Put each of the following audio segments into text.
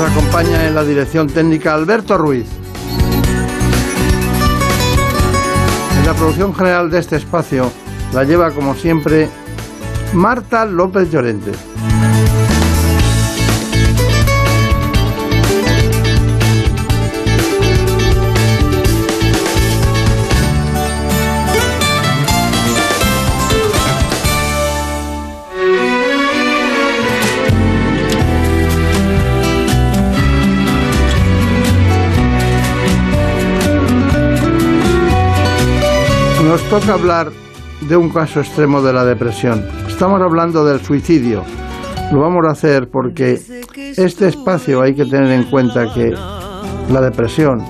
Nos acompaña en la dirección técnica Alberto Ruiz. En la producción general de este espacio la lleva, como siempre, Marta López Llorente. Nos toca hablar de un caso extremo de la depresión. Estamos hablando del suicidio. Lo vamos a hacer porque este espacio hay que tener en cuenta que la depresión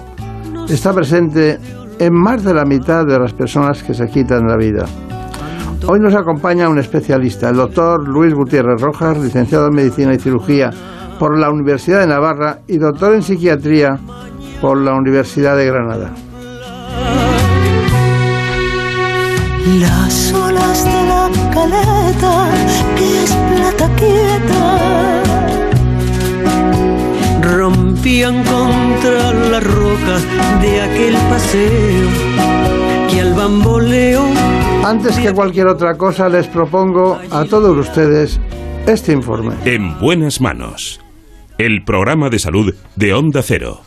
está presente en más de la mitad de las personas que se quitan la vida. Hoy nos acompaña un especialista, el doctor Luis Gutiérrez Rojas, licenciado en Medicina y Cirugía por la Universidad de Navarra y doctor en Psiquiatría por la Universidad de Granada. Las olas de la caleta, que es plata quieta, rompían contra las rocas de aquel paseo que al bamboleo. Antes que cualquier otra cosa, les propongo a todos ustedes este informe. En buenas manos. El programa de salud de Onda Cero.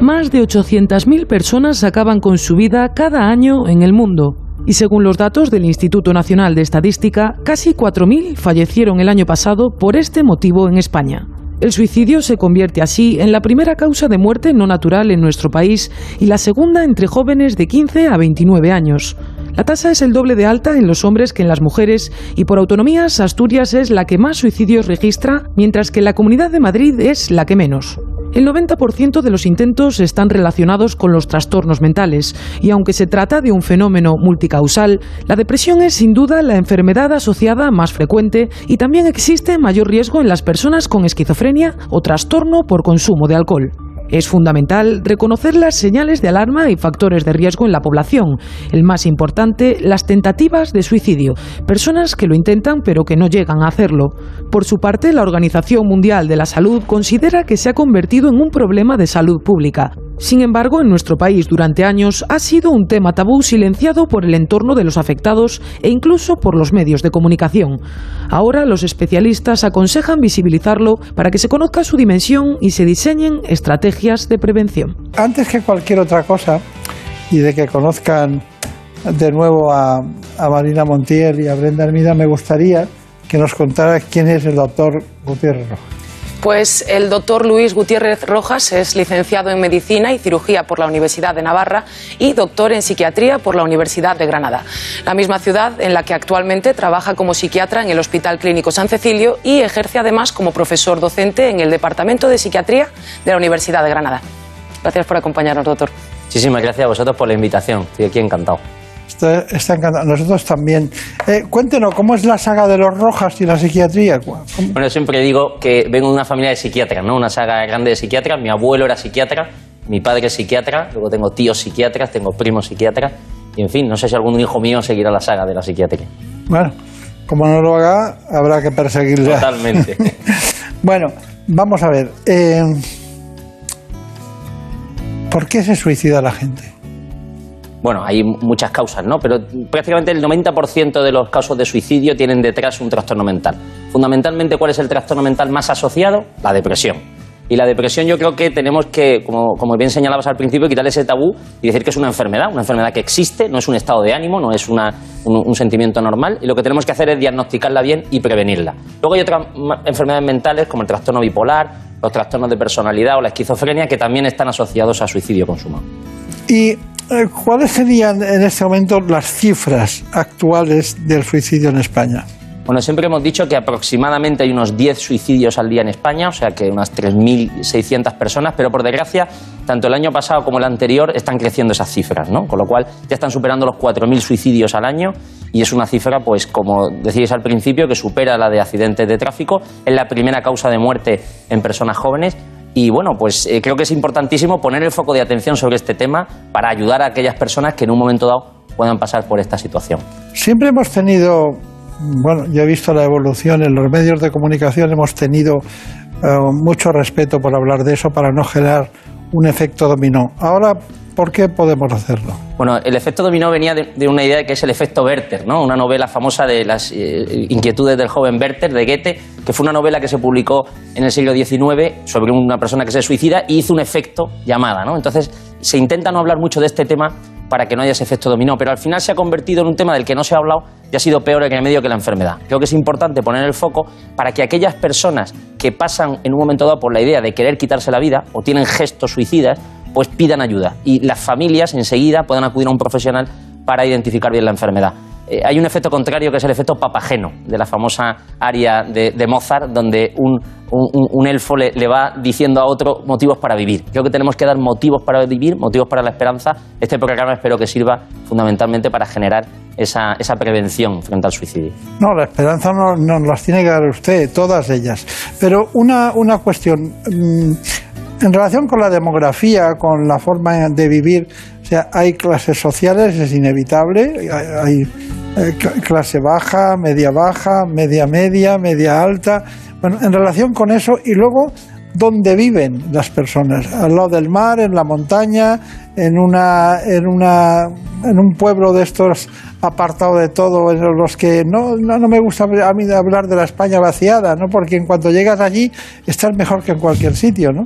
Más de 800.000 personas acaban con su vida cada año en el mundo. Y según los datos del Instituto Nacional de Estadística, casi 4.000 fallecieron el año pasado por este motivo en España. El suicidio se convierte así en la primera causa de muerte no natural en nuestro país y la segunda entre jóvenes de 15 a 29 años. La tasa es el doble de alta en los hombres que en las mujeres y por autonomías Asturias es la que más suicidios registra, mientras que la Comunidad de Madrid es la que menos. El 90% de los intentos están relacionados con los trastornos mentales y aunque se trata de un fenómeno multicausal, la depresión es sin duda la enfermedad asociada más frecuente y también existe mayor riesgo en las personas con esquizofrenia o trastorno por consumo de alcohol. Es fundamental reconocer las señales de alarma y factores de riesgo en la población. El más importante, las tentativas de suicidio. Personas que lo intentan pero que no llegan a hacerlo. Por su parte, la Organización Mundial de la Salud considera que se ha convertido en un problema de salud pública. Sin embargo, en nuestro país durante años ha sido un tema tabú silenciado por el entorno de los afectados e incluso por los medios de comunicación. Ahora los especialistas aconsejan visibilizarlo para que se conozca su dimensión y se diseñen estrategias de prevención. Antes que cualquier otra cosa, y de que conozcan de nuevo a, Marina Montiel y a Brenda Hermida, me gustaría que nos contara quién es el doctor Gutiérrez Rojas. Pues el doctor Luis Gutiérrez Rojas es licenciado en Medicina y Cirugía por la Universidad de Navarra y doctor en Psiquiatría por la Universidad de Granada, la misma ciudad en la que actualmente trabaja como psiquiatra en el Hospital Clínico San Cecilio y ejerce además como profesor docente en el Departamento de Psiquiatría de la Universidad de Granada. Gracias por acompañarnos, doctor. Muchísimas gracias a vosotros por la invitación. Estoy aquí encantado. Está, está encantado. Nosotros también. Eh, cuéntenos, ¿cómo es la saga de los Rojas y la psiquiatría? ¿Cómo- Bueno, siempre digo que vengo de una familia de psiquiatras, ¿no? Una saga grande de psiquiatras. Mi abuelo era psiquiatra, mi padre es psiquiatra, luego tengo tíos psiquiatras, tengo primos psiquiatras. Y en fin, no sé si algún hijo mío seguirá la saga de la psiquiatría. Bueno, como no lo haga, habrá que perseguirle. Totalmente. Bueno, vamos a ver. eh, ¿Por qué se suicida la gente? Bueno, hay muchas causas, ¿no? Pero prácticamente el 90% de los casos de suicidio tienen detrás un trastorno mental. Fundamentalmente, ¿cuál es el trastorno mental más asociado? La depresión. Y la depresión yo creo que tenemos que, como, como bien señalabas al principio, quitarle ese tabú y decir que es una enfermedad, una enfermedad que existe, no es un estado de ánimo, no es una- un, sentimiento normal, y lo que tenemos que hacer es diagnosticarla bien y prevenirla. Luego hay otras enfermedades mentales como el trastorno bipolar, los trastornos de personalidad o la esquizofrenia que también están asociados a suicidio consumado. ¿Y cuáles serían en este momento las cifras actuales del suicidio en España? Bueno, siempre hemos dicho que aproximadamente hay unos 10 suicidios al día en España, o sea que unas 3.600 personas, pero por desgracia, tanto el año pasado como el anterior están creciendo esas cifras, ¿no? Con lo cual ya están superando los 4.000 suicidios al año y es una cifra, pues como decíais al principio, que supera la de accidentes de tráfico. Es la primera causa de muerte en personas jóvenes. Y bueno, pues eh, creo que es importantísimo poner el foco de atención sobre este tema para ayudar a aquellas personas que en un momento dado puedan pasar por esta situación. Siempre hemos tenido bueno, yo he visto la evolución en los medios de comunicación, hemos tenido eh, mucho respeto por hablar de eso para no generar un efecto dominó. Ahora, ¿por qué podemos hacerlo? Bueno, el efecto dominó venía de, una idea que es el efecto Werther, ¿no? Una novela famosa de las eh, inquietudes del joven Werther de Goethe, que fue una novela que se publicó en el siglo XIX sobre una persona que se suicida y hizo un efecto llamada, ¿no? Entonces, se intenta no hablar mucho de este tema para que no haya ese efecto dominó, pero al final se ha convertido en un tema del que no se ha hablado y ha sido peor en el medio que la enfermedad. Creo que es importante poner el foco para que aquellas personas que pasan en un momento dado por la idea de querer quitarse la vida o tienen gestos suicidas, pues pidan ayuda y las familias enseguida puedan acudir a un profesional para identificar bien la enfermedad. Eh, hay un efecto contrario que es el efecto papageno de la famosa aria de, Mozart, donde un, elfo le, va diciendo a otro motivos para vivir. Creo que tenemos que dar motivos para vivir, motivos para la esperanza. Este programa espero que sirva fundamentalmente para generar esa, prevención frente al suicidio. No, la esperanza nos no las tiene que dar usted, todas ellas. Pero una, una cuestión. Mm, en relación con la demografía, con la forma de vivir, o sea, hay clases sociales, es inevitable, hay, eh, clase baja, media baja, media media, media alta. Bueno, en relación con eso, y luego, ¿dónde viven las personas? Al lado del mar, en la montaña, en, una, en, una, en un pueblo de estos apartado de todo, en los que no, no, no, me gusta a mí hablar de la España vaciada, ¿no? porque en cuanto llegas allí estás mejor que en cualquier sitio. ¿no?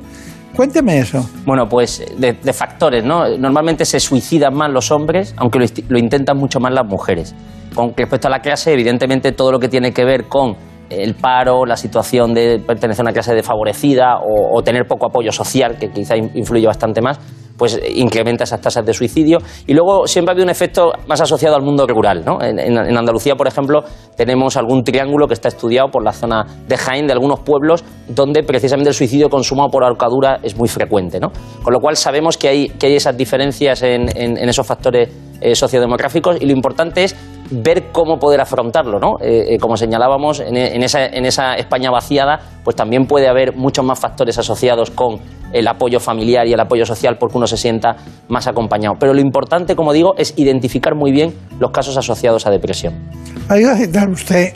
Cuénteme eso. Bueno, pues de, factores, ¿no? Normalmente se suicidan más los hombres, aunque lo, intentan mucho más las mujeres. Con respecto a la clase, evidentemente todo lo que tiene que ver con el paro, la situación de pertenecer a una clase desfavorecida o, o tener poco apoyo social, que quizá influye bastante más, pues incrementa esas tasas de suicidio. Y luego siempre ha habido un efecto más asociado al mundo rural. ¿no? En, Andalucía, por ejemplo, tenemos algún triángulo que está estudiado por la zona de Jaén, de algunos pueblos, donde precisamente el suicidio consumado por ahorcadura es muy frecuente. ¿no? Con lo cual sabemos que hay, que hay esas diferencias en, en esos factores eh, sociodemográficos y lo importante es ver cómo poder afrontarlo, ¿no? Eh, eh, como señalábamos, en, esa, en, esa, España vaciada, pues también puede haber muchos más factores asociados con el apoyo familiar y el apoyo social porque uno se sienta más acompañado. Pero lo importante, como digo, es identificar muy bien los casos asociados a depresión. Ha ido a citar usted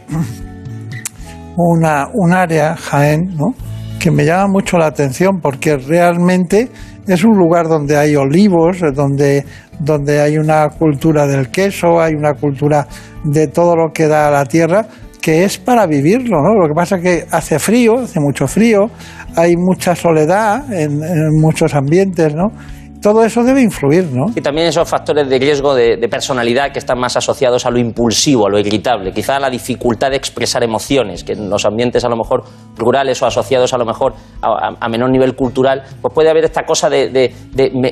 una, un área, Jaén, ¿no? que me llama mucho la atención porque realmente es un lugar donde hay olivos, donde, donde hay una cultura del queso, hay una cultura de todo lo que da a la tierra, que es para vivirlo, ¿no? Lo que pasa es que hace frío, hace mucho frío, hay mucha soledad en, en muchos ambientes, ¿no? Todo eso debe influir, ¿no? Y también esos factores de riesgo de, personalidad que están más asociados a lo impulsivo, a lo irritable, quizá a la dificultad de expresar emociones, que en los ambientes a lo mejor rurales o asociados a lo mejor a, menor nivel cultural, pues puede haber esta cosa de,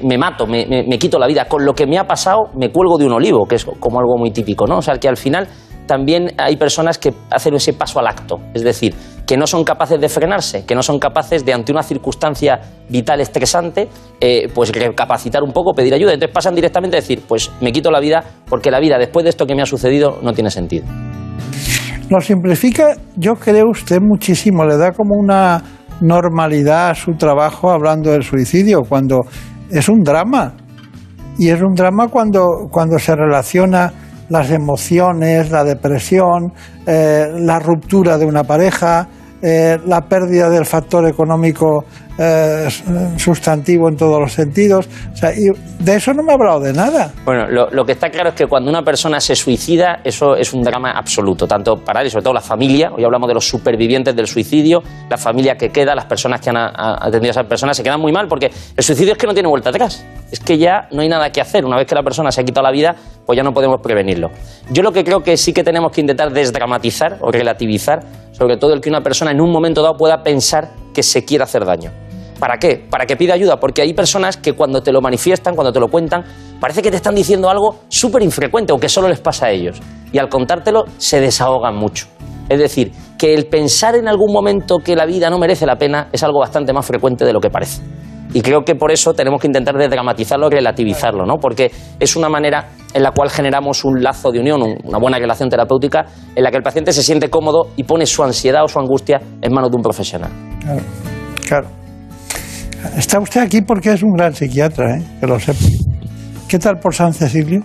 me, mato, me, me, quito la vida. Con lo que me ha pasado, me cuelgo de un olivo, que es como algo muy típico, ¿no? O sea, que al final también hay personas que hacen ese paso al acto, es decir, que no son capaces de frenarse, que no son capaces de, ante una circunstancia vital estresante, eh, pues recapacitar un poco, pedir ayuda. Entonces pasan directamente a decir, pues me quito la vida porque la vida después de esto que me ha sucedido no tiene sentido. Lo simplifica, yo creo usted muchísimo, le da como una normalidad a su trabajo hablando del suicidio, cuando es un drama. Y es un drama cuando, cuando se relaciona las emociones, la depresión, eh, la ruptura de una pareja, eh, la pérdida del factor económico eh, sustantivo en todos los sentidos. O sea, y de eso no me ha hablado de nada. Bueno, lo, que está claro es que cuando una persona se suicida, eso es un drama absoluto, tanto para él y sobre todo la familia. Hoy hablamos de los supervivientes del suicidio, la familia que queda, las personas que han atendido a esas personas se quedan muy mal porque el suicidio es que no tiene vuelta atrás. Es que ya no hay nada que hacer. Una vez que la persona se ha quitado la vida, pues ya no podemos prevenirlo. Yo lo que creo que sí que tenemos que intentar desdramatizar o relativizar, sobre todo el que una persona en un momento dado pueda pensar que se quiere hacer daño. ¿Para qué? Para que pida ayuda, porque hay personas que cuando te lo manifiestan, cuando te lo cuentan, parece que te están diciendo algo súper infrecuente o que solo les pasa a ellos. Y al contártelo se desahogan mucho. Es decir, que el pensar en algún momento que la vida no merece la pena es algo bastante más frecuente de lo que parece. Y creo que por eso tenemos que intentar desdramatizarlo y relativizarlo, ¿no? Porque es una manera en la cual generamos un lazo de unión, un- una buena relación terapéutica, en la que el paciente se siente cómodo y pone su ansiedad o su angustia en manos de un profesional. Claro, claro. Está usted aquí porque es un gran psiquiatra, ¿eh? que lo sepa. ¿Qué tal por San Cecilio?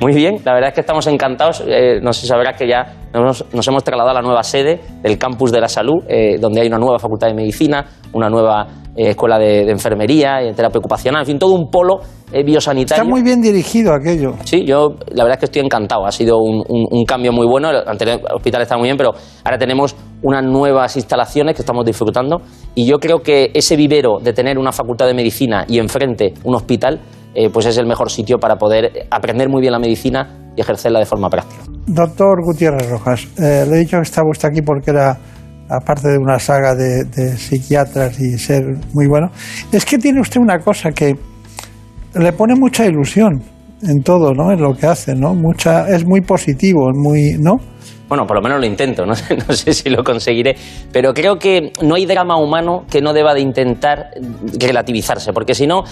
Muy bien, la verdad es que estamos encantados. Eh, no sé si sabrás que ya nos, nos hemos trasladado a la nueva sede del campus de la salud, eh, donde hay una nueva facultad de medicina, una nueva eh, escuela de, de enfermería y de terapia ocupacional, en fin, todo un polo eh, biosanitario. Está muy bien dirigido aquello. Sí, yo la verdad es que estoy encantado. Ha sido un, un- un cambio muy bueno. El anterior hospital está muy bien, pero ahora tenemos unas nuevas instalaciones que estamos disfrutando. Y yo creo que ese vivero de tener una facultad de medicina y enfrente un hospital, eh, pues es el mejor sitio para poder aprender muy bien la medicina y ejercerla de forma práctica. Doctor Gutiérrez Rojas, eh, le he dicho que estaba usted aquí porque era, aparte de una saga de, psiquiatras y ser muy bueno, es que tiene usted una cosa que le pone mucha ilusión en todo, ¿no? En lo que hace, ¿no? Mucha, es muy positivo, muy, ¿no? Bueno, por lo menos lo intento, no, no sé si lo conseguiré, pero creo que no hay drama humano que no deba de intentar relativizarse, porque si no,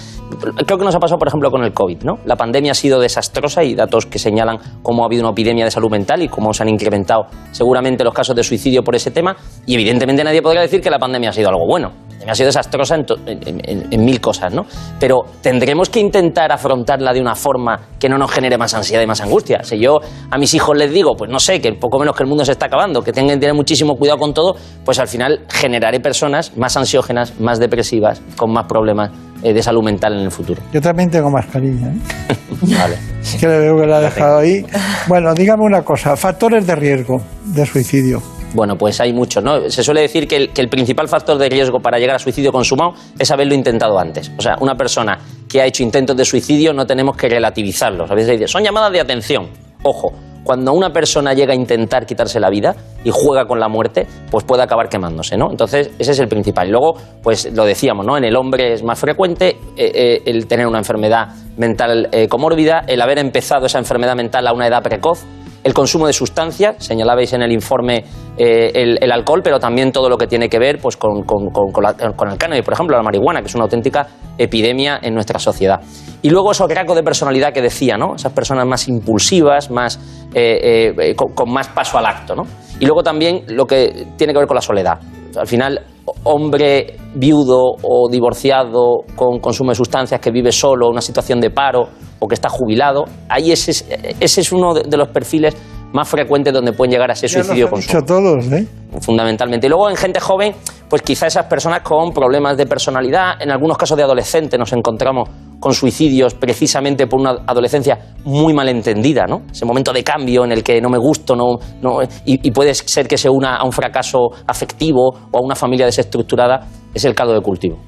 creo que nos ha pasado, por ejemplo, con el COVID, ¿no? La pandemia ha sido desastrosa y datos que señalan cómo ha habido una epidemia de salud mental y cómo se han incrementado seguramente los casos de suicidio por ese tema, y evidentemente nadie podría decir que la pandemia ha sido algo bueno. Ha sido desastrosa en, en- en- en mil cosas, ¿no? Pero tendremos que intentar afrontarla de una forma que no nos genere más ansiedad y más angustia. Si yo a mis hijos les digo, pues no sé, que poco menos que el mundo se está acabando, que tengan que tener muchísimo cuidado con todo, pues al final generaré personas más ansiógenas, más depresivas, con más problemas eh, de salud mental en el futuro. Yo también tengo mascarilla, ¿eh? Vale. Es que le veo que la ha dejado ahí. Bueno, dígame una cosa, factores de riesgo de suicidio. Bueno, pues hay muchos, ¿no? Se suele decir que el, principal factor de riesgo para llegar a suicidio consumado es haberlo intentado antes. O sea, una persona que ha hecho intentos de suicidio no tenemos que relativizarlos. A veces son llamadas de atención. Ojo, cuando una persona llega a intentar quitarse la vida y juega con la muerte, pues puede acabar quemándose, ¿no? Entonces, ese es el principal. Y luego, pues lo decíamos, ¿no? En el hombre es más frecuente eh, eh, el tener una enfermedad mental eh, comórbida, el haber empezado esa enfermedad mental a una edad precoz, el consumo de sustancias, señalabais en el informe eh, el, alcohol, pero también todo lo que tiene que ver pues, con, con- con el cannabis, por ejemplo, la marihuana, que es una auténtica epidemia en nuestra sociedad. Y luego esos rasgos de personalidad que decía, ¿no? Esas personas más impulsivas, más, eh, eh, con, con más paso al acto, ¿no? Y luego también lo que tiene que ver con la soledad. Al final, hombre viudo o divorciado con consumo de sustancias que vive solo, una situación de paro o que está jubilado, ahí ese es, ese es uno de, los perfiles más frecuentes donde pueden llegar a Ya los suicidio todos, ¿eh? fundamentalmente. Y luego en gente joven, pues quizá esas personas con problemas de personalidad, en algunos casos de adolescentes nos encontramos con suicidios precisamente por una adolescencia muy malentendida, ¿no? Ese momento de cambio en el que no me gusto, no, no, y, puede ser que se una a un fracaso afectivo o a una familia desestructurada, es el caldo de cultivo.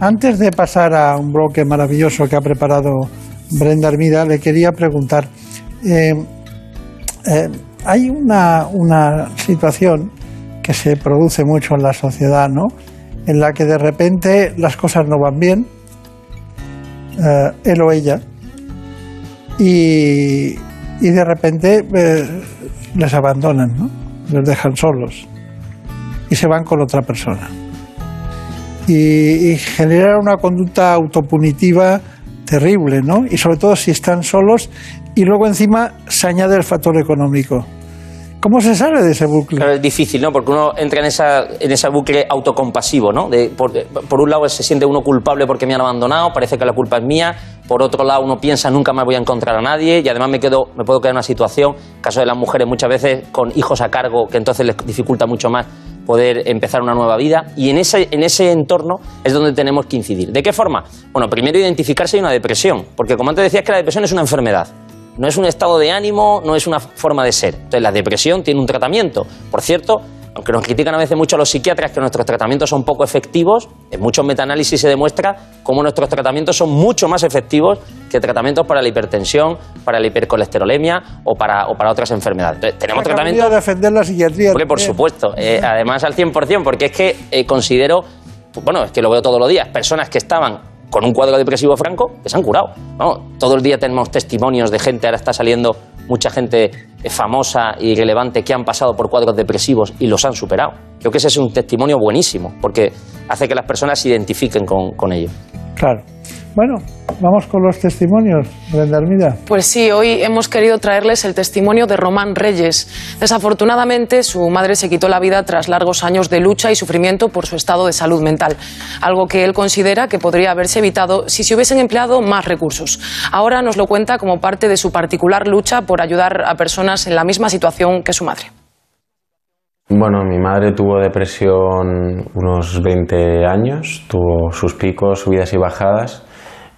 Antes de pasar a un bloque maravilloso que ha preparado Brenda Hermida, le quería preguntar, eh, eh, hay una, una situación que se produce mucho en la sociedad, ¿no? En la que de repente las cosas no van bien, eh, él o ella, y, y de repente eh, les abandonan, ¿no? Les dejan solos y se van con otra persona y, y generar una conducta autopunitiva terrible, ¿no? Y sobre todo si están solos y luego encima se añade el factor económico. ¿Cómo se sale de ese bucle? Es difícil, ¿no? Porque uno entra en esa, en ese bucle autocompasivo, ¿no? Por, un lado se siente uno culpable porque me han abandonado, parece que la culpa es mía. Por otro lado uno piensa nunca más voy a encontrar a nadie y además me quedo, me puedo quedar en una situación, caso de las mujeres muchas veces con hijos a cargo, que entonces les dificulta mucho más poder empezar una nueva vida. Y en ese, en ese entorno es donde tenemos que incidir. ¿De qué forma? Bueno, primero identificar si hay una depresión, porque como antes decías que la depresión es una enfermedad. No es un estado de ánimo, no es una forma de ser. Entonces, la depresión tiene un tratamiento. Por cierto, aunque nos critican a veces mucho los psiquiatras que nuestros tratamientos son poco efectivos, en muchos metaanálisis se demuestra cómo nuestros tratamientos son mucho más efectivos que tratamientos para la hipertensión, para la hipercolesterolemia o para, o para otras enfermedades. Entonces, tenemos tratamientos de defender la psiquiatría. Hombre, por también. supuesto. Eh, además, al 100%, porque es que eh, considero, bueno, es que lo veo todos los días, personas que estaban con un cuadro depresivo franco que se han curado. ¿no? Todo el día tenemos testimonios de gente, ahora está saliendo mucha gente famosa y relevante que han pasado por cuadros depresivos y los han superado. Creo que ese es un testimonio buenísimo, porque hace que las personas se identifiquen con, con ello. Claro. Bueno, vamos con los testimonios, Brenda Hermida. Pues sí, hoy hemos querido traerles el testimonio de Román Reyes. Desafortunadamente, su madre se quitó la vida tras largos años de lucha y sufrimiento por su estado de salud mental, algo que él considera que podría haberse evitado si se hubiesen empleado más recursos. Ahora nos lo cuenta como parte de su particular lucha por ayudar a personas en la misma situación que su madre. Bueno, mi madre tuvo depresión unos 20 años, tuvo sus picos, subidas y bajadas,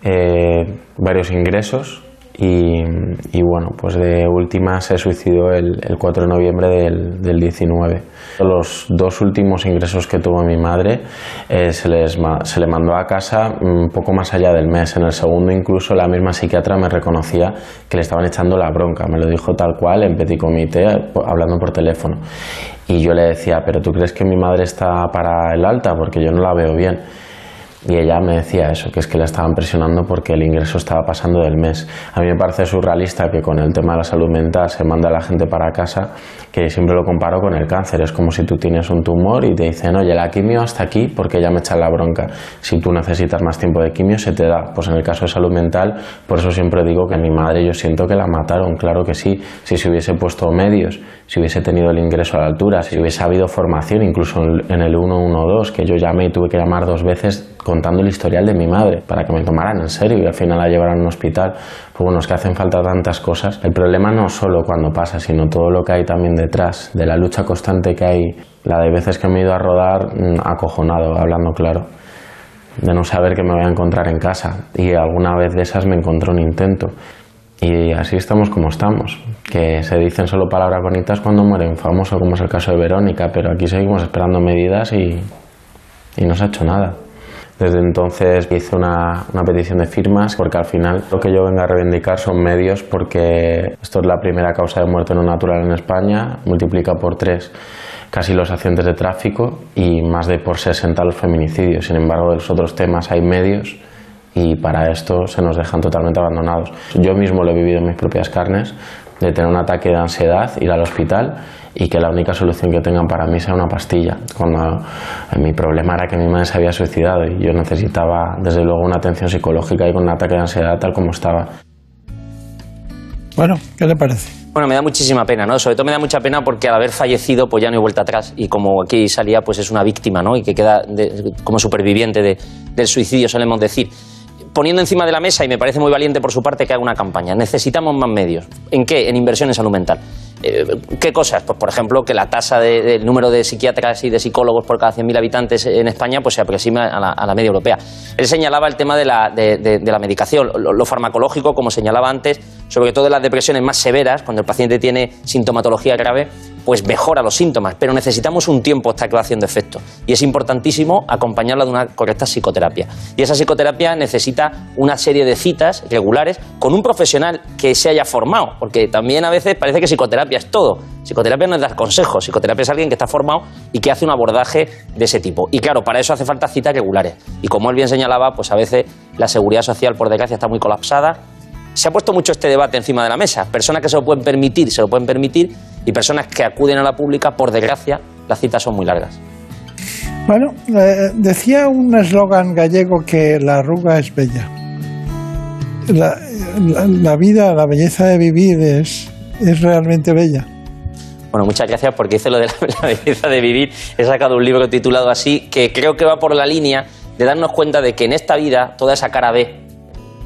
eh, varios ingresos y, bueno, pues de última se suicidó el, el 4 de noviembre del, del, 19. Los dos últimos ingresos que tuvo mi madre eh, se, les, se le mandó a casa un poco más allá del mes. En el segundo incluso la misma psiquiatra me reconocía que le estaban echando la bronca. Me lo dijo tal cual en petit comité, hablando por teléfono. Y yo le decía, pero ¿tú crees que mi madre está para el alta? Porque yo no la veo bien. Y ella me decía eso, que es que la estaban presionando porque el ingreso estaba pasando del mes. A mí me parece surrealista que con el tema de la salud mental se manda a la gente para casa, que siempre lo comparo con el cáncer. Es como si tú tienes un tumor y te dicen, oye, la quimio hasta aquí porque ya me echan la bronca. Si tú necesitas más tiempo de quimio, se te da. Pues en el caso de salud mental, por eso siempre digo que mi madre yo siento que la mataron, claro que sí. Si se hubiese puesto medios, si hubiese tenido el ingreso a la altura, si hubiese habido formación, incluso en el 112, que yo llamé y tuve que llamar dos veces contando el historial de mi madre para que me tomaran en serio y al final la llevaran a un hospital. Pues bueno, es que hacen falta tantas cosas. El problema no solo cuando pasa, sino todo lo que hay también detrás, de la lucha constante que hay, la de veces que me he ido a rodar acojonado, hablando claro, de no saber que me voy a encontrar en casa y alguna vez de esas me encontró un intento. Y así estamos como estamos, que se dicen solo palabras bonitas cuando muere un famoso, como es el caso de Verónica, pero aquí seguimos esperando medidas y, y no se ha hecho nada. Desde entonces hice una, petición de firmas porque al final lo que yo vengo a reivindicar son medios porque esto es la primera causa de muerte no natural en España, multiplica por tres casi los accidentes de tráfico y más de por 60 los feminicidios. Sin embargo, de los otros temas hay medios y para esto se nos dejan totalmente abandonados. Yo mismo lo he vivido en mis propias carnes, de tener un ataque de ansiedad, ir al hospital y que la única solución que tengan para mí sea una pastilla. Cuando mi problema era que mi madre se había suicidado y yo necesitaba desde luego una atención psicológica y con un ataque de ansiedad tal como estaba. Bueno, ¿qué le parece? Bueno, me da muchísima pena, ¿no? Sobre todo me da mucha pena porque al haber fallecido, pues ya no hay vuelta atrás. Y como aquí salía, pues es una víctima, ¿no? Y que queda de, como superviviente de, del suicidio, solemos decir poniendo encima de la mesa, y me parece muy valiente por su parte, que haga una campaña. Necesitamos más medios. ¿En qué? En inversión en salud mental. Eh, ¿Qué cosas? Pues, por ejemplo, que la tasa del de, de número de psiquiatras y de psicólogos por cada 100.000 habitantes en España pues, se aproxima a la, media europea. Él señalaba el tema de la, de, la medicación, lo, lo, farmacológico, como señalaba antes, sobre todo en las depresiones más severas, cuando el paciente tiene sintomatología grave, pues mejora los síntomas, pero necesitamos un tiempo hasta que va haciendo efecto. Y es importantísimo acompañarla de una correcta psicoterapia. Y esa psicoterapia necesita una serie de citas regulares con un profesional que se haya formado, porque también a veces parece que psicoterapia es todo. Psicoterapia no es dar consejos, psicoterapia es alguien que está formado y que hace un abordaje de ese tipo. Y claro, para eso hace falta citas regulares. Y como él bien señalaba, pues a veces la seguridad social, por desgracia, está muy colapsada se ha puesto mucho este debate encima de la mesa. Personas que se lo pueden permitir, se lo pueden permitir, y personas que acuden a la pública, por desgracia, las citas son muy largas. Bueno, eh, decía un eslogan gallego que la arruga es bella. La, la, la, vida, la belleza de vivir es, es realmente bella. Bueno, muchas gracias porque hice lo de la, belleza de vivir. He sacado un libro titulado así, que creo que va por la línea de darnos cuenta de que en esta vida toda esa cara B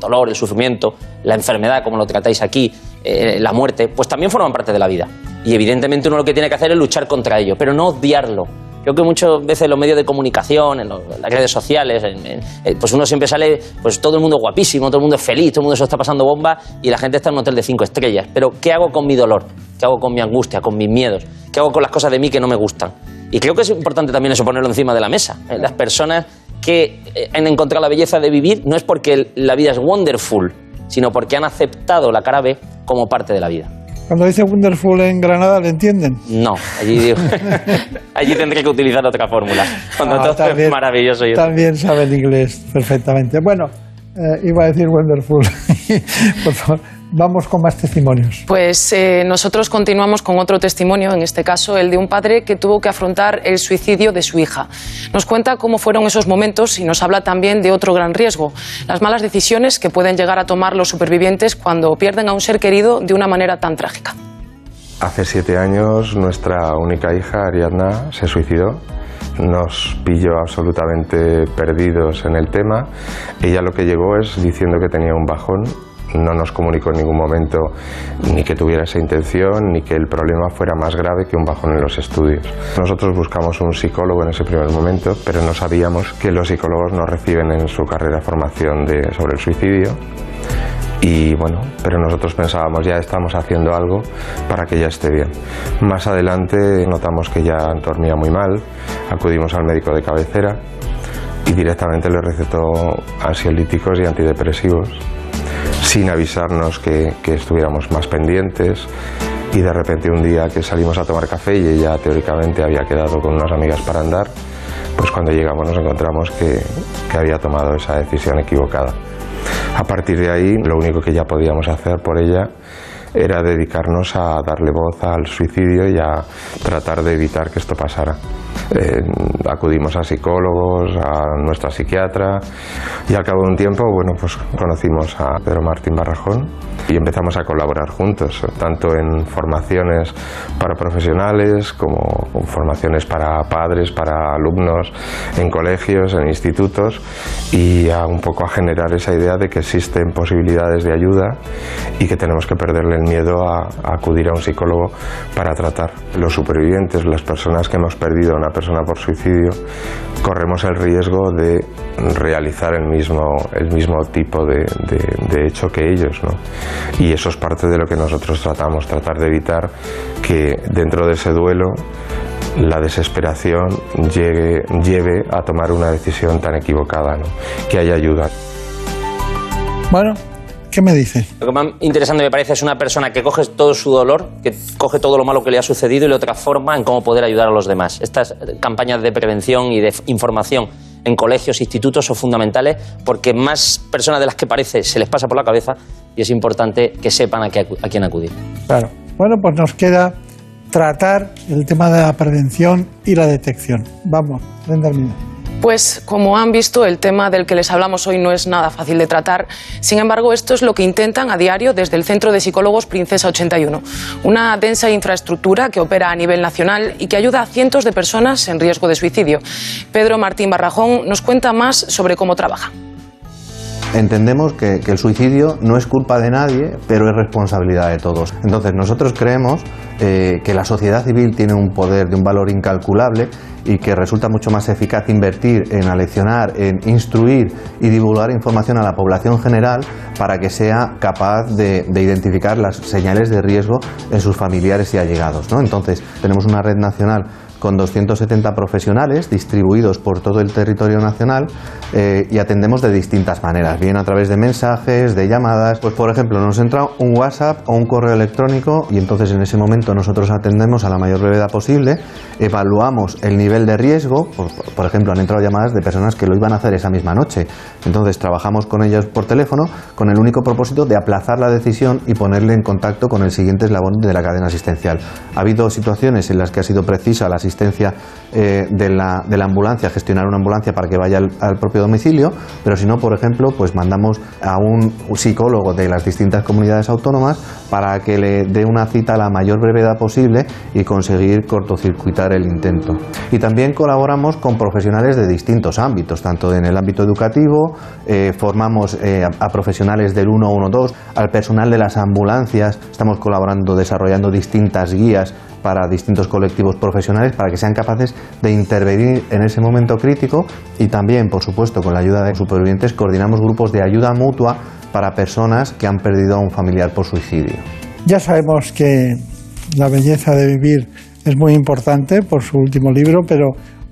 dolor, el sufrimiento, la enfermedad, como lo tratáis aquí, eh, la muerte, pues también forman parte de la vida. Y evidentemente uno lo que tiene que hacer es luchar contra ello, pero no odiarlo. Creo que muchas veces en los medios de comunicación, en, los, en las redes sociales, en, en, pues uno siempre sale, pues todo el mundo guapísimo, todo el mundo es feliz, todo el mundo se está pasando bomba y la gente está en un hotel de cinco estrellas. Pero ¿qué hago con mi dolor? ¿Qué hago con mi angustia, con mis miedos? ¿Qué hago con las cosas de mí que no me gustan? Y creo que es importante también eso ponerlo encima de la mesa. Las personas que han encontrado la belleza de vivir no es porque la vida es wonderful, sino porque han aceptado la cara B como parte de la vida. Cuando dice Wonderful en Granada, ¿le entienden? No, allí, digo, allí tendré que utilizar otra fórmula. Cuando Ah, todo también- es maravilloso. y eso. También saben inglés perfectamente. Bueno, eh, iba a decir Wonderful. Por favor, vamos con más testimonios. Pues eh, nosotros continuamos con otro testimonio, en este caso el de un padre que tuvo que afrontar el suicidio de su hija. Nos cuenta cómo fueron esos momentos y nos habla también de otro gran riesgo, las malas decisiones que pueden llegar a tomar los supervivientes cuando pierden a un ser querido de una manera tan trágica. Hace siete años nuestra única hija, Ariadna, se suicidó. Nos pilló absolutamente perdidos en el tema. Ella lo que llegó es diciendo que tenía un bajón. No nos comunicó en ningún momento ni que tuviera esa intención, ni que el problema fuera más grave que un bajón en los estudios. Nosotros buscamos un psicólogo en ese primer momento, pero no sabíamos que los psicólogos no reciben en su carrera formación sobre el suicidio. Y bueno, pero nosotros pensábamos ya estamos haciendo algo para que ella esté bien. Más adelante notamos que ya dormía muy mal, acudimos al médico de cabecera y directamente le recetó ansiolíticos y antidepresivos, sin avisarnos que, que estuviéramos más pendientes. Y de repente un día que salimos a tomar café y ella teóricamente había quedado con unas amigas para andar, pues cuando llegamos nos encontramos que, que había tomado esa decisión equivocada. A partir de ahí, lo único que ya podíamos hacer por ella era dedicarnos a darle voz al suicidio y a tratar de evitar que esto pasara. Eh, acudimos a psicólogos, a nuestra psiquiatra y al cabo de un tiempo, bueno, pues conocimos a Pedro Martín Barrajón y empezamos a colaborar juntos, tanto en formaciones para profesionales como formaciones para padres, para alumnos, en colegios, en institutos y un poco a generar esa idea de que existen posibilidades de ayuda y que tenemos que perderle el miedo a, acudir a un psicólogo para tratar. Los supervivientes, las personas que hemos perdido una persona por suicidio, corremos el riesgo de realizar el mismo, el mismo tipo de, de- hecho que ellos. ¿no? Y eso es parte de lo que nosotros tratamos, tratar de evitar que dentro de ese duelo la desesperación llegue, lleve a tomar una decisión tan equivocada, que haya ayuda. Bueno, ¿qué me dice? Lo que más interesante me parece es una persona que coge todo su dolor, que coge todo lo malo que le ha sucedido y lo transforma en cómo poder ayudar a los demás. Estas campañas de prevención y de información en colegios, institutos son fundamentales porque más personas de las que parece se les pasa por la cabeza y es importante que sepan a, qué acu- a quién acudir. Claro. Bueno, pues nos queda tratar el tema de la prevención y la detección. Vamos, Brenda. Pues como han visto, el tema del que les hablamos hoy no es nada fácil de tratar. Sin embargo, esto es lo que intentan a diario desde el Centro de Psicólogos Princesa 81, una densa infraestructura que opera a nivel nacional y que ayuda a cientos de personas en riesgo de suicidio. Pedro Martín Barrajón nos cuenta más sobre cómo trabaja. Entendemos que, el suicidio no es culpa de nadie, pero es responsabilidad de todos. Entonces nosotros creemos eh, que la sociedad civil tiene un poder de un valor incalculable y que resulta mucho más eficaz invertir en aleccionar, en instruir y divulgar información a la población general para que sea capaz de, de identificar las señales de riesgo en sus familiares y allegados. ¿no? Entonces tenemos una red nacional con 270 profesionales distribuidos por todo el territorio nacional eh, y atendemos de distintas maneras, bien a través de mensajes, de llamadas. Pues por ejemplo, nos entra un WhatsApp o un correo electrónico y entonces en ese momento nosotros atendemos a la mayor brevedad posible, evaluamos el nivel de riesgo, por, por ejemplo, han entrado llamadas de personas que lo iban a hacer esa misma noche. Entonces trabajamos con ellos por teléfono con el único propósito de aplazar la decisión y ponerle en contacto con el siguiente eslabón de la cadena asistencial. Ha habido situaciones en las que ha sido precisa la asistencia eh, de, la, de la ambulancia, gestionar una ambulancia para que vaya al, propio domicilio, pero si no, por ejemplo, pues mandamos a un psicólogo de las distintas comunidades autónomas para que le dé una cita a la mayor brevedad posible y conseguir cortocircuitar el intento. Y también colaboramos con profesionales de distintos ámbitos, tanto en el ámbito educativo, eh, formamos eh, a, a profesionales del 112, al personal de las ambulancias, estamos colaborando, desarrollando distintas guías para distintos colectivos profesionales para que sean capaces de intervenir en ese momento crítico y también, por supuesto, con la ayuda de supervivientes, coordinamos grupos de ayuda mutua para personas que han perdido a un familiar por suicidio. Ya sabemos que la belleza de vivir es muy importante por su último libro, pero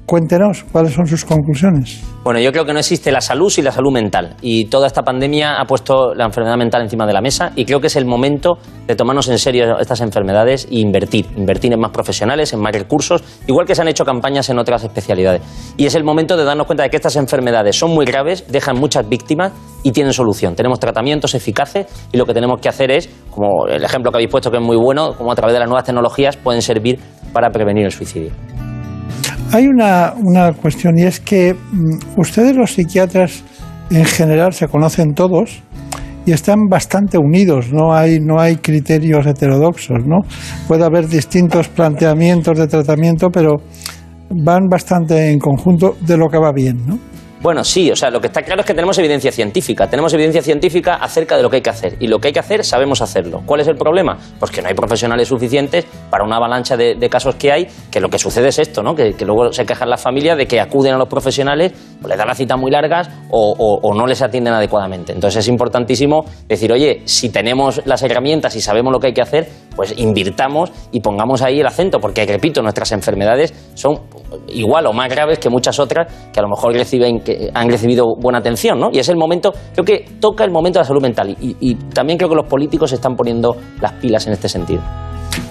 cuéntenos cuáles son sus conclusiones. Bueno, yo creo que no existe la salud sin la salud mental. Y toda esta pandemia ha puesto la enfermedad mental encima de la mesa y creo que es el momento de tomarnos en serio estas enfermedades e invertir. Invertir en más profesionales, en más recursos, igual que se han hecho campañas en otras especialidades. Y es el momento de darnos cuenta de que estas enfermedades son muy graves, dejan muchas víctimas y tienen solución. Tenemos tratamientos eficaces y lo que tenemos que hacer es, como el ejemplo que habéis puesto que es muy bueno, como a través de las nuevas tecnologías pueden servir para prevenir el suicidio. Hay una, una cuestión y es que mm, ustedes los psiquiatras en general se conocen todos y están bastante unidos, no hay, no hay criterios heterodoxos, ¿no? Puede haber distintos planteamientos de tratamiento, pero van bastante en conjunto de lo que va bien, ¿no? Bueno, sí, o sea, lo que está claro es que tenemos evidencia científica. Tenemos evidencia científica acerca de lo que hay que hacer. Y lo que hay que hacer, sabemos hacerlo. ¿Cuál es el problema? Pues que no hay profesionales suficientes para una avalancha de, casos que hay, que lo que sucede es esto, ¿no? Que, luego se quejan las familias de que acuden a los profesionales, o les dan las citas muy largas o no les atienden adecuadamente. Entonces es importantísimo decir, oye, si tenemos las herramientas y sabemos lo que hay que hacer, pues invirtamos y pongamos ahí el acento, porque, repito, nuestras enfermedades son igual o más graves que muchas otras que a lo mejor reciben, que han recibido buena atención, ¿no? Y es el momento, creo que toca el momento de la salud mental y, y también creo que los políticos se están poniendo las pilas en este sentido.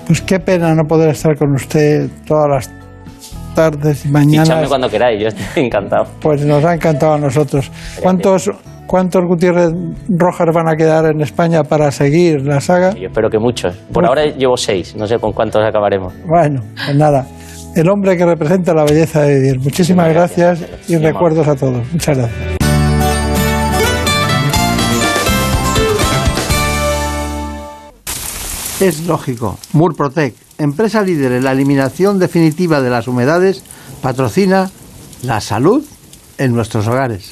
Pues qué pena no poder estar con usted todas las tardes y mañanas. cuando queráis, yo estoy encantado. Pues nos ha encantado a nosotros. ¿Cuántos, ¿Cuántos Gutiérrez Rojas van a quedar en España para seguir la saga? Yo espero que muchos. Por Muchos. ahora llevo seis, no sé con cuántos acabaremos. Bueno, pues nada. El hombre que representa la belleza de vivir. Muchísimas gracias, y Muy recuerdos a todos. Muchas gracias. Es lógico. Murprotec, empresa líder en la eliminación definitiva de las humedades, patrocina la salud en nuestros hogares.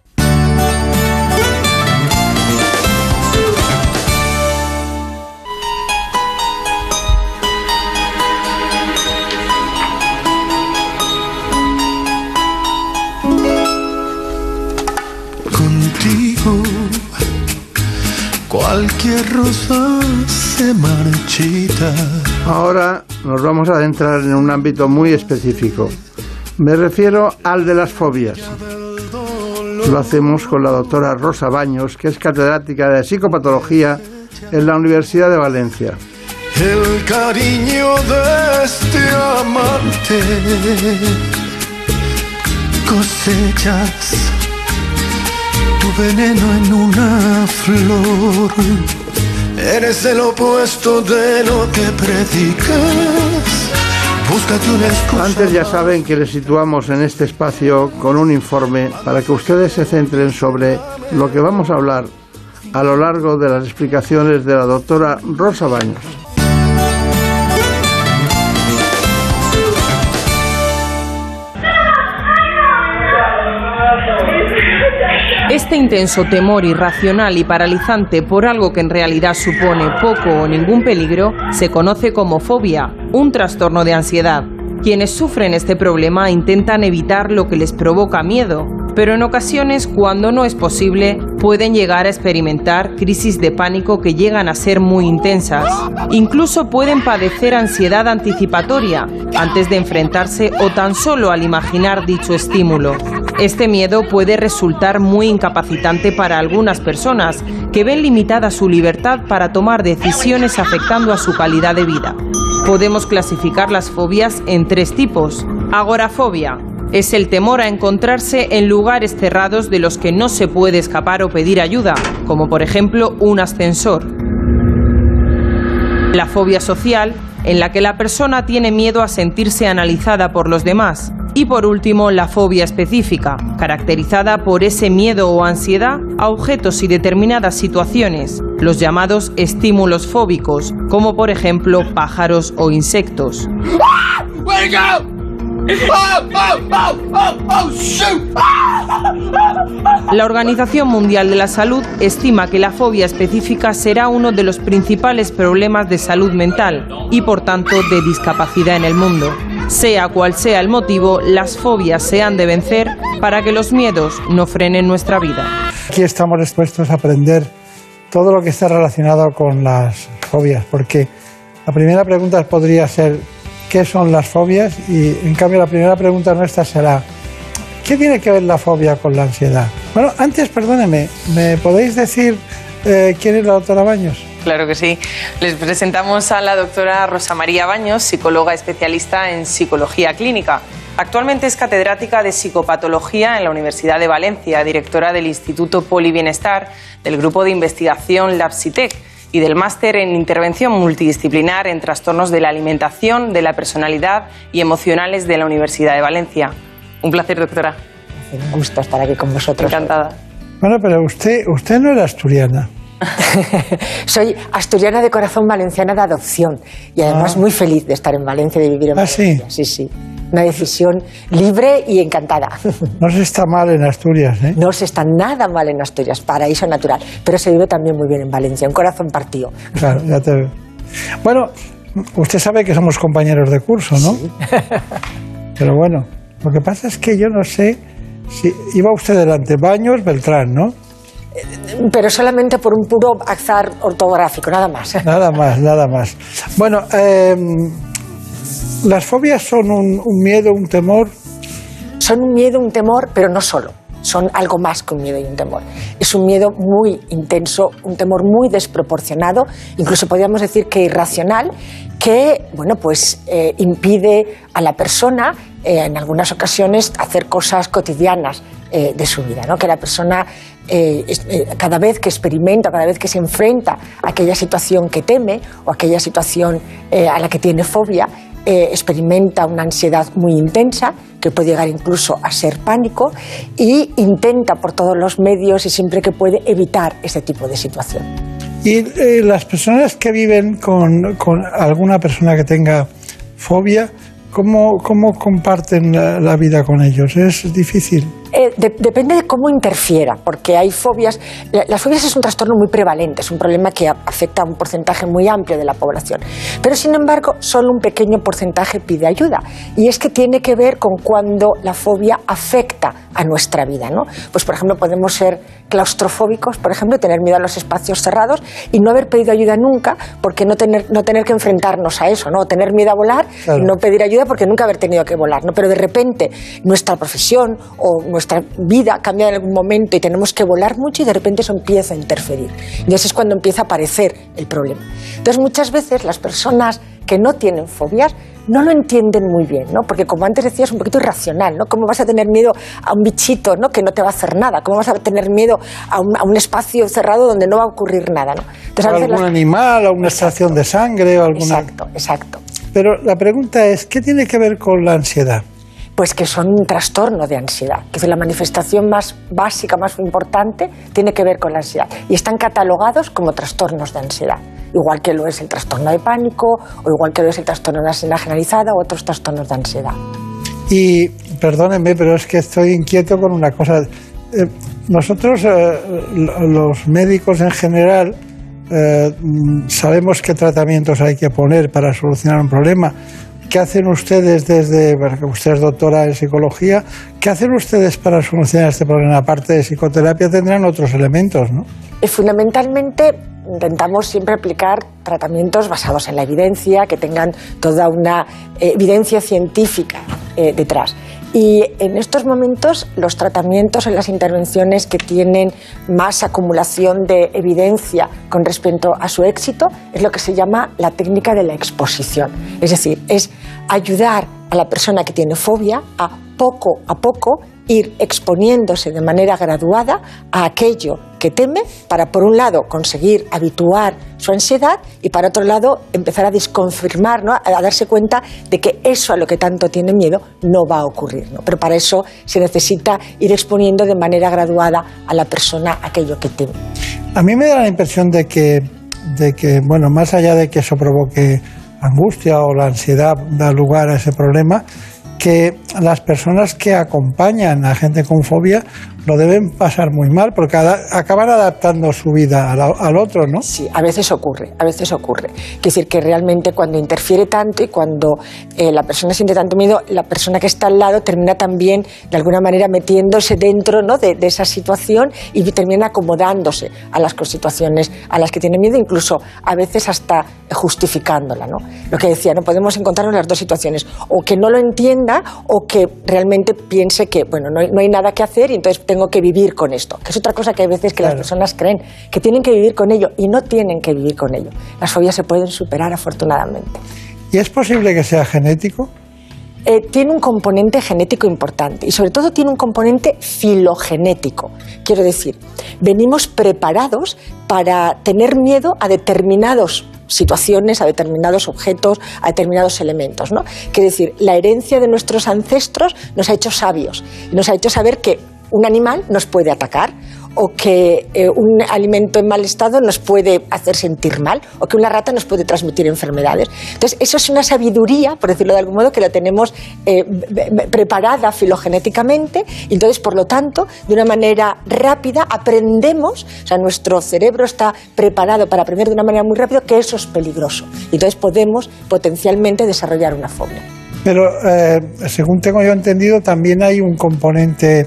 Cualquier rosa se marchita. Ahora nos vamos a adentrar en un ámbito muy específico. Me refiero al de las fobias. Lo hacemos con la doctora Rosa Baños, que es catedrática de psicopatología en la Universidad de Valencia. El cariño de este amante cosechas tu veneno en una flor. Eres el opuesto de lo que predicas. Búscate una excusa. Antes ya saben que les situamos en este espacio con un informe para que ustedes se centren sobre lo que vamos a hablar a lo largo de las explicaciones de la doctora Rosa Baños. Este intenso temor irracional y paralizante por algo que en realidad supone poco o ningún peligro se conoce como fobia, un trastorno de ansiedad. Quienes sufren este problema intentan evitar lo que les provoca miedo, pero en ocasiones, cuando no es posible, pueden llegar a experimentar crisis de pánico que llegan a ser muy intensas. Incluso pueden padecer ansiedad anticipatoria antes de enfrentarse o tan solo al imaginar dicho estímulo. Este miedo puede resultar muy incapacitante para algunas personas que ven limitada su libertad para tomar decisiones afectando a su calidad de vida. Podemos clasificar las fobias en tres tipos. Agorafobia, es el temor a encontrarse en lugares cerrados de los que no se puede escapar o pedir ayuda, como por ejemplo un ascensor. La fobia social, en la que la persona tiene miedo a sentirse analizada por los demás. Y por último, la fobia específica, caracterizada por ese miedo o ansiedad a objetos y determinadas situaciones, los llamados estímulos fóbicos, como por ejemplo pájaros o insectos. La Organización Mundial de la Salud estima que la fobia específica será uno de los principales problemas de salud mental y por tanto de discapacidad en el mundo. Sea cual sea el motivo, las fobias se han de vencer para que los miedos no frenen nuestra vida. Aquí estamos dispuestos a aprender todo lo que está relacionado con las fobias, porque la primera pregunta podría ser ¿qué son las fobias? Y en cambio la primera pregunta nuestra será ¿qué tiene que ver la fobia con la ansiedad? Bueno, antes, perdóneme, ¿me podéis decir eh, quién es la doctora Baños? Claro que sí. Les presentamos a la doctora Rosa María Baños, psicóloga especialista en psicología clínica. Actualmente es catedrática de psicopatología en la Universidad de Valencia, directora del Instituto Polibienestar, del grupo de investigación LabSitec y del máster en intervención multidisciplinar en trastornos de la alimentación, de la personalidad y emocionales de la Universidad de Valencia. Un placer, doctora. Un gusto estar aquí con vosotros. Encantada. Bueno, pero usted, usted no era asturiana. Soy asturiana de corazón, valenciana de adopción y además Ah. muy feliz de estar en Valencia, de vivir en ¿Ah, Valencia. Sí, sí. Una decisión libre y encantada. No se está mal en Asturias, ¿eh? No se está nada mal en Asturias, paraíso natural, pero se vive también muy bien en Valencia, un corazón partido. Claro, ya te veo. Bueno, usted sabe que somos compañeros de curso, ¿no? Pero bueno, lo que pasa es que yo no sé si iba usted delante, Baños, Beltrán, ¿no? Pero solamente por un puro azar ortográfico, nada más. Nada más, nada más. Bueno, eh, las fobias son un, un miedo, un temor. Son un miedo, un temor, pero no solo. Son algo más que un miedo y un temor. Es un miedo muy intenso, un temor muy desproporcionado, incluso podríamos decir que irracional, que bueno, pues, eh, impide a la persona eh, en algunas ocasiones hacer cosas cotidianas eh, de su vida, ¿no? que la persona eh, eh, cada vez que experimenta, cada vez que se enfrenta a aquella situación que teme o aquella situación eh, a la que tiene fobia, eh, experimenta una ansiedad muy intensa, que puede llegar incluso a ser pánico, y intenta por todos los medios y siempre que puede evitar ese tipo de situación. Y eh, las personas que viven con, con alguna persona que tenga fobia, ¿cómo, cómo comparten la, la vida con ellos? ¿Es difícil? Eh, de- depende de cómo interfiera, porque hay fobias. la- Las fobias es un trastorno muy prevalente, es un problema que afecta a un porcentaje muy amplio de la población. Pero, sin embargo, solo un pequeño porcentaje pide ayuda. Y es que tiene que ver con cuando la fobia afecta a nuestra vida. ¿no? Pues, por ejemplo, podemos ser claustrofóbicos, por ejemplo, tener miedo a los espacios cerrados y no haber pedido ayuda nunca, porque no tener, no tener que enfrentarnos a eso, ¿no? O tener miedo a volar Claro. y no pedir ayuda porque nunca haber tenido que volar, ¿no? Pero de repente nuestra profesión o nuestra vida cambia en algún momento y tenemos que volar mucho y de repente eso empieza a interferir. Y eso es cuando empieza a aparecer el problema. Entonces muchas veces las personas que no tienen fobias no lo entienden muy bien, ¿no? Porque como antes decías, es un poquito irracional, ¿no? ¿Cómo vas a tener miedo a un bichito, ¿no? Que no te va a hacer nada. ¿Cómo vas a tener miedo a un, a un espacio cerrado donde no va a ocurrir nada, ¿no? Entonces, a ¿Algún las- animal, o una extracción de sangre o alguna... Exacto, exacto. Pero la pregunta es, ¿qué tiene que ver con la ansiedad? Pues que son un trastorno de ansiedad. Que la manifestación más básica, más importante, tiene que ver con la ansiedad. Y están catalogados como trastornos de ansiedad. Igual que lo es el trastorno de pánico, o igual que lo es el trastorno de ansiedad generalizada, o otros trastornos de ansiedad. Y perdónenme, pero es que estoy inquieto con una cosa. Eh, nosotros, eh, lo- los médicos en general, eh, mm, sabemos qué tratamientos hay que poner para solucionar un problema. ¿Qué hacen ustedes desde, usted es doctora en psicología, qué hacen ustedes para solucionar este problema? Aparte de psicoterapia tendrán otros elementos, ¿no? Y fundamentalmente intentamos siempre aplicar tratamientos basados en la evidencia, que tengan toda una eh, evidencia científica eh, detrás. Y en estos momentos los tratamientos en las intervenciones que tienen más acumulación de evidencia con respecto a su éxito es lo que se llama la técnica de la exposición. Es decir, es ayudar a la persona que tiene fobia a poco a poco ir exponiéndose de manera graduada a aquello que teme para, por un lado, conseguir habituar su ansiedad y, para otro lado, empezar a desconfirmar, ¿no? a darse cuenta de que eso a lo que tanto tiene miedo no va a ocurrir. ¿no? Pero para eso se necesita ir exponiendo de manera graduada a la persona aquello que teme. A mí me da la impresión de que, de que, bueno, más allá de que eso provoque angustia o la ansiedad da lugar a ese problema, que las personas que acompañan a gente con fobia lo deben pasar muy mal porque acaban adaptando su vida al, al otro, ¿no? Sí, a veces ocurre, a veces ocurre. Quiere decir que realmente cuando interfiere tanto y cuando eh, la persona siente tanto miedo, la persona que está al lado termina también de alguna manera metiéndose dentro ¿no? de, de esa situación y termina acomodándose a las situaciones a las que tiene miedo, incluso a veces hasta justificándola. ¿no? Lo que decía, no podemos encontrarnos las dos situaciones, o que no lo entienda o que realmente piense que bueno, no no hay nada que hacer y entonces tengo que vivir con esto, que es otra cosa que hay veces que las personas creen que tienen que vivir con ello y no tienen que vivir con ello. Las fobias se pueden superar afortunadamente. ¿Y es posible que sea genético? Eh, tiene un componente genético importante y sobre todo tiene un componente filogenético. Quiero decir, venimos preparados para tener miedo a determinados situaciones, a determinados objetos, a determinados elementos. ¿no? Quiere decir, la herencia de nuestros ancestros nos ha hecho sabios y nos ha hecho saber que un animal nos puede atacar o que eh, un alimento en mal estado nos puede hacer sentir mal o que una rata nos puede transmitir enfermedades. Entonces, eso es una sabiduría, por decirlo de algún modo, que la tenemos eh, preparada filogenéticamente y entonces, por lo tanto, de una manera rápida aprendemos, o sea, nuestro cerebro está preparado para aprender de una manera muy rápida que eso es peligroso. Y entonces podemos potencialmente desarrollar una fobia. Pero eh, según tengo yo entendido, también hay un componente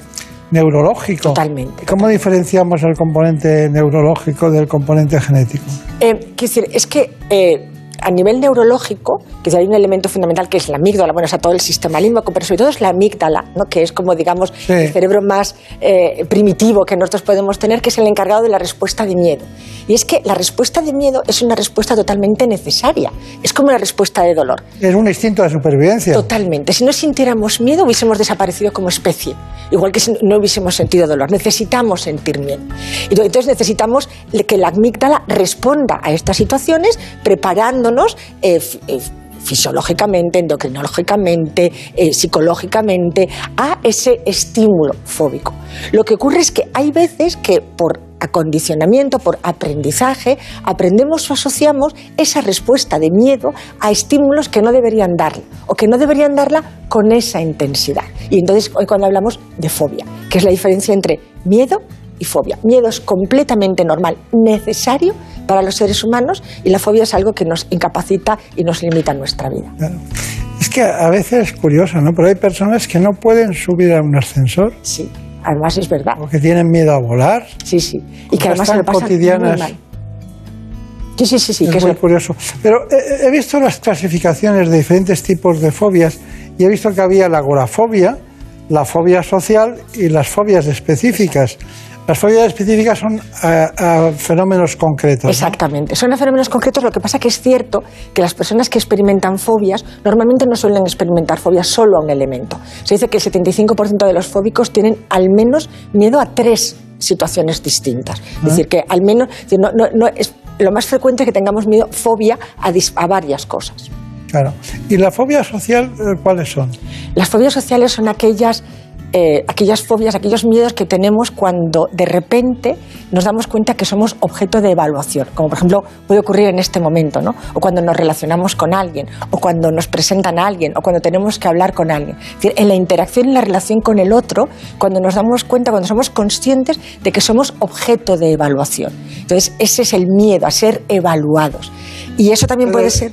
neurológico. Totalmente. ¿Cómo diferenciamos el componente neurológico del componente genético? Eh, quiero decir, es que eh, a nivel neurológico, que si hay un elemento fundamental que es la amígdala, bueno, o sea, todo el sistema límbico, pero sobre todo es la amígdala, ¿no? que es como, digamos, el cerebro más eh, primitivo que nosotros podemos tener, que es el encargado de la respuesta de miedo. Y es que la respuesta de miedo es una respuesta totalmente necesaria. Es como la respuesta de dolor. Es un instinto de supervivencia. Totalmente. Si no sintiéramos miedo, hubiésemos desaparecido como especie. Igual que si no hubiésemos sentido dolor. Necesitamos sentir miedo. Entonces necesitamos que la amígdala responda a estas situaciones preparándonos eh, eh, fisiológicamente, endocrinológicamente, eh, psicológicamente, a ese estímulo fóbico. Lo que ocurre es que hay veces que por acondicionamiento, por aprendizaje, aprendemos o asociamos esa respuesta de miedo a estímulos que no deberían darla o que no deberían darla con esa intensidad. Y entonces hoy cuando hablamos de fobia, que es la diferencia entre miedo y fobia. Miedo es completamente normal, necesario para los seres humanos y la fobia es algo que nos incapacita y nos limita en nuestra vida. Es que a veces es curioso, ¿no? Pero hay personas que no pueden subir a un ascensor. Sí, además es verdad. O que tienen miedo a volar. Sí, sí. Y que además se lo pasan cotidianas. muy mal. Sí, sí, sí, sí. es que es muy lo- curioso. Pero he, he visto las clasificaciones de diferentes tipos de fobias y he visto que había la agorafobia, la fobia social y las fobias específicas. Las fobias específicas son a, a fenómenos concretos. ¿no? Exactamente. Son fenómenos concretos. Lo que pasa que es cierto que las personas que experimentan fobias normalmente no suelen experimentar fobias solo a un elemento. Se dice que el 75% de los fóbicos tienen al menos miedo a tres situaciones distintas. Es decir, que al menos no, no- no es, lo más frecuente es que tengamos miedo, fobia a, dis- a varias cosas. Claro. ¿Y la fobia social eh, cuáles son? Las fobias sociales son aquellas, eh, aquellas fobias, aquellos miedos que tenemos cuando de repente nos damos cuenta que somos objeto de evaluación, como por ejemplo puede ocurrir en este momento, ¿no? o cuando nos relacionamos con alguien, o cuando nos presentan a alguien, o cuando tenemos que hablar con alguien. Es decir, en la interacción y la relación con el otro, cuando nos damos cuenta, cuando somos conscientes de que somos objeto de evaluación. Entonces, ese es el miedo a ser evaluados. Y eso también puede ser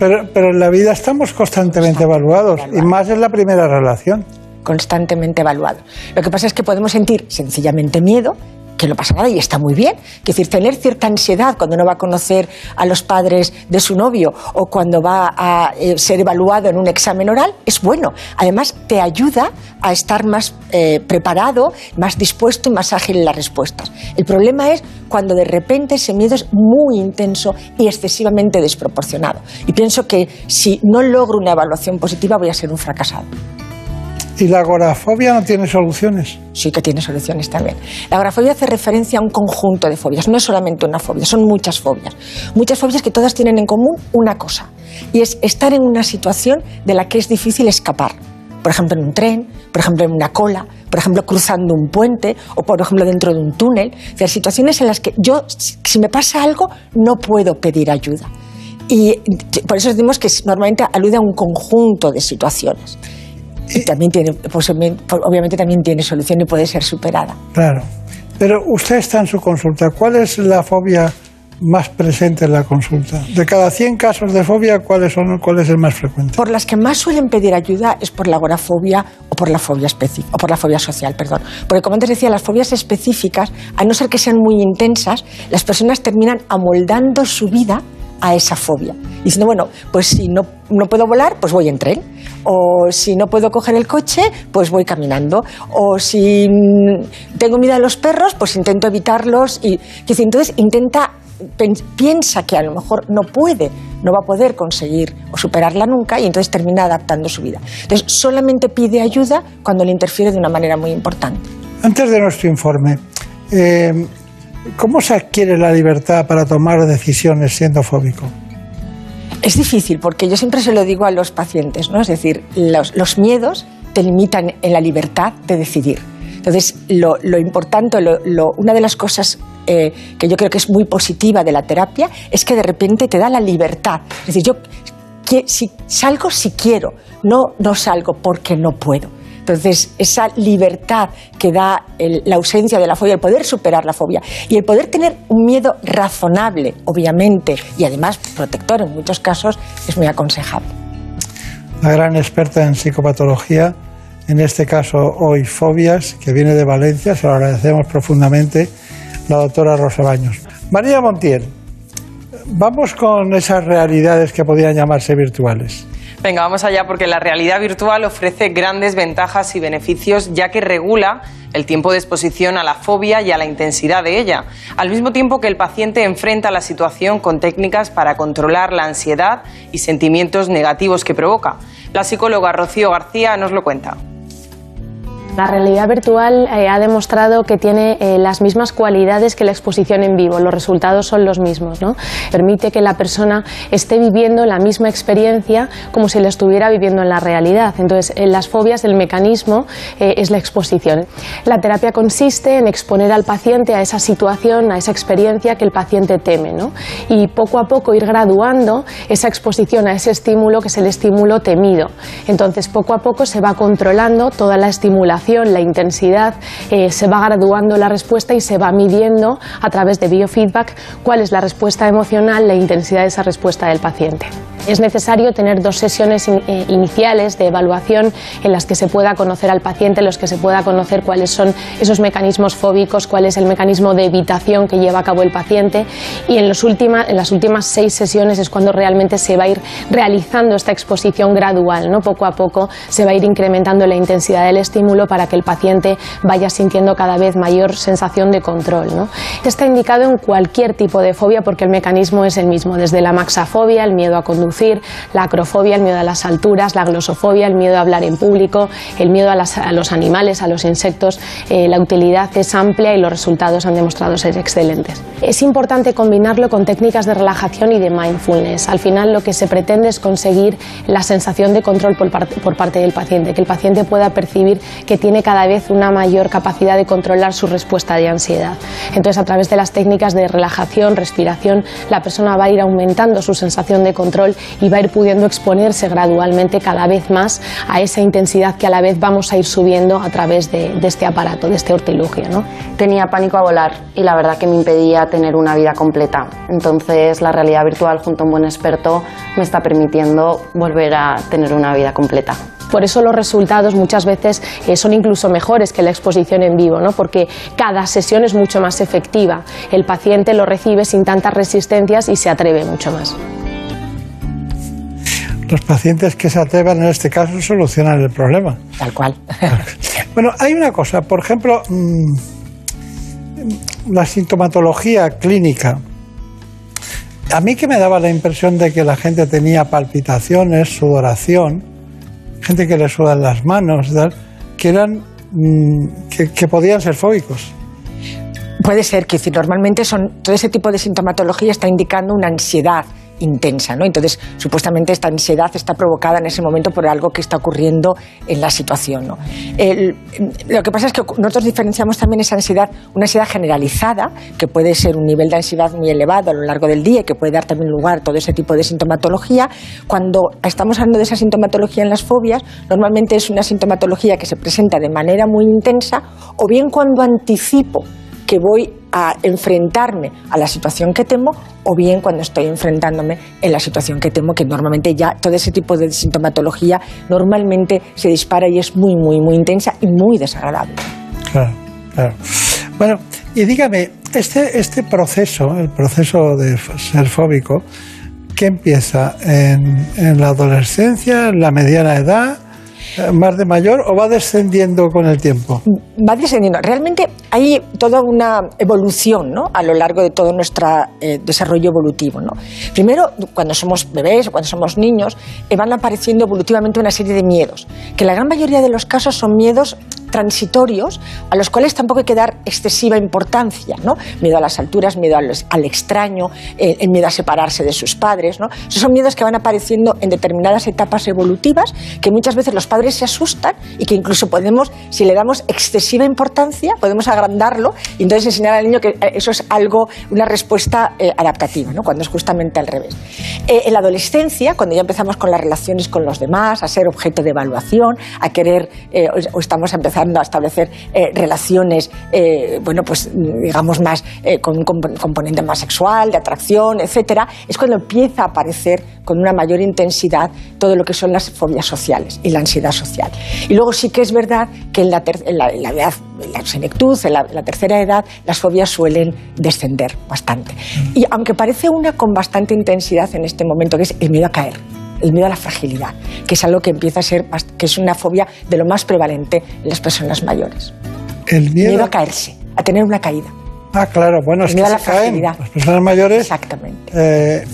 Pero, pero en la vida estamos constantemente evaluados, y más en la primera relación. Constantemente evaluado. Lo que pasa es que podemos sentir sencillamente miedo, que no pasa nada y está muy bien. Es decir, tener cierta ansiedad cuando no va a conocer a los padres de su novio o cuando va a eh, ser evaluado en un examen oral es bueno. Además, te ayuda a estar más eh, preparado, más dispuesto y más ágil en las respuestas. El problema es cuando de repente ese miedo es muy intenso y excesivamente desproporcionado. Y pienso que si no logro una evaluación positiva voy a ser un fracasado. ¿Y la agorafobia no tiene soluciones? Sí que tiene soluciones también. La agorafobia hace referencia a un conjunto de fobias, no es solamente una fobia, son muchas fobias. Muchas fobias que todas tienen en común una cosa, y es estar en una situación de la que es difícil escapar. Por ejemplo, en un tren, por ejemplo, en una cola, por ejemplo, cruzando un puente o, por ejemplo, dentro de un túnel. O sea, situaciones en las que yo, si me pasa algo, no puedo pedir ayuda. Y por eso decimos que normalmente alude a un conjunto de situaciones. Y también tiene, pues, obviamente también tiene solución y puede ser superada. Claro. Pero usted está en su consulta. ¿Cuál es la fobia más presente en la consulta? De cada 100 casos de fobia, ¿cuál es el más frecuente? Por las que más suelen pedir ayuda es por la agorafobia o por la fobia específica, o por la fobia social, perdón. Porque como antes decía, las fobias específicas, a no ser que sean muy intensas, las personas terminan amoldando su vida a esa fobia. Diciendo, bueno, pues si no, no puedo volar, pues voy en tren. O si no puedo coger el coche, pues voy caminando. O si tengo miedo a los perros, pues intento evitarlos. Y entonces intenta, piensa que a lo mejor no puede, no va a poder conseguir o superarla nunca y entonces termina adaptando su vida. Entonces solamente pide ayuda cuando le interfiere de una manera muy importante. Antes de nuestro informe, eh, ¿Cómo se adquiere la libertad para tomar decisiones siendo fóbico? Es difícil porque yo siempre se lo digo a los pacientes, ¿no? Es decir, los, miedos te limitan en la libertad de decidir. Entonces, lo, importante, una de las cosas eh, que yo creo que es muy positiva de la terapia es que de repente te da la libertad. Es decir, yo si salgo si quiero, no, no salgo porque no puedo. Entonces, esa libertad que da la ausencia de la fobia, el poder superar la fobia y el poder tener un miedo razonable, obviamente, y además protector en muchos casos, es muy aconsejable. La gran experta en psicopatología, en este caso hoy fobias, que viene de Valencia, se lo agradecemos profundamente, la doctora Rosa Baños. María Montiel, vamos con esas realidades que podrían llamarse virtuales. Venga, vamos allá porque la realidad virtual ofrece grandes ventajas y beneficios ya que regula el tiempo de exposición a la fobia y a la intensidad de ella, al mismo tiempo que el paciente enfrenta la situación con técnicas para controlar la ansiedad y sentimientos negativos que provoca. La psicóloga Rocío García nos lo cuenta. La realidad virtual eh, ha demostrado que tiene eh, las mismas cualidades que la exposición en vivo. Los resultados son los mismos. ¿no? Permite que la persona esté viviendo la misma experiencia como si la estuviera viviendo en la realidad. Entonces, en las fobias, el mecanismo eh, es la exposición. La terapia consiste en exponer al paciente a esa situación, a esa experiencia que el paciente teme. ¿no? Y poco a poco ir graduando esa exposición a ese estímulo que es el estímulo temido. Entonces, poco a poco se va controlando toda la estimulación la intensidad, eh, se va graduando la respuesta y se va midiendo a través de biofeedback cuál es la respuesta emocional, la intensidad de esa respuesta del paciente. Es necesario tener dos sesiones eh, iniciales de evaluación en las que se pueda conocer al paciente, en las que se pueda conocer cuáles son esos mecanismos fóbicos, cuál es el mecanismo de evitación que lleva a cabo el paciente y en, los las últimas seis sesiones es cuando realmente se va a ir realizando esta exposición gradual, ¿no? poco a poco se va a ir incrementando la intensidad del estímulo para que el paciente vaya sintiendo cada vez mayor sensación de control. Está indicado en cualquier tipo de fobia porque el mecanismo es el mismo, desde la maxafobia, el miedo a conducir, la acrofobia, el miedo a las alturas, la glosofobia, el miedo a hablar en público, el miedo a, los animales, a los insectos. Eh, la utilidad es amplia y los resultados han demostrado ser excelentes. Es importante combinarlo con técnicas de relajación y de mindfulness. Al final lo que se pretende es conseguir la sensación de control por parte del paciente, que el paciente pueda percibir que tiene cada vez una mayor capacidad de controlar su respuesta de ansiedad. Entonces, a través de las técnicas de relajación, respiración, la persona va a ir aumentando su sensación de control y va a ir pudiendo exponerse gradualmente cada vez más a esa intensidad que a la vez vamos a ir subiendo a través de, este aparato, de este hortilugio. ¿no? Tenía pánico a volar y la verdad que me impedía tener una vida completa. Entonces la realidad virtual junto a un buen experto me está permitiendo volver a tener una vida completa. Por eso los resultados muchas veces eh, son incluso mejores que la exposición en vivo, ¿no? porque cada sesión es mucho más efectiva. El paciente lo recibe sin tantas resistencias y se atreve mucho más los pacientes que se atrevan en este caso solucionan el problema. Tal cual. bueno, hay una cosa, por ejemplo, mm, la sintomatología clínica. A mí que me daba la impresión de que la gente tenía palpitaciones, sudoración, gente que le sudan las manos, que eran mm, que, podían ser fóbicos. Puede ser que si normalmente son todo ese tipo de sintomatología está indicando una ansiedad intensa, ¿no? Entonces, supuestamente esta ansiedad está provocada en ese momento por algo que está ocurriendo en la situación, ¿no? Lo que pasa es que nosotros diferenciamos también esa ansiedad, una ansiedad generalizada, que puede ser un nivel de ansiedad muy elevado a lo largo del día y que puede dar también lugar a todo ese tipo de sintomatología. Cuando estamos hablando de esa sintomatología en las fobias, normalmente es una sintomatología que se presenta de manera muy intensa o bien cuando anticipo que voy a enfrentarme a la situación que temo o bien cuando estoy enfrentándome en la situación que temo, que normalmente ya todo ese tipo de sintomatología normalmente se dispara y es muy, muy, muy intensa y muy desagradable. Claro, claro. Bueno, y dígame, este, este proceso, el proceso de ser fóbico, ¿qué empieza en, la adolescencia, en la mediana edad, más de mayor o va descendiendo con el tiempo? va descendiendo. Realmente hay toda una evolución ¿no? a lo largo de todo nuestro eh, desarrollo evolutivo. ¿no? Primero, cuando somos bebés o cuando somos niños, eh, van apareciendo evolutivamente una serie de miedos, que en la gran mayoría de los casos son miedos transitorios a los cuales tampoco hay que dar excesiva importancia, ¿no? Miedo a las alturas, miedo al, extraño, eh, miedo a separarse de sus padres, ¿no? Esos son miedos que van apareciendo en determinadas etapas evolutivas que muchas veces los padres se asustan y que incluso podemos, si le damos excesiva importancia, podemos agrandarlo y entonces enseñar al niño que eh, eso es algo, una respuesta eh, adaptativa, ¿no? Cuando es justamente al revés. En la adolescencia, cuando ya empezamos con las relaciones con los demás, a ser objeto de evaluación, a querer, o estamos empezando a establecer eh, relaciones, eh, bueno, pues digamos más eh, con un comp- componente más sexual, de atracción, etcétera, es cuando empieza a aparecer con una mayor intensidad todo lo que son las fobias sociales y la ansiedad social. Y luego sí que es verdad que en la, ter- en la- en la edad, en la senectud, en la, en la tercera edad, las fobias suelen descender bastante. Y aunque parece una con bastante intensidad en este momento, que es el miedo a caer el miedo a la fragilidad, que es algo que empieza a ser, que es una fobia de lo más prevalente en las personas mayores. El miedo, a caerse, a tener una caída. Ah, claro, bueno, es que miedo a se la caen. Las personas mayores, Exactamente. eh,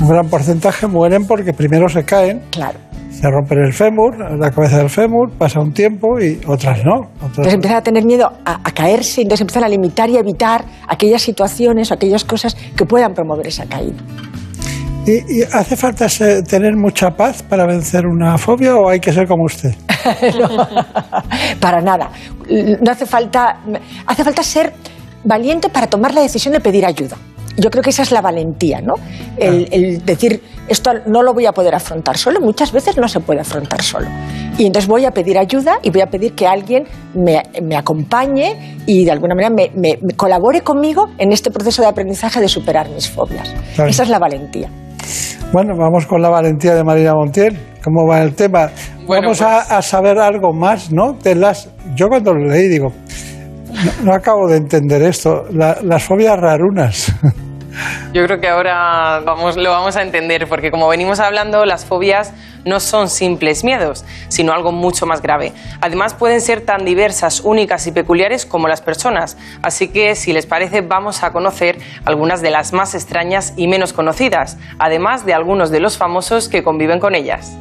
un gran porcentaje mueren porque primero se caen, Claro. se rompen el fémur, la cabeza del fémur, pasa un tiempo y otras no. Otras Entonces empiezan a tener miedo a, a caerse, entonces empiezan a limitar y a evitar aquellas situaciones o aquellas cosas que puedan promover esa caída. ¿Y, y hace falta tener mucha paz para vencer una fobia o hay que ser como usted? No, para nada. No hace falta, hace falta ser valiente para tomar la decisión de pedir ayuda. Yo creo que esa es la valentía, ¿no? El, el decir, esto no lo voy a poder afrontar solo, muchas veces no se puede afrontar solo. Y entonces voy a pedir ayuda y voy a pedir que alguien me, me acompañe y de alguna manera me, me- me colabore conmigo en este proceso de aprendizaje de superar mis fobias. Claro. Esa es la valentía. Bueno, vamos con la valentía de Marina Montiel. ¿Cómo va el tema? Bueno, vamos pues- a, a saber algo más, ¿no? De las, yo cuando lo leí digo, no, no acabo de entender esto. La- las fobias rarunas. Yo creo que ahora vamos, lo vamos a entender, porque como venimos hablando, las fobias no son simples miedos, sino algo mucho más grave. Además, pueden ser tan diversas, únicas y peculiares como las personas. Así que, si les parece, vamos a conocer algunas de las más extrañas y menos conocidas, además de algunos de los famosos que conviven con ellas.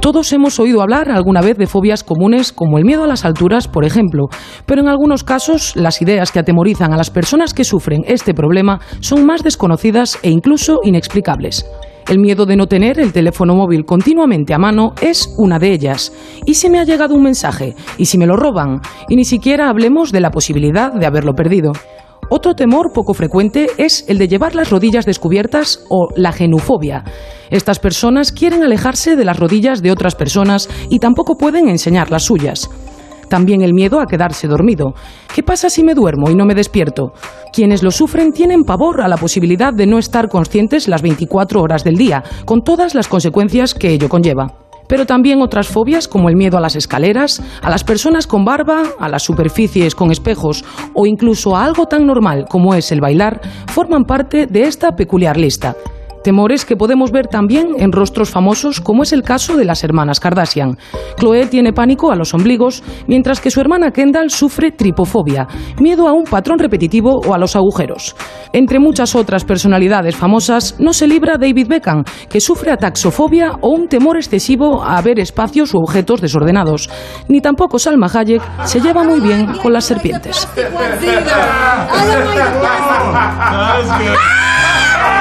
Todos hemos oído hablar alguna vez de fobias comunes como el miedo a las alturas, por ejemplo, pero en algunos casos las ideas que atemorizan a las personas que sufren este problema son más desconocidas e incluso inexplicables. El miedo de no tener el teléfono móvil continuamente a mano es una de ellas. ¿Y si me ha llegado un mensaje? ¿Y si me lo roban? Y ni siquiera hablemos de la posibilidad de haberlo perdido. Otro temor poco frecuente es el de llevar las rodillas descubiertas o la genufobia. Estas personas quieren alejarse de las rodillas de otras personas y tampoco pueden enseñar las suyas. También el miedo a quedarse dormido. ¿Qué pasa si me duermo y no me despierto? Quienes lo sufren tienen pavor a la posibilidad de no estar conscientes las 24 horas del día, con todas las consecuencias que ello conlleva. Pero también otras fobias como el miedo a las escaleras, a las personas con barba, a las superficies con espejos o incluso a algo tan normal como es el bailar, forman parte de esta peculiar lista. Temores que podemos ver también en rostros famosos, como es el caso de las hermanas Kardashian. Chloe tiene pánico a los ombligos, mientras que su hermana Kendall sufre tripofobia, miedo a un patrón repetitivo o a los agujeros. Entre muchas otras personalidades famosas, no se libra David Beckham, que sufre ataxofobia o un temor excesivo a ver espacios u objetos desordenados. Ni tampoco Salma Hayek se lleva muy bien con las serpientes.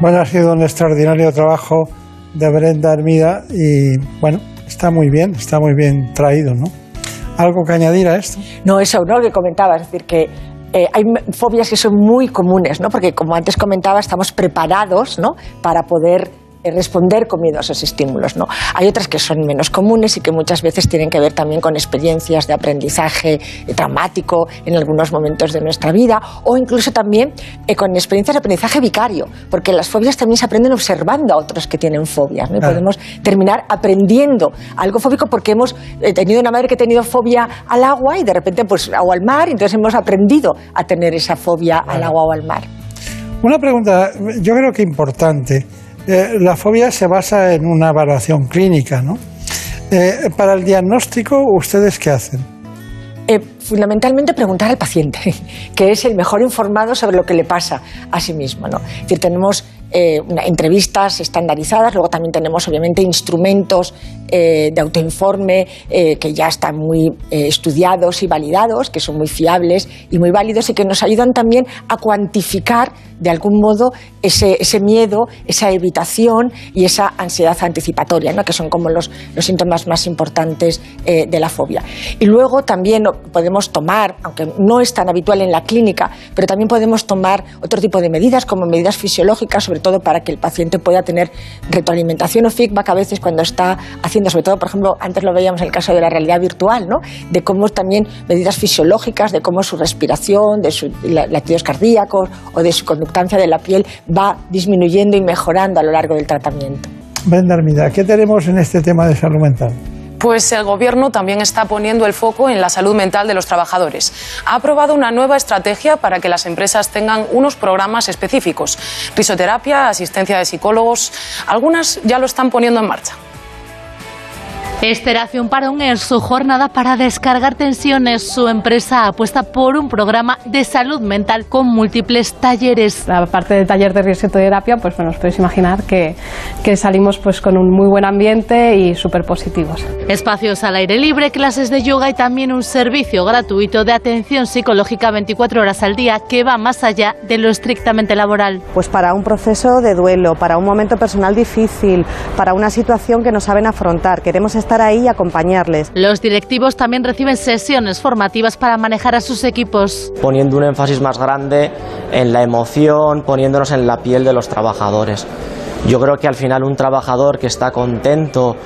Bueno, ha sido un extraordinario trabajo de Brenda Hermida y bueno, está muy bien, está muy bien traído, ¿no? ¿Algo que añadir a esto? No, eso, ¿no? Que comentaba, es decir, que eh, hay fobias que son muy comunes, ¿no? Porque como antes comentaba, estamos preparados, ¿no? Para poder responder con miedo a esos estímulos. ¿no? Hay otras que son menos comunes y que muchas veces tienen que ver también con experiencias de aprendizaje eh, traumático en algunos momentos de nuestra vida o incluso también eh, con experiencias de aprendizaje vicario, porque las fobias también se aprenden observando a otros que tienen fobias. ¿no? Y podemos terminar aprendiendo algo fóbico porque hemos tenido una madre que ha tenido fobia al agua y de repente pues o al mar, y entonces hemos aprendido a tener esa fobia al agua o al mar. Una pregunta, yo creo que importante. Eh, la fobia se basa en una evaluación clínica, ¿no? Eh, para el diagnóstico, ¿ustedes qué hacen? Eh, fundamentalmente preguntar al paciente, que es el mejor informado sobre lo que le pasa a sí mismo. ¿no? Es decir, tenemos entrevistas estandarizadas, luego también tenemos obviamente instrumentos de autoinforme que ya están muy estudiados y validados, que son muy fiables y muy válidos y que nos ayudan también a cuantificar de algún modo ese, miedo, esa evitación y esa ansiedad anticipatoria, ¿no? que son como los, síntomas más importantes eh, de la fobia. Y luego también podemos tomar, aunque no es tan habitual en la clínica, pero también podemos tomar otro tipo de medidas, como medidas fisiológicas, sobre todo para que el paciente pueda tener retroalimentación o feedback a veces cuando está haciendo, sobre todo, por ejemplo, antes lo veíamos en el caso de la realidad virtual, ¿no? de cómo también medidas fisiológicas, de cómo su respiración, de sus latidos cardíacos o de su conductancia de la piel va disminuyendo y mejorando a lo largo del tratamiento. Brenda Armida, ¿qué tenemos en este tema de salud mental? Pues el Gobierno también está poniendo el foco en la salud mental de los trabajadores. Ha aprobado una nueva estrategia para que las empresas tengan unos programas específicos. Risoterapia, asistencia de psicólogos, algunas ya lo están poniendo en marcha. Esteración Parón en su jornada para descargar tensiones. Su empresa apuesta por un programa de salud mental con múltiples talleres. Aparte del taller de risoterapia, pues bueno, os podéis imaginar que, que salimos pues con un muy buen ambiente y súper positivos. Espacios al aire libre, clases de yoga y también un servicio gratuito de atención psicológica 24 horas al día que va más allá de lo estrictamente laboral. Pues para un proceso de duelo, para un momento personal difícil, para una situación que no saben afrontar. Queremos estar ahí y acompañarles. Los directivos también reciben sesiones formativas para manejar a sus equipos. Poniendo un énfasis más grande en la emoción, poniéndonos en la piel de los trabajadores. Yo creo que al final un trabajador que está contento,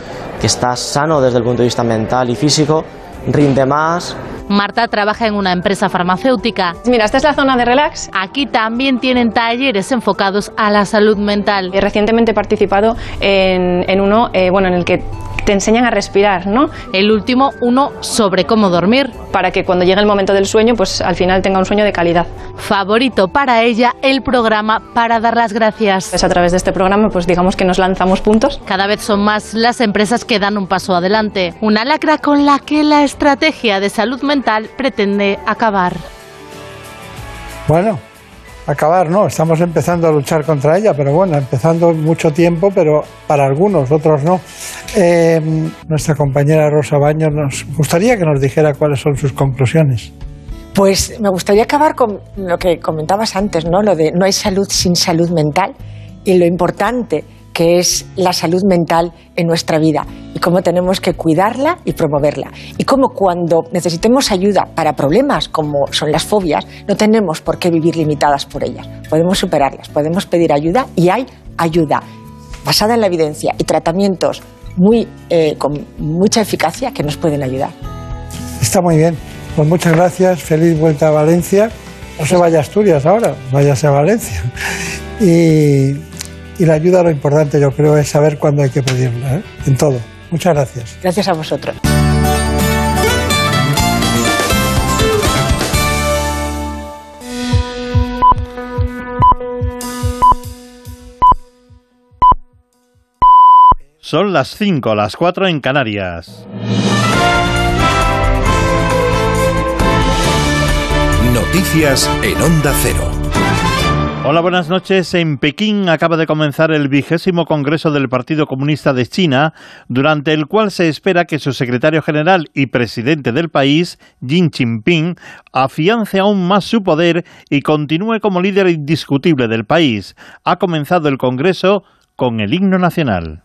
que está sano desde el punto de vista mental y físico, rinde más, Marta trabaja en una empresa farmacéutica. Mira, esta es la zona de relax. Aquí también tienen talleres enfocados a la salud mental. Recientemente he participado en, en uno eh, bueno, en el que te enseñan a respirar, ¿no? El último, uno sobre cómo dormir. Para que cuando llegue el momento del sueño, pues al final tenga un sueño de calidad. Favorito para ella el programa para dar las gracias. Pues a través de este programa, pues digamos que nos lanzamos puntos. Cada vez son más las empresas que dan un paso adelante. Una lacra con la que la estrategia de salud mental pretende acabar. Bueno, acabar, no, estamos empezando a luchar contra ella, pero bueno, empezando mucho tiempo, pero para algunos, otros no. Eh, nuestra compañera Rosa Baños nos gustaría que nos dijera cuáles son sus conclusiones. Pues me gustaría acabar con lo que comentabas antes, ¿no? Lo de no hay salud sin salud mental y lo importante que es la salud mental en nuestra vida y cómo tenemos que cuidarla y promoverla. Y cómo cuando necesitemos ayuda para problemas como son las fobias, no tenemos por qué vivir limitadas por ellas. Podemos superarlas, podemos pedir ayuda y hay ayuda basada en la evidencia y tratamientos muy, eh, con mucha eficacia que nos pueden ayudar. Está muy bien. Pues muchas gracias. Feliz vuelta a Valencia. No se vaya a Asturias ahora, váyase a Valencia. Y y la ayuda lo importante yo creo es saber cuándo hay que pedirla, ¿eh? en todo. Muchas gracias. Gracias a vosotros. Son las 5, las 4 en Canarias. Noticias en Onda Cero. Hola, buenas noches. En Pekín acaba de comenzar el vigésimo Congreso del Partido Comunista de China, durante el cual se espera que su secretario general y presidente del país, Xi Jinping, afiance aún más su poder y continúe como líder indiscutible del país. Ha comenzado el Congreso con el himno nacional.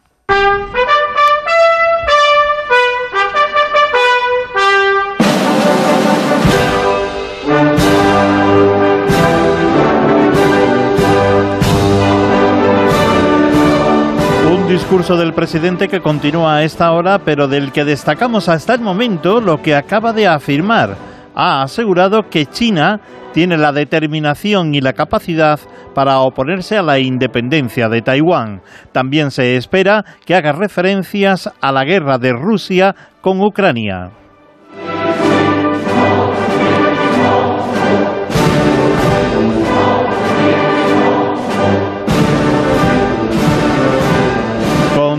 Discurso del presidente que continúa a esta hora, pero del que destacamos hasta el momento lo que acaba de afirmar. Ha asegurado que China tiene la determinación y la capacidad para oponerse a la independencia de Taiwán. También se espera que haga referencias a la guerra de Rusia con Ucrania.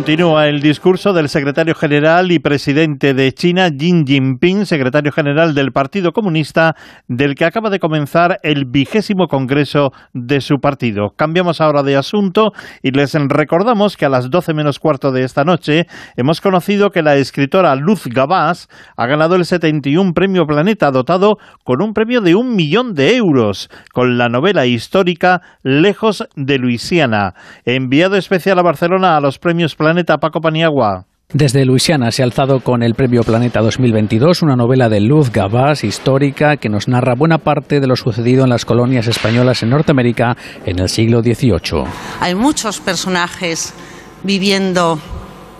Continúa el discurso del secretario general y presidente de China, Xi Jinping, secretario general del Partido Comunista, del que acaba de comenzar el vigésimo congreso de su partido. Cambiamos ahora de asunto y les recordamos que a las 12 menos cuarto de esta noche hemos conocido que la escritora Luz Gabás ha ganado el 71 Premio Planeta, dotado con un premio de un millón de euros, con la novela histórica Lejos de Luisiana. Enviado especial a Barcelona a los premios Planeta Paco Paniagua. Desde Luisiana se ha alzado con el Premio Planeta 2022 una novela de Luz Gabás histórica que nos narra buena parte de lo sucedido en las colonias españolas en Norteamérica en el siglo XVIII. Hay muchos personajes viviendo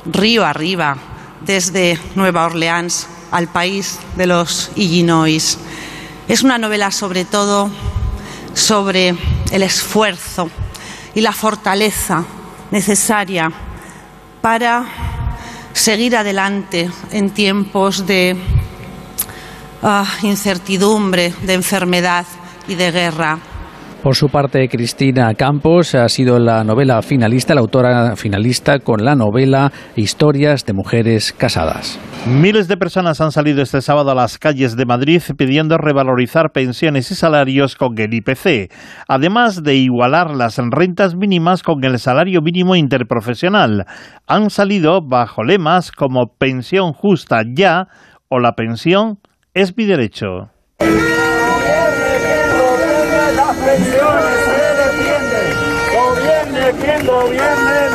río arriba, desde Nueva Orleans al país de los Illinois. Es una novela sobre todo sobre el esfuerzo y la fortaleza necesaria para seguir adelante en tiempos de uh, incertidumbre, de enfermedad y de guerra. Por su parte, Cristina Campos ha sido la novela finalista, la autora finalista con la novela Historias de mujeres casadas. Miles de personas han salido este sábado a las calles de Madrid pidiendo revalorizar pensiones y salarios con el IPC, además de igualar las rentas mínimas con el salario mínimo interprofesional. Han salido bajo lemas como pensión justa ya o la pensión es mi derecho. Se defiende. Gobierne quien gobierne,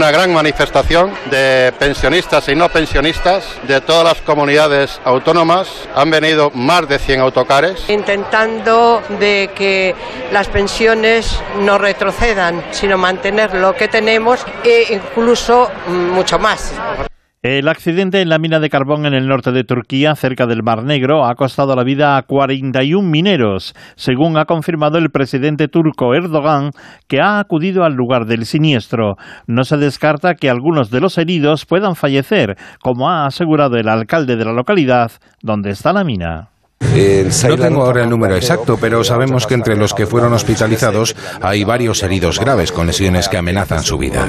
Una gran manifestación de pensionistas y no pensionistas de todas las comunidades autónomas. Han venido más de 100 autocares. Intentando de que las pensiones no retrocedan, sino mantener lo que tenemos e incluso mucho más. El accidente en la mina de carbón en el norte de Turquía, cerca del Mar Negro, ha costado la vida a 41 mineros, según ha confirmado el presidente turco Erdogan, que ha acudido al lugar del siniestro. No se descarta que algunos de los heridos puedan fallecer, como ha asegurado el alcalde de la localidad donde está la mina. No tengo ahora el número exacto, pero sabemos que entre los que fueron hospitalizados hay varios heridos graves con lesiones que amenazan su vida.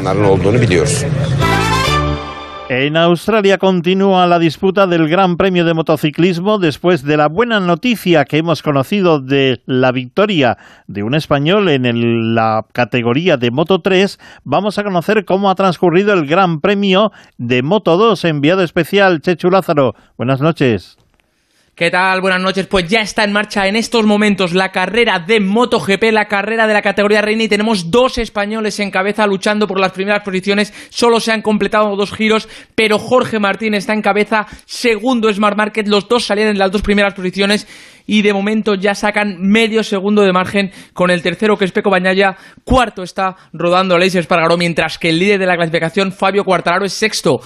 En Australia continúa la disputa del Gran Premio de Motociclismo después de la buena noticia que hemos conocido de la victoria de un español en la categoría de Moto 3. Vamos a conocer cómo ha transcurrido el Gran Premio de Moto 2, enviado especial Chechu Lázaro. Buenas noches. ¿Qué tal? Buenas noches. Pues ya está en marcha en estos momentos la carrera de MotoGP, la carrera de la categoría reina y tenemos dos españoles en cabeza luchando por las primeras posiciones. Solo se han completado dos giros, pero Jorge Martín está en cabeza. Segundo es Marc Márquez. Los dos salían en las dos primeras posiciones y de momento ya sacan medio segundo de margen con el tercero que es Peco Bañaya. Cuarto está rodando Aleix Espargaró, mientras que el líder de la clasificación, Fabio Quartararo, es sexto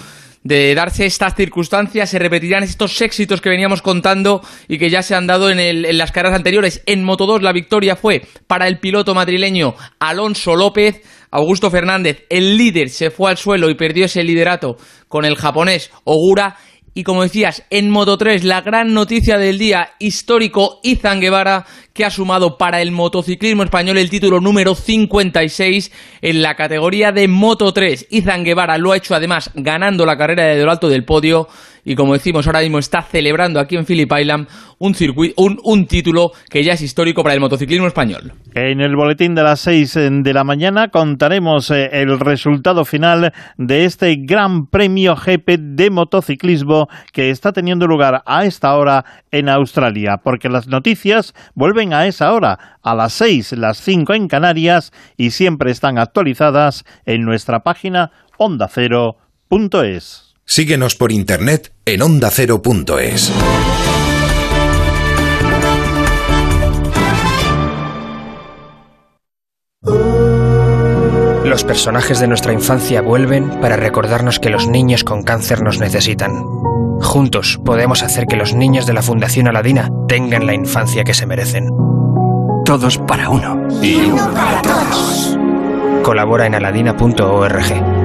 de darse estas circunstancias, se repetirán estos éxitos que veníamos contando y que ya se han dado en, el- en las carreras anteriores. En Moto 2 la victoria fue para el piloto madrileño Alonso López. Augusto Fernández, el líder, se fue al suelo y perdió ese liderato con el japonés Ogura. Y como decías, en Moto 3, la gran noticia del día histórico, Izan Guevara, que ha sumado para el motociclismo español el título número 56 en la categoría de Moto 3. Izan Guevara lo ha hecho además ganando la carrera de lo alto del podio y como decimos ahora mismo está celebrando aquí en Phillip Island un, un, un título que ya es histórico para el motociclismo español. En el boletín de las 6 de la mañana contaremos eh, el resultado final de este Gran Premio GP de motociclismo que está teniendo lugar a esta hora en Australia, porque las noticias vuelven a esa hora, a las 6, las 5 en Canarias y siempre están actualizadas en nuestra página ondacero.es. Síguenos por internet en ondacero.es. Los personajes de nuestra infancia vuelven para recordarnos que los niños con cáncer nos necesitan. Juntos podemos hacer que los niños de la Fundación Aladina tengan la infancia que se merecen. Todos para uno. Y uno para todos. Colabora en aladina.org.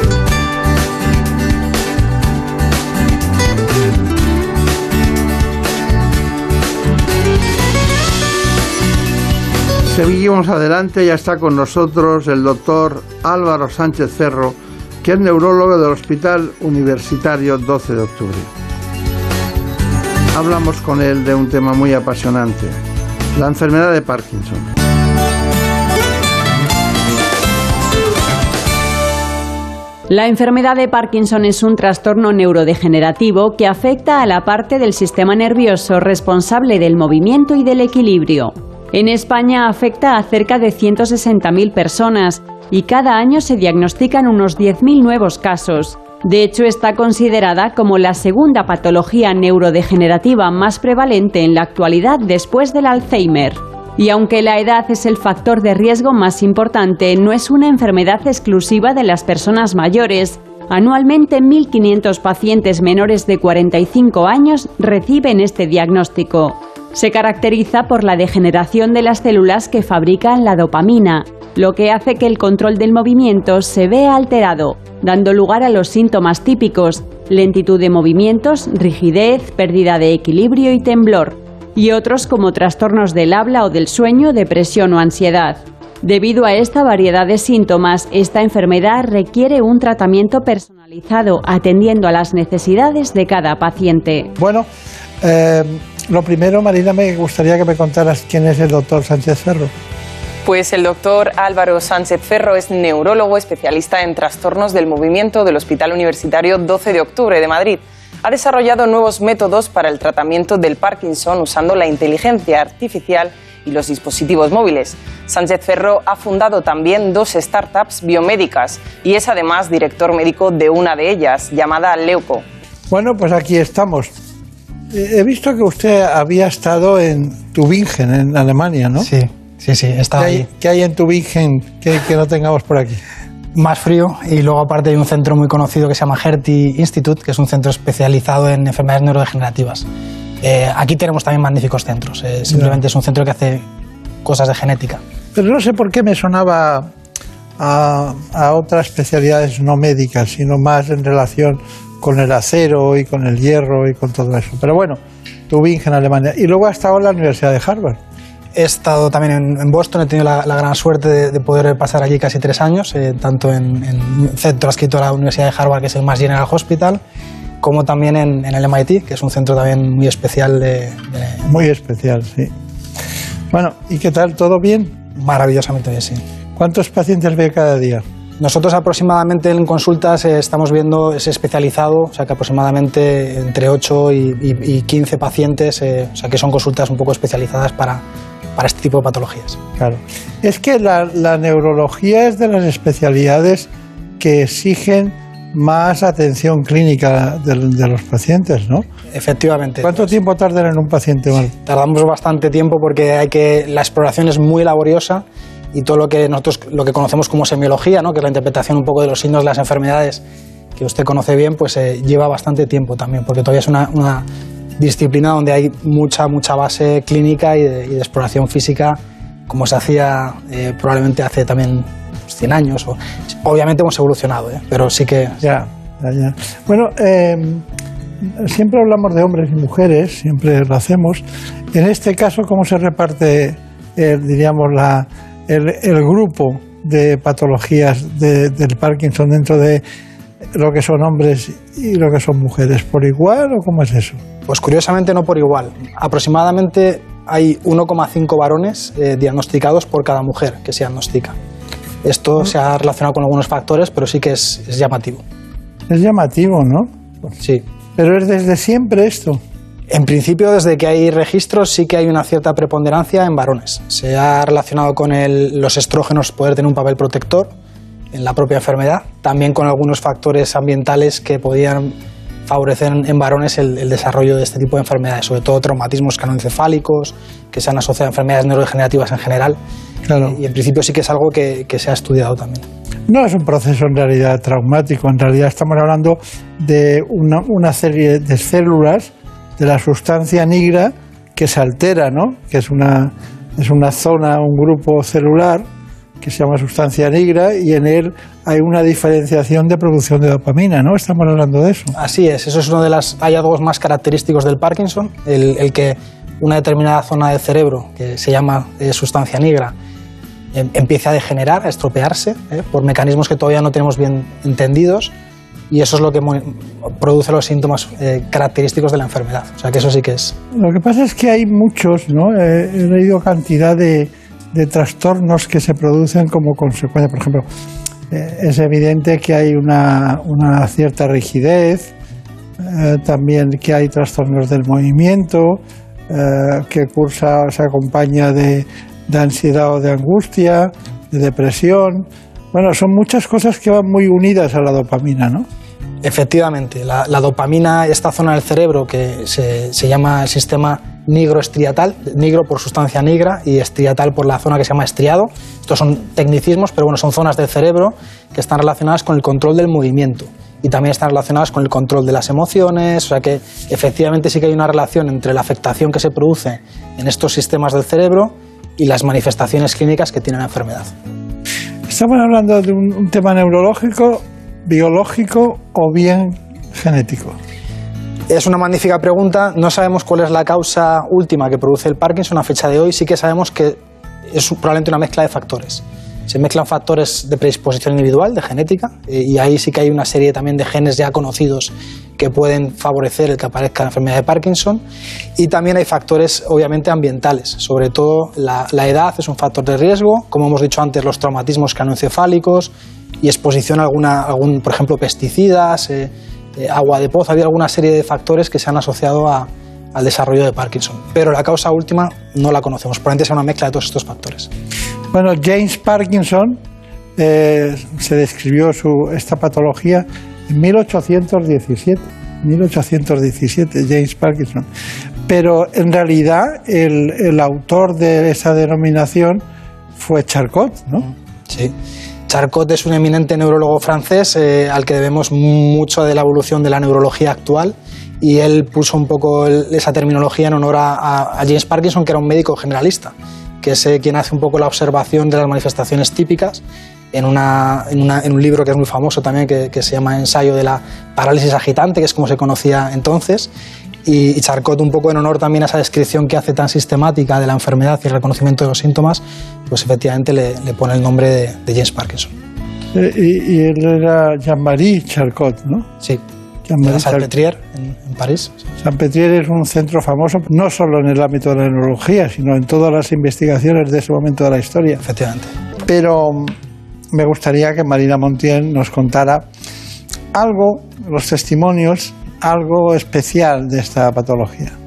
Seguimos adelante, ya está con nosotros el doctor Álvaro Sánchez Cerro, que es neurólogo del Hospital Universitario 12 de Octubre. Hablamos con él de un tema muy apasionante, la enfermedad de Parkinson. La enfermedad de Parkinson es un trastorno neurodegenerativo que afecta a la parte del sistema nervioso responsable del movimiento y del equilibrio. En España afecta a cerca de 160.000 personas y cada año se diagnostican unos 10.000 nuevos casos. De hecho, está considerada como la segunda patología neurodegenerativa más prevalente en la actualidad después del Alzheimer. Y aunque la edad es el factor de riesgo más importante, no es una enfermedad exclusiva de las personas mayores. Anualmente 1.500 pacientes menores de 45 años reciben este diagnóstico. Se caracteriza por la degeneración de las células que fabrican la dopamina, lo que hace que el control del movimiento se vea alterado, dando lugar a los síntomas típicos, lentitud de movimientos, rigidez, pérdida de equilibrio y temblor, y otros como trastornos del habla o del sueño, depresión o ansiedad. Debido a esta variedad de síntomas, esta enfermedad requiere un tratamiento personalizado atendiendo a las necesidades de cada paciente. Bueno, eh, lo primero, Marina, me gustaría que me contaras quién es el doctor Sánchez Ferro. Pues el doctor Álvaro Sánchez Ferro es neurólogo especialista en trastornos del movimiento del Hospital Universitario 12 de Octubre de Madrid. Ha desarrollado nuevos métodos para el tratamiento del Parkinson usando la inteligencia artificial y los dispositivos móviles. Sánchez Ferro ha fundado también dos startups biomédicas y es además director médico de una de ellas, llamada Leuco. Bueno, pues aquí estamos. He visto que usted había estado en Tübingen, en Alemania, ¿no? Sí, sí, sí, está ahí. ¿Qué hay en Tübingen que, que no tengamos por aquí? Más frío y luego aparte hay un centro muy conocido que se llama Hertie Institute, que es un centro especializado en enfermedades neurodegenerativas. Eh, aquí tenemos también magníficos centros, eh, simplemente es un centro que hace cosas de genética. Pero no sé por qué me sonaba a, a otras especialidades no médicas, sino más en relación con el acero y con el hierro y con todo eso. Pero bueno, Tübingen, Alemania. Y luego ha estado en la Universidad de Harvard. He estado también en, en Boston, he tenido la, la gran suerte de, de, poder pasar allí casi tres años, eh, tanto en, en un centro adscrito a la Universidad de Harvard, que es el Mass General Hospital, como también en, en el MIT, que es un centro también muy especial. De, de... Muy especial, sí. Bueno, ¿y qué tal? ¿Todo bien? Maravillosamente bien, sí. ¿Cuántos pacientes ve cada día? Nosotros aproximadamente en consultas eh, estamos viendo ese especializado, o sea que aproximadamente entre 8 y, 15 pacientes, eh, o sea que son consultas un poco especializadas para, para este tipo de patologías. Claro. Es que la, la neurología es de las especialidades que exigen más atención clínica de, los pacientes, ¿no? Efectivamente. ¿Cuánto tiempo tardan en un paciente mal? Tardamos bastante tiempo porque hay que la exploración es muy laboriosa y todo lo que nosotros lo que conocemos como semiología, ¿no? que es la interpretación un poco de los signos de las enfermedades que usted conoce bien, pues eh, lleva bastante tiempo también, porque todavía es una, disciplina donde hay mucha mucha base clínica y de, exploración física, como se hacía eh, probablemente hace también 100 años. O, obviamente hemos evolucionado, ¿eh? pero sí que... Ya, ya, Bueno, em, siempre hablamos de hombres y mujeres, siempre lo hacemos. En este caso, ¿cómo se reparte, diríamos, la, el, grupo de patologías del Parkinson dentro de lo que son hombres y lo que son mujeres? ¿Por igual o cómo es eso? Pues curiosamente no por igual. Aproximadamente hay 1,5 varones eh, diagnosticados por cada mujer que se diagnostica. Esto se ha relacionado con algunos factores, pero sí que es, es llamativo. Es llamativo, ¿no? Sí. Pero es desde siempre esto. En principio, desde que hay registros, sí que hay una cierta preponderancia en varones. Se ha relacionado con los estrógenos poder tener un papel protector en la propia enfermedad, también con algunos factores ambientales que podían favorecer en, varones el, desarrollo de este tipo de enfermedades, sobre todo traumatismos canoencefálicos, que se han asociado a enfermedades neurodegenerativas en general. Claro. Y, en principio sí que es algo que, que se ha estudiado también. No es un proceso en realidad traumático, en realidad estamos hablando de una, una serie de células de la sustancia negra que se altera, ¿no? que es una, es una zona, un grupo celular que se llama sustancia negra y en él hay una diferenciación de producción de dopamina, ¿no? Estamos hablando de eso. Así es, eso es uno de los hallazgos más característicos del Parkinson, el, que una determinada zona del cerebro, que se llama eh, sustancia negra, em, empieza a degenerar, a estropearse, ¿eh? por mecanismos que todavía no tenemos bien entendidos y eso es lo que produce los síntomas eh, característicos de la enfermedad. O sea que eso sí que es. Lo que pasa es que hay muchos, ¿no? he leído cantidad de, de, trastornos que se producen como consecuencia. Por ejemplo, eh, es evidente que hay una, una cierta rigidez, eh, también que hay trastornos del movimiento, que cursa, se acompaña de, de ansiedad o de angustia, de depresión. Bueno, son muchas cosas que van muy unidas a la dopamina, ¿no? Efectivamente, la, dopamina, esta zona del cerebro que se, llama el sistema nigroestriatal, nigro por sustancia negra y estriatal por la zona que se llama estriado. Estos son tecnicismos, pero bueno, son zonas del cerebro que están relacionadas con el control del movimiento y también están relacionadas con el control de las emociones, o sea que efectivamente sí que hay una relación entre la afectación que se produce en estos sistemas del cerebro y las manifestaciones clínicas que tiene la enfermedad. Estamos hablando de un tema neurológico biológico o bien genético? Es una magnífica pregunta. No sabemos cuál es la causa última que produce el Parkinson a fecha de hoy. Sí que sabemos que es probablemente una mezcla de factores. Se mezclan factores de predisposición individual, de genética, eh, y ahí sí que hay una serie también de genes ya conocidos que pueden favorecer el que aparezca la enfermedad de Parkinson. Y también hay factores, obviamente, ambientales. Sobre todo la, edad es un factor de riesgo. Como hemos dicho antes, los traumatismos canoencefálicos, y exposición a alguna, algún, por ejemplo, pesticidas, eh, eh, agua de pozo, había alguna serie de factores que se han asociado al desarrollo de Parkinson. Pero la causa última no la conocemos, probablemente sea una mezcla de todos estos factores. Bueno, James Parkinson eh, se describió su, esta patología en 1817. 1817, James Parkinson. Pero en realidad el, el autor de esa denominación fue Charcot, ¿no? Sí. Charcot es un eminente neurólogo francés eh, al que debemos mucho de la evolución de la neurología actual y él puso un poco esa terminología en honor a, James Parkinson, que era un médico generalista, que es quien hace un poco la observación de las manifestaciones típicas en, un libro que es muy famoso también, que, que, se llama Ensayo de la parálisis agitante, que es como se conocía entonces, y, Charcot, un poco en honor también a esa descripción que hace tan sistemática de la enfermedad y el reconocimiento de los síntomas, pues efectivamente le, pone el nombre de, James Parkinson. Eh, y, él era Jean-Marie Charcot, ¿no? Sí. Jean Salpetriere, en, en París. Salpetriere es un centro famoso no solo en el ámbito de la neurología, sino en todas las investigaciones de ese momento de la historia. Efectivamente. Pero me gustaría que Marina Montiel nos contara algo, los testimonios, algo especial de esta patología.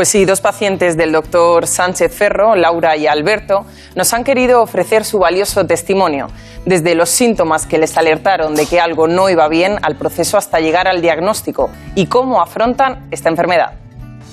Pues sí, dos pacientes del doctor Sánchez Ferro, Laura y Alberto, nos han querido ofrecer su valioso testimonio, desde los síntomas que les alertaron de que algo no iba bien al proceso hasta llegar al diagnóstico y cómo afrontan esta enfermedad.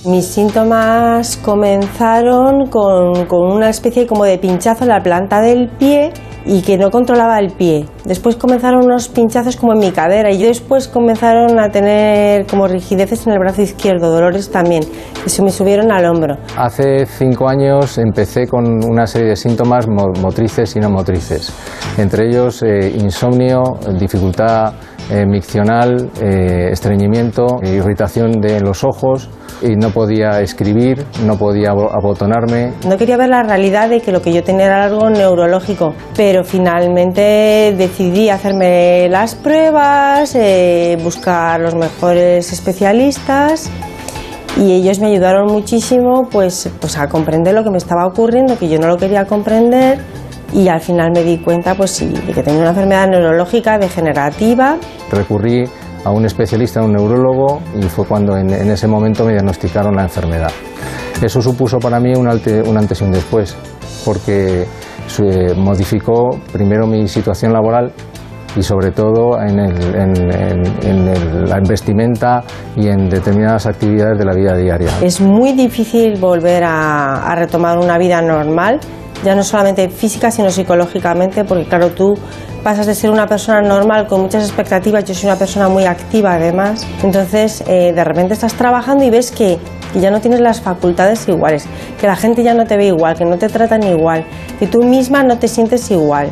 Mis síntomas comenzaron con, una especie como de pinchazo en la planta del pie y que no controlaba el pie. Después comenzaron unos pinchazos como en mi cadera y después comenzaron a tener como rigideces en el brazo izquierdo, dolores también, que se me subieron al hombro. Hace cinco años empecé con una serie de síntomas motrices y no motrices, entre ellos eh, insomnio, dificultad eh, miccional, eh, estreñimiento, irritación de los ojos y no podía escribir, no podía abotonarme. No quería ver la realidad de que lo que yo tenía era algo neurológico, pero finalmente decidí hacerme las pruebas, eh, buscar los mejores especialistas y ellos me ayudaron muchísimo pues, pues a comprender lo que me estaba ocurriendo, que yo no lo quería comprender y al final me di cuenta pues de que tenía una enfermedad neurológica degenerativa. Recurrí a un especialista, a un neurólogo, y fue cuando en, ese momento me diagnosticaron la enfermedad. Eso supuso para mí un, antes y un después, porque se modificó primero mi situación laboral y sobre todo en, la vestimenta y en determinadas actividades de la vida diaria. Es muy difícil volver a retomar una vida normal, ya no solamente física, sino psicológicamente, porque claro, tú pasas de ser una persona normal con muchas expectativas, yo soy una persona muy activa además, entonces eh, de repente estás trabajando y ves que, ya no tienes las facultades iguales, que la gente ya no te ve igual, que no te tratan igual, que tú misma no te sientes igual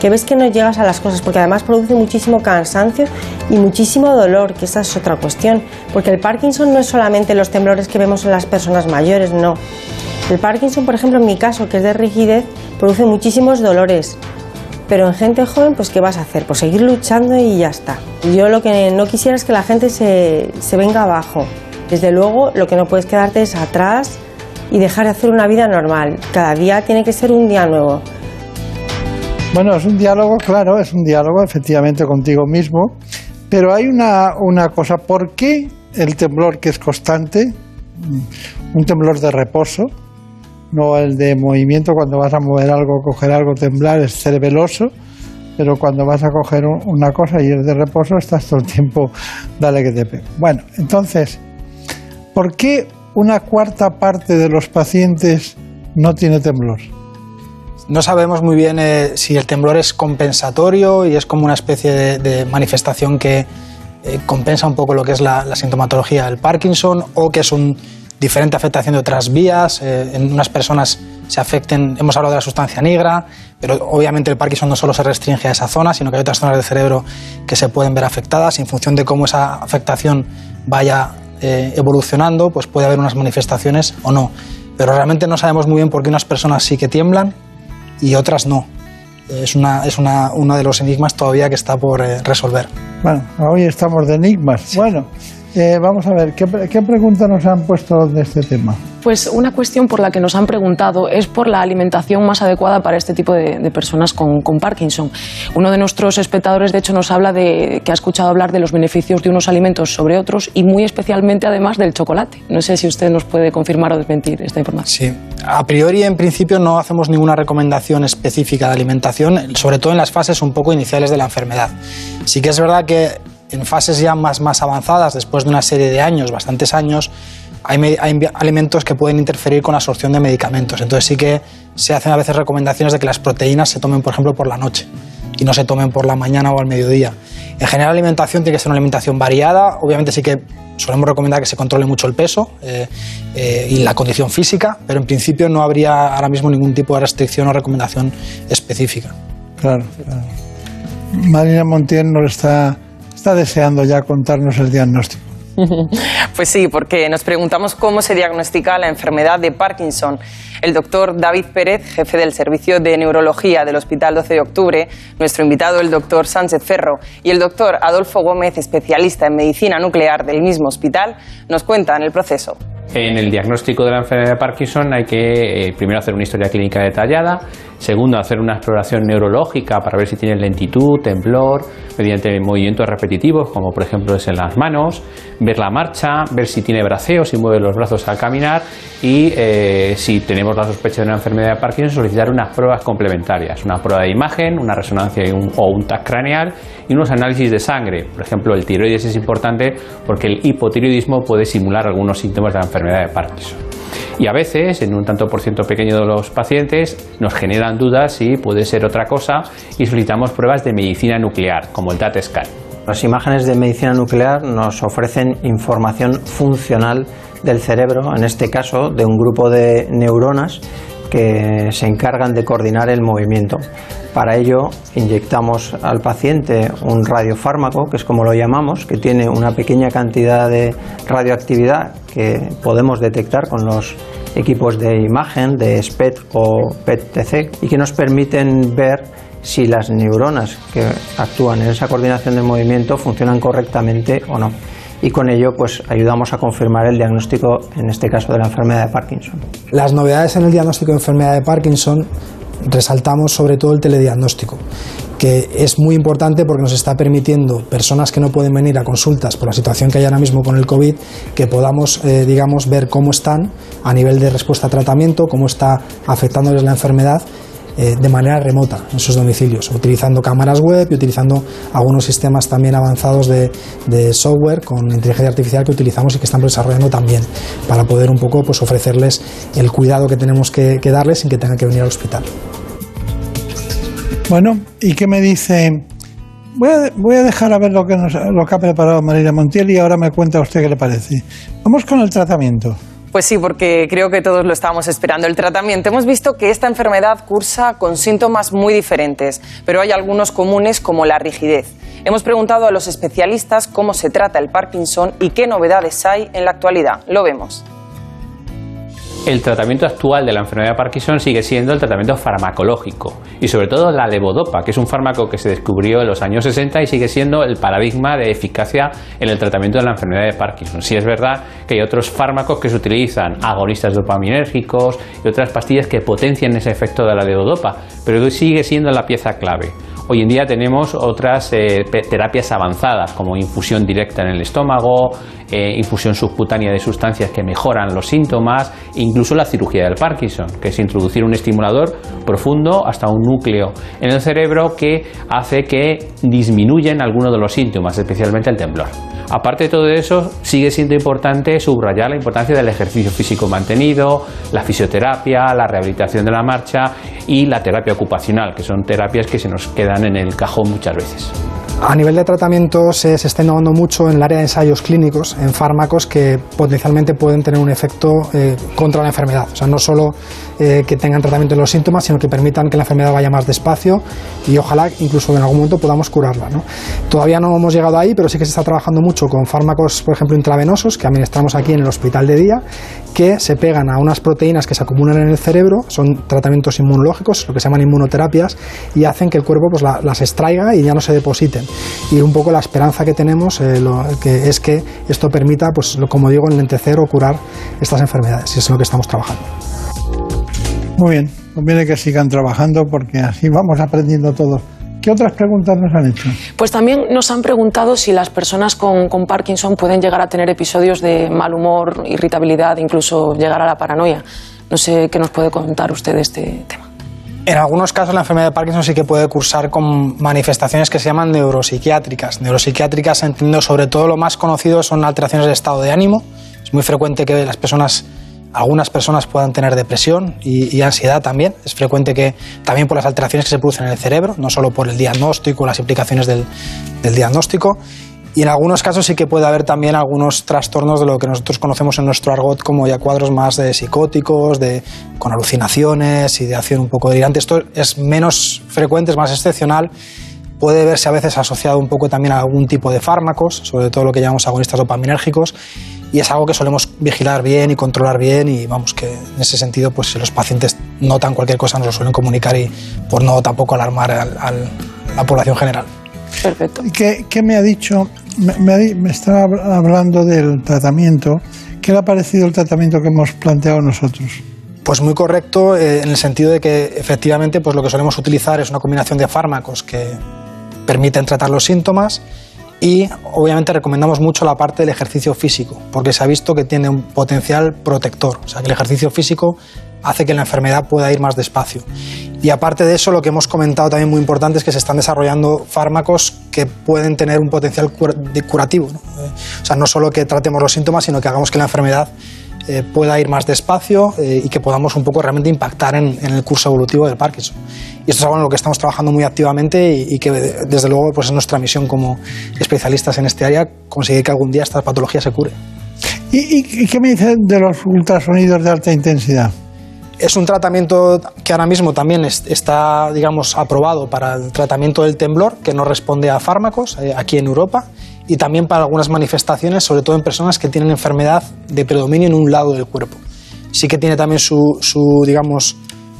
que ves que no llegas a las cosas, porque además produce muchísimo cansancio y muchísimo dolor, que esa es otra cuestión, porque el Parkinson no es solamente los temblores que vemos en las personas mayores, no. El Parkinson, por ejemplo, en mi caso, que es de rigidez, produce muchísimos dolores, pero en gente joven, pues ¿qué vas a hacer? Pues seguir luchando y ya está. Yo lo que no quisiera es que la gente se, se venga abajo. Desde luego, lo que no puedes quedarte es atrás y dejar de hacer una vida normal. Cada día tiene que ser un día nuevo. Bueno, es un diálogo, claro, es un diálogo efectivamente contigo mismo, pero hay una, una cosa, ¿por qué el temblor que es constante, un temblor de reposo, no el de movimiento cuando vas a mover algo, coger algo, temblar, es cerebeloso, pero cuando vas a coger una cosa y es de reposo, estás todo el tiempo, dale que te pegue. Bueno, entonces, ¿por qué una cuarta parte de los pacientes no tiene temblor? No sabemos muy bien eh, si el temblor es compensatorio y es como una especie de, manifestación que eh, compensa un poco lo que es la sintomatología del Parkinson o que es un diferente afectación de otras vías. Eh, en unas personas se afecten, hemos hablado de la sustancia negra, pero obviamente el Parkinson no solo se restringe a esa zona, sino que hay otras zonas del cerebro que se pueden ver afectadas. en función de cómo esa afectación vaya eh, evolucionando, pues puede haber unas manifestaciones o no. Pero realmente no sabemos muy bien por qué unas personas sí que tiemblan y otras no. Es, una, es una, uno de los enigmas todavía que está por eh, resolver. Bueno, hoy estamos de enigmas. Bueno, eh, vamos a ver, ¿qué, ¿qué pregunta nos han puesto de este tema? Pues una cuestión por la que nos han preguntado es por la alimentación más adecuada para este tipo de, personas con, Parkinson. Uno de nuestros espectadores, de hecho, nos habla de que ha escuchado hablar de los beneficios de unos alimentos sobre otros y muy especialmente, además, del chocolate. No sé si usted nos puede confirmar o desmentir esta información. Sí, a priori, en principio, no hacemos ninguna recomendación específica de alimentación, sobre todo en las fases un poco iniciales de la enfermedad. Sí que es verdad que en fases ya más, más avanzadas, después de una serie de años, bastantes años, hay, alimentos que pueden interferir con la absorción de medicamentos. Entonces sí que se hacen a veces recomendaciones de que las proteínas se tomen, por ejemplo, por la noche y no se tomen por la mañana o al mediodía. En general, la alimentación tiene que ser una alimentación variada. Obviamente sí que solemos recomendar que se controle mucho el peso eh, eh, y la condición física, pero en principio no habría ahora mismo ningún tipo de restricción o recomendación específica. Claro, claro. Marina Montiel nos está está deseando ya contarnos el diagnóstico. Pues sí, porque nos preguntamos cómo se diagnostica la enfermedad de Parkinson. El doctor David Pérez, jefe del Servicio de Neurología del Hospital 12 de Octubre, nuestro invitado el doctor Sánchez Ferro y el doctor Adolfo Gómez, especialista en medicina nuclear del mismo hospital, nos cuentan el proceso. En el diagnóstico de la enfermedad de Parkinson hay que eh, primero hacer una historia clínica detallada, Segundo, hacer una exploración neurológica para ver si tiene lentitud, temblor, mediante movimientos repetitivos, como por ejemplo es en las manos, ver la marcha, ver si tiene braceo, si mueve los brazos al caminar y eh, si tenemos la sospecha de una enfermedad de Parkinson, solicitar unas pruebas complementarias, una prueba de imagen, una resonancia o un TAC craneal y unos análisis de sangre. Por ejemplo, el tiroides es importante porque el hipotiroidismo puede simular algunos síntomas de la enfermedad de Parkinson. Y a veces, en un tanto por ciento pequeño de los pacientes, nos generan dudas si puede ser otra cosa y solicitamos pruebas de medicina nuclear, como el DAT scan. Las imágenes de medicina nuclear nos ofrecen información funcional del cerebro, en este caso de un grupo de neuronas que se encargan de coordinar el movimiento. Para ello inyectamos al paciente un radiofármaco, que es como lo llamamos, que tiene una pequeña cantidad de radioactividad que podemos detectar con los equipos de imagen de SPET o PET-TC y que nos permiten ver si las neuronas que actúan en esa coordinación del movimiento funcionan correctamente o no. Y con ello pues ayudamos a confirmar el diagnóstico, en este caso, de la enfermedad de Parkinson. Las novedades en el diagnóstico de enfermedad de Parkinson resaltamos sobre todo el telediagnóstico, que es muy importante porque nos está permitiendo personas que no pueden venir a consultas por la situación que hay ahora mismo con el COVID, que podamos, eh, digamos, ver cómo están a nivel de respuesta a tratamiento, cómo está afectándoles la enfermedad eh, de manera remota en sus domicilios, utilizando cámaras web y utilizando algunos sistemas también avanzados de, software con inteligencia artificial que utilizamos y que estamos desarrollando también para poder un poco pues, ofrecerles el cuidado que tenemos que, darles sin que tengan que venir al hospital. Bueno, ¿y qué me dice? Voy a, voy a, dejar a ver lo que, lo que ha preparado María Montiel y ahora me cuenta usted qué le parece. Vamos con el tratamiento. Pues sí, porque creo que todos lo estábamos esperando. El tratamiento. Hemos visto que esta enfermedad cursa con síntomas muy diferentes, pero hay algunos comunes como la rigidez. Hemos preguntado a los especialistas cómo se trata el Parkinson y qué novedades hay en la actualidad. Lo vemos el tratamiento actual de la enfermedad de Parkinson sigue siendo el tratamiento farmacológico y sobre todo la levodopa, que es un fármaco que se descubrió en los años 60 y sigue siendo el paradigma de eficacia en el tratamiento de la enfermedad de Parkinson. Sí es verdad que hay otros fármacos que se utilizan, agonistas dopaminérgicos y otras pastillas que potencian ese efecto de la levodopa, pero sigue siendo la pieza clave. Hoy en día tenemos otras eh, terapias avanzadas como infusión directa en el estómago, eh, infusión subcutánea de sustancias que mejoran los síntomas, incluso la cirugía del Parkinson, que es introducir un estimulador profundo hasta un núcleo en el cerebro que hace que disminuyan algunos de los síntomas, especialmente el temblor. Aparte de todo eso, sigue siendo importante subrayar la importancia del ejercicio físico mantenido, la fisioterapia, la rehabilitación de la marcha y la terapia ocupacional, que son terapias que se nos quedan en el cajón muchas veces. A nivel de tratamiento se, está innovando mucho en el área de ensayos clínicos, en fármacos que potencialmente pueden tener un efecto eh, contra la enfermedad. O sea, no solo eh, que tengan tratamiento de los síntomas, sino que permitan que la enfermedad vaya más despacio y ojalá incluso en algún momento podamos curarla. Todavía no hemos llegado ahí, pero sí que se está trabajando mucho con fármacos, por ejemplo, intravenosos que administramos aquí en el hospital de día, que se pegan a unas proteínas que se acumulan en el cerebro, son tratamientos inmunológicos, lo que se llaman inmunoterapias, y hacen que el cuerpo pues, las extraiga y ya no se depositen. Y un poco la esperanza que tenemos eh, que es que esto permita, pues, como digo, enlentecer o curar estas enfermedades, y es en lo que estamos trabajando. Muy bien, conviene que sigan trabajando porque así vamos aprendiendo todos. ¿Qué otras preguntas nos han hecho? Pues también nos han preguntado si las personas con, con, Parkinson pueden llegar a tener episodios de mal humor, irritabilidad, incluso llegar a la paranoia. No sé qué nos puede contar usted de este tema. En algunos casos la enfermedad de Parkinson sí que puede cursar con manifestaciones que se llaman neuropsiquiátricas. Neuropsiquiátricas, entiendo, sobre todo lo más conocido son alteraciones de estado de ánimo. Es muy frecuente que las personas algunas personas puedan tener depresión y, ansiedad también. Es frecuente que también por las alteraciones que se producen en el cerebro, no solo por el diagnóstico, las implicaciones del, diagnóstico. Y en algunos casos sí que puede haber también algunos trastornos de lo que nosotros conocemos en nuestro argot como ya cuadros más de psicóticos, de, con alucinaciones, y de acción un poco delirante. Esto es menos frecuente, es más excepcional. Puede verse a veces asociado un poco también a algún tipo de fármacos, sobre todo lo que llamamos agonistas dopaminérgicos y es algo que solemos vigilar bien y controlar bien y vamos que en ese sentido pues si los pacientes notan cualquier cosa nos lo suelen comunicar y por no tampoco alarmar a la población general. Perfecto. ¿Qué, qué me ha dicho? Me, me, estaba hablando del tratamiento. ¿Qué le ha parecido el tratamiento que hemos planteado nosotros? Pues muy correcto eh, en el sentido de que efectivamente pues lo que solemos utilizar es una combinación de fármacos que permiten tratar los síntomas y obviamente recomendamos mucho la parte del ejercicio físico porque se ha visto que tiene un potencial protector, o sea que el ejercicio físico hace que la enfermedad pueda ir más despacio. Y aparte de eso, lo que hemos comentado también muy importante es que se están desarrollando fármacos que pueden tener un potencial curativo. O sea, no solo que tratemos los síntomas, sino que hagamos que la enfermedad eh, pueda ir más despacio eh, y que podamos un poco realmente impactar en, el curso evolutivo del Parkinson. Y esto es algo en lo que estamos trabajando muy activamente y, que desde luego pues es nuestra misión como especialistas en este área conseguir que algún día esta patología se cure. ¿Y, qué me dicen de los ultrasonidos de alta intensidad? Es un tratamiento que ahora mismo también está, digamos, aprobado para el tratamiento del temblor, que no responde a fármacos eh, aquí en Europa y también para algunas manifestaciones, sobre todo en personas que tienen enfermedad de predominio en un lado del cuerpo. Sí que tiene también su, digamos,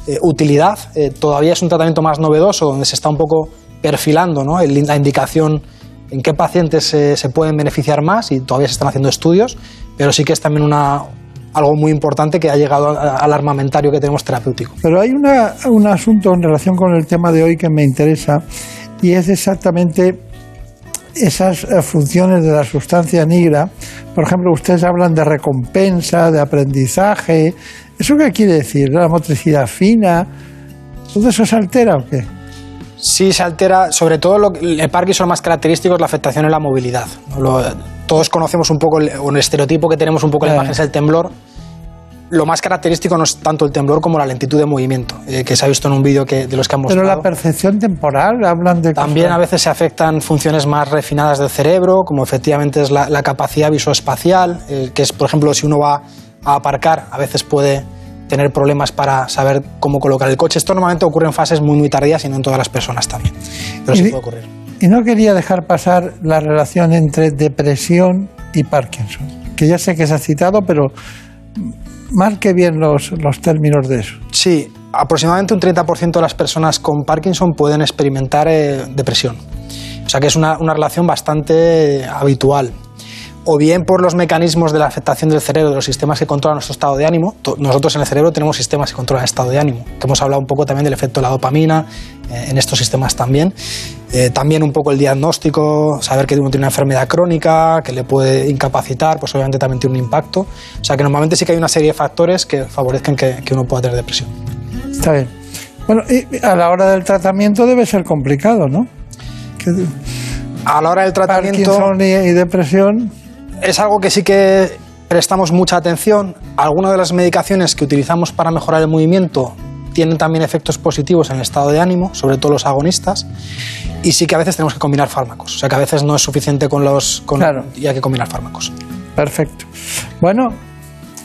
eh, utilidad. Eh, todavía es un tratamiento más novedoso, donde se está un poco perfilando ¿no? la indicación en qué pacientes se pueden beneficiar más y todavía se están haciendo estudios, pero sí que es también una, algo muy importante que ha llegado al armamentario que tenemos terapéutico. Pero hay un asunto en relación con el tema de hoy que me interesa y es exactamente esas eh, funciones de la sustancia negra, por ejemplo, ustedes hablan de recompensa, de aprendizaje, ¿eso qué quiere decir? ¿La motricidad fina? ¿Todo eso se altera o qué? Sí, se altera, sobre todo lo, el Parkinson más característico es la afectación en la movilidad. todos conocemos un poco, el, un estereotipo que tenemos un poco en la imagen es el temblor, lo más característico no es tanto el temblor como la lentitud de movimiento, eh, que se ha visto en un vídeo que, de los que mostrado. Pero la percepción temporal, hablan de... También a veces se afectan funciones más refinadas del cerebro, como efectivamente es la, capacidad visoespacial, eh, que es, por ejemplo, si uno va a aparcar, a veces puede tener problemas para saber cómo colocar el coche. Esto normalmente ocurre en fases muy, muy tardías y no en todas las personas también, pero sí puede ocurrir. Y no quería dejar pasar la relación entre depresión y Parkinson, que ya sé que se ha citado, pero marque bien los, los términos de eso. Sí, aproximadamente un 30% de las personas con Parkinson pueden experimentar eh, depresión. O sea que es una, una relación bastante habitual o bien por los mecanismos de la afectación del cerebro, de los sistemas que controlan nuestro estado de ánimo. Nosotros en el cerebro tenemos sistemas que controlan el estado de ánimo, que hemos hablado un poco también del efecto de la dopamina eh, en estos sistemas también. Eh, también un poco el diagnóstico, saber que uno tiene una enfermedad crónica, que le puede incapacitar, pues obviamente también tiene un impacto. O sea que normalmente sí que hay una serie de factores que favorezcan que, que uno pueda tener depresión. Está bien. Bueno, y a la hora del tratamiento debe ser complicado, ¿no? a la hora del tratamiento... Parkinson y depresión es algo que sí que prestamos mucha atención. Algunas de las medicaciones que utilizamos para mejorar el movimiento tienen también efectos positivos en el estado de ánimo, sobre todo los agonistas, y sí que a veces tenemos que combinar fármacos. O sea que a veces no es suficiente con los. Con, claro. Y hay que combinar fármacos. Perfecto. Bueno,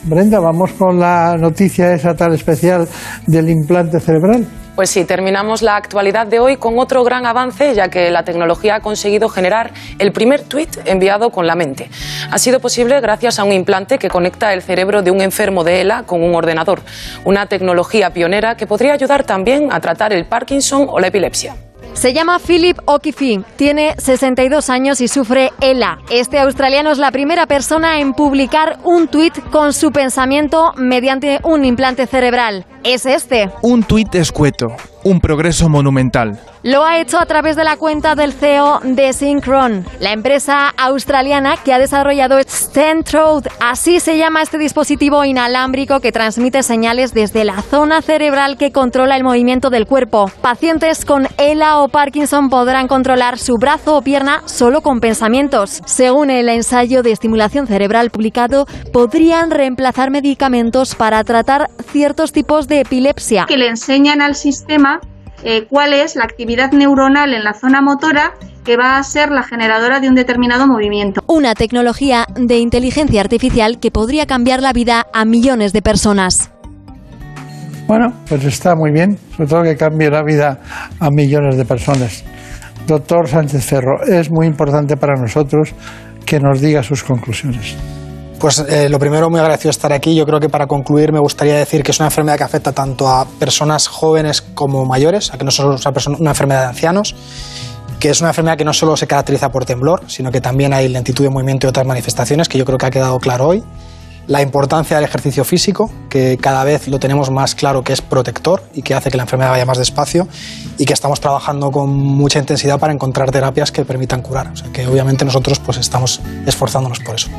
Brenda, vamos con la noticia esa tan especial del implante cerebral. Pues sí, terminamos la actualidad de hoy con otro gran avance, ya que la tecnología ha conseguido generar el primer tweet enviado con la mente. Ha sido posible gracias a un implante que conecta el cerebro de un enfermo de ELA con un ordenador, una tecnología pionera que podría ayudar también a tratar el Parkinson o la epilepsia. Se llama Philip O'Keefe, tiene 62 años y sufre ELA. Este australiano es la primera persona en publicar un tuit con su pensamiento mediante un implante cerebral. Es este. Un tuit escueto, un progreso monumental. Lo ha hecho a través de la cuenta del CEO de Synchron, la empresa australiana que ha desarrollado Stentrode. Así se llama este dispositivo inalámbrico que transmite señales desde la zona cerebral que controla el movimiento del cuerpo. Pacientes con ELA o Parkinson podrán controlar su brazo o pierna solo con pensamientos. Según el ensayo de estimulación cerebral publicado, podrían reemplazar medicamentos para tratar ciertos tipos de epilepsia. Que le enseñan al sistema eh, cuál es la actividad neuronal en la zona motora que va a ser la generadora de un determinado movimiento. Una tecnología de inteligencia artificial que podría cambiar la vida a millones de personas. Bueno, pues está muy bien, sobre todo que cambie la vida a millones de personas. Doctor Sánchez Ferro, es muy importante para nosotros que nos diga sus conclusiones. Pues eh, lo primero, muy agradecido estar aquí. Yo creo que para concluir me gustaría decir que es una enfermedad que afecta tanto a personas jóvenes como mayores, a que no solo es una, enfermedad de ancianos, que es una enfermedad que no solo se caracteriza por temblor, sino que también hay lentitud de movimiento y otras manifestaciones, que yo creo que ha quedado claro hoy. la importancia del ejercicio físico, que cada vez lo tenemos más claro que es protector y que hace que la enfermedad vaya más despacio y que estamos trabajando con mucha intensidad para encontrar terapias que permitan curar. O sea que obviamente nosotros pues estamos esforzándonos por eso.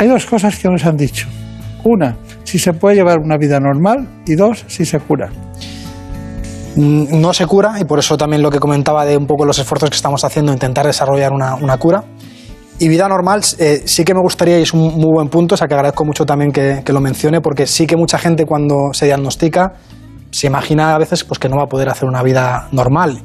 Hay dos cosas que nos han dicho. Una, si se puede llevar una vida normal y dos, si se cura. Mm, no se cura y por eso también lo que comentaba de un poco los esfuerzos que estamos haciendo intentar desarrollar una, cura y vida normal, eh, sí que me gustaría, y es un muy buen punto, o sea que agradezco mucho también que, lo mencione, porque sí que mucha gente cuando se diagnostica se imagina a veces pues, que no va a poder hacer una vida normal.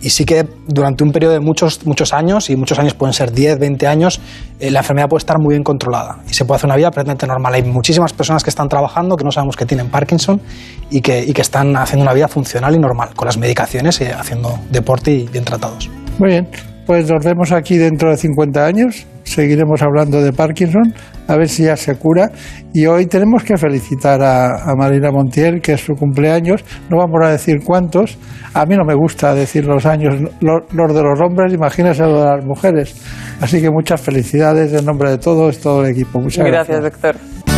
Y sí que durante un periodo de muchos, muchos años, y muchos años pueden ser 10, 20 años, eh, la enfermedad puede estar muy bien controlada y se puede hacer una vida prácticamente normal. Hay muchísimas personas que están trabajando que no sabemos que tienen Parkinson y que, y que están haciendo una vida funcional y normal, con las medicaciones y haciendo deporte y bien tratados. Muy bien, pues nos vemos aquí dentro de 50 años, seguiremos hablando de Parkinson, a ver si ya se cura. Y hoy tenemos que felicitar a, Marina Montiel, que es su cumpleaños, no vamos a decir cuántos, a mí no me gusta decir los años, los, de los hombres, imagínese los de las mujeres. Así que muchas felicidades en nombre de todos, todo el equipo. Muchas gracias. Gracias, doctor.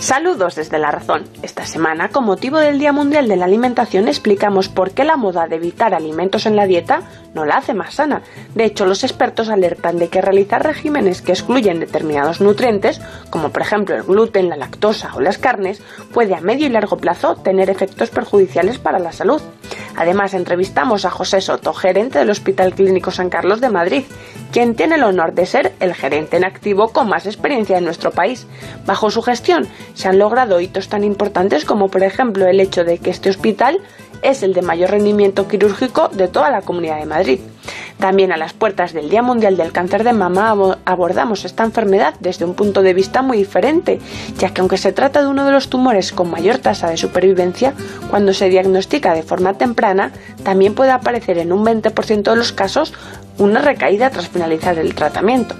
Saludos desde La Razón. Esta semana, con motivo del Día Mundial de la Alimentación, explicamos por qué la moda de evitar alimentos en la dieta no la hace más sana. De hecho, los expertos alertan de que realizar regímenes que excluyen determinados nutrientes, como por ejemplo el gluten, la lactosa o las carnes, puede a medio y largo plazo tener efectos perjudiciales para la salud. Además, entrevistamos a José Soto, gerente del Hospital Clínico San Carlos de Madrid, quien tiene el honor de ser el gerente en activo con más experiencia en nuestro país. Bajo su gestión se han logrado hitos tan importantes como por ejemplo el hecho de que este hospital es el de mayor rendimiento quirúrgico de toda la Comunidad de Madrid. También a las puertas del Día Mundial del Cáncer de Mama abordamos esta enfermedad desde un punto de vista muy diferente, ya que aunque se trata de uno de los tumores con mayor tasa de supervivencia, cuando se diagnostica de forma temprana, también puede aparecer en un 20% de los casos una recaída tras finalizar el tratamiento.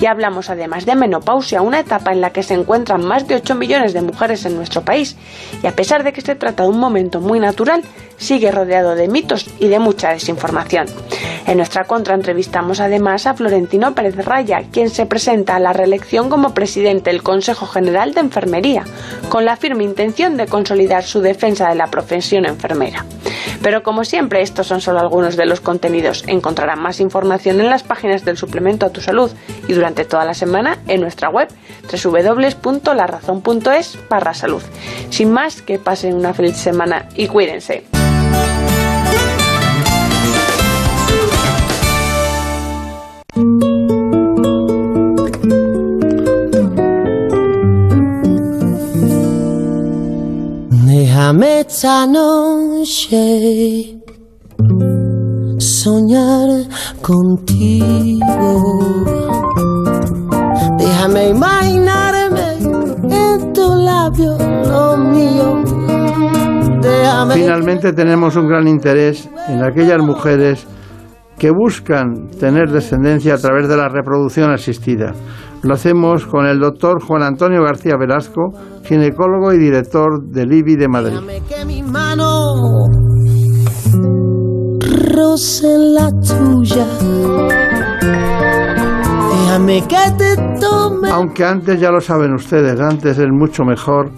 Y hablamos además de menopausia, una etapa en la que se encuentran más de 8 millones de mujeres en nuestro país. Y a pesar de que se trata de un momento muy natural, sigue rodeado de mitos y de mucha desinformación. En nuestra contra entrevistamos además a Florentino Pérez Raya, quien se presenta a la reelección como presidente del Consejo General de Enfermería, con la firme intención de consolidar su defensa de la profesión enfermera. Pero como siempre, estos son solo algunos de los contenidos. Encontrarán más información en las páginas del suplemento a tu salud y durante toda la semana en nuestra web www.larazón.es barra salud. Sin más, que pasen una feliz semana y cuídense. Finalmente tenemos un gran interés en aquellas mujeres que buscan tener descendencia a través de la reproducción asistida. Lo hacemos con el doctor Juan Antonio García Velasco, ginecólogo y director del IBI de Madrid. la tuya. que te tome. Aunque antes ya lo saben ustedes, antes es mucho mejor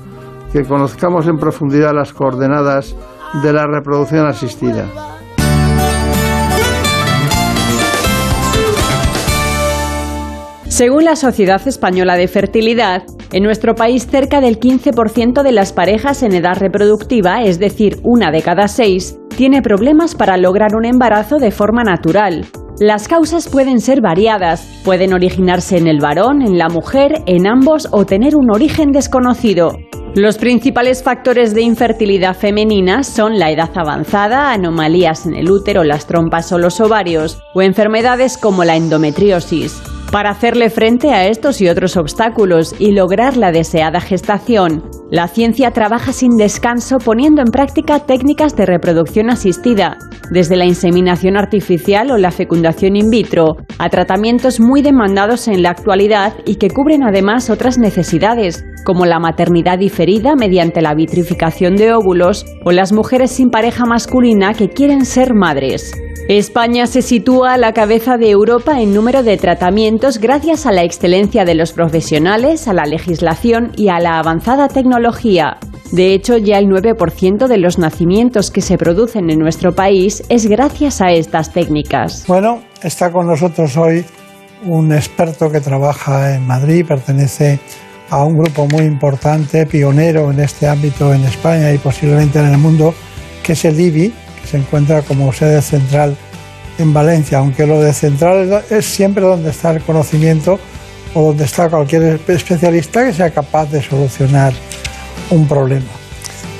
que conozcamos en profundidad las coordenadas de la reproducción asistida. Según la Sociedad Española de Fertilidad, en nuestro país cerca del 15% de las parejas en edad reproductiva, es decir, una de cada seis, tiene problemas para lograr un embarazo de forma natural. Las causas pueden ser variadas, pueden originarse en el varón, en la mujer, en ambos o tener un origen desconocido. Los principales factores de infertilidad femenina son la edad avanzada, anomalías en el útero, las trompas o los ovarios, o enfermedades como la endometriosis. Para hacerle frente a estos y otros obstáculos y lograr la deseada gestación, la ciencia trabaja sin descanso poniendo en práctica técnicas de reproducción asistida, desde la inseminación artificial o la fecundación in vitro, a tratamientos muy demandados en la actualidad y que cubren además otras necesidades, como la maternidad diferida mediante la vitrificación de óvulos o las mujeres sin pareja masculina que quieren ser madres. España se sitúa a la cabeza de Europa en número de tratamientos gracias a la excelencia de los profesionales, a la legislación y a la avanzada tecnología. De hecho, ya el 9% de los nacimientos que se producen en nuestro país es gracias a estas técnicas. Bueno, está con nosotros hoy un experto que trabaja en Madrid, pertenece a un grupo muy importante, pionero en este ámbito en España y posiblemente en el mundo, que es el IBI, se encuentra como sede central en Valencia, aunque lo de central es siempre donde está el conocimiento o donde está cualquier especialista que sea capaz de solucionar un problema.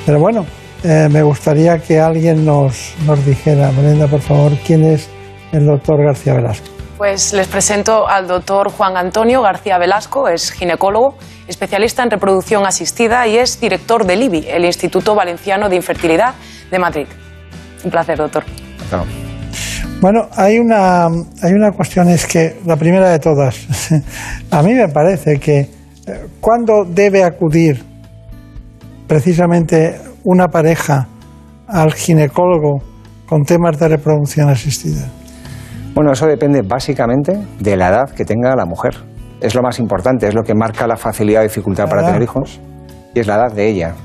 Pero bueno, eh, me gustaría que alguien nos, nos dijera, Brenda, por favor, quién es el doctor García Velasco. Pues les presento al doctor Juan Antonio García Velasco, es ginecólogo, especialista en reproducción asistida y es director del IBI, el Instituto Valenciano de Infertilidad de Madrid. Un placer, doctor. Bueno, hay una, hay una cuestión, es que la primera de todas, a mí me parece que eh, cuando debe acudir precisamente una pareja al ginecólogo con temas de reproducción asistida. Bueno, eso depende básicamente de la edad que tenga la mujer. Es lo más importante, es lo que marca la facilidad o dificultad para tener hijos y es la edad de ella.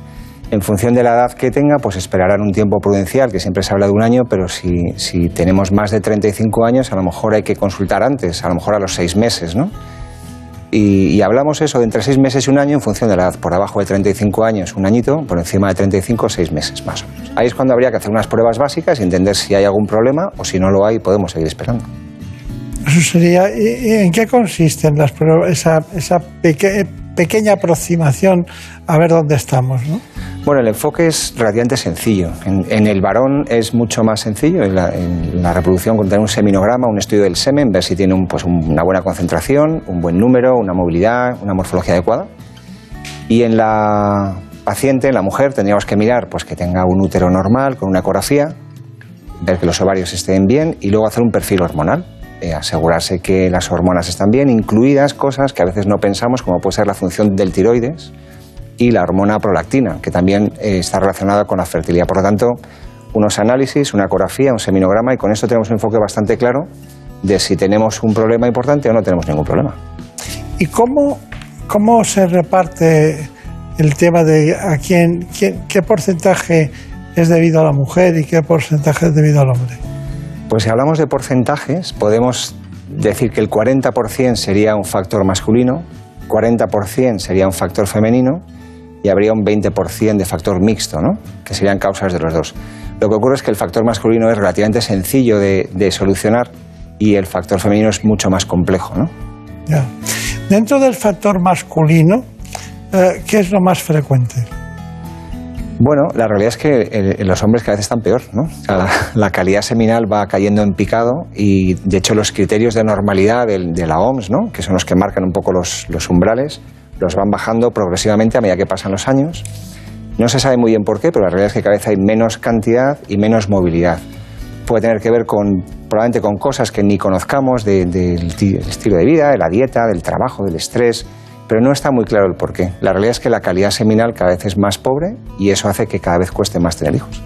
En función de la edad que tenga, pues esperarán un tiempo prudencial, que siempre se habla de un año, pero si, si tenemos más de 35 años, a lo mejor hay que consultar antes, a lo mejor a los seis meses, ¿no? Y, y, hablamos eso de entre seis meses y un año en función de la edad. Por abajo de 35 años, un añito, por encima de 35, seis meses más o menos. Ahí es cuando habría que hacer unas pruebas básicas y entender si hay algún problema o si no lo hay, podemos seguir esperando. Eso sería. ¿y ¿En qué consisten las pruebas? Esa, esa peque, pequeña aproximación a ver dónde estamos, ¿no? Bueno, el enfoque es relativamente sencillo. En, el varón es mucho más sencillo. En la, reproducción, con tener un seminograma, un estudio del semen, ver si tiene pues, una buena concentración, un buen número, una movilidad, una morfología adecuada. Y en la paciente, en la mujer, tendríamos que mirar pues, que tenga un útero normal, con una ecografía, ver que los ovarios estén bien y luego hacer un perfil hormonal. Eh, asegurarse que las hormonas están bien, incluidas cosas que a veces no pensamos, como puede ser la función del tiroides y la hormona prolactina, que también eh, está relacionada con la fertilidad. Por lo tanto, unos análisis, una ecografía, un seminograma, y con esto tenemos un enfoque bastante claro de si tenemos un problema importante o no tenemos ningún problema. ¿Y cómo, cómo se reparte el tema de a quién, quién, qué porcentaje es debido a la mujer y qué porcentaje es debido al hombre? Pues si hablamos de porcentajes, podemos decir que el 40% sería un factor masculino, 40% sería un factor femenino y habría un 20% de factor mixto, ¿no? que serían causas de los dos. Lo que ocurre es que el factor masculino es relativamente sencillo de, de solucionar y el factor femenino es mucho más complejo. ¿no? Ya. Dentro del factor masculino, eh, ¿qué es lo más frecuente? Bueno, la realidad es que en los hombres cada vez están peor, ¿no? O sea, la, la, calidad seminal va cayendo en picado y, de hecho, los criterios de normalidad de, de la OMS, ¿no? Que son los que marcan un poco los, los, umbrales, los van bajando progresivamente a medida que pasan los años. No se sabe muy bien por qué, pero la realidad es que cada vez hay menos cantidad y menos movilidad. Puede tener que ver con, probablemente con cosas que ni conozcamos del de, de, estilo de vida, de la dieta, del trabajo, del estrés, pero no está muy claro el porqué. La realidad es que la calidad seminal cada vez es más pobre y eso hace que cada vez cueste más tener hijos.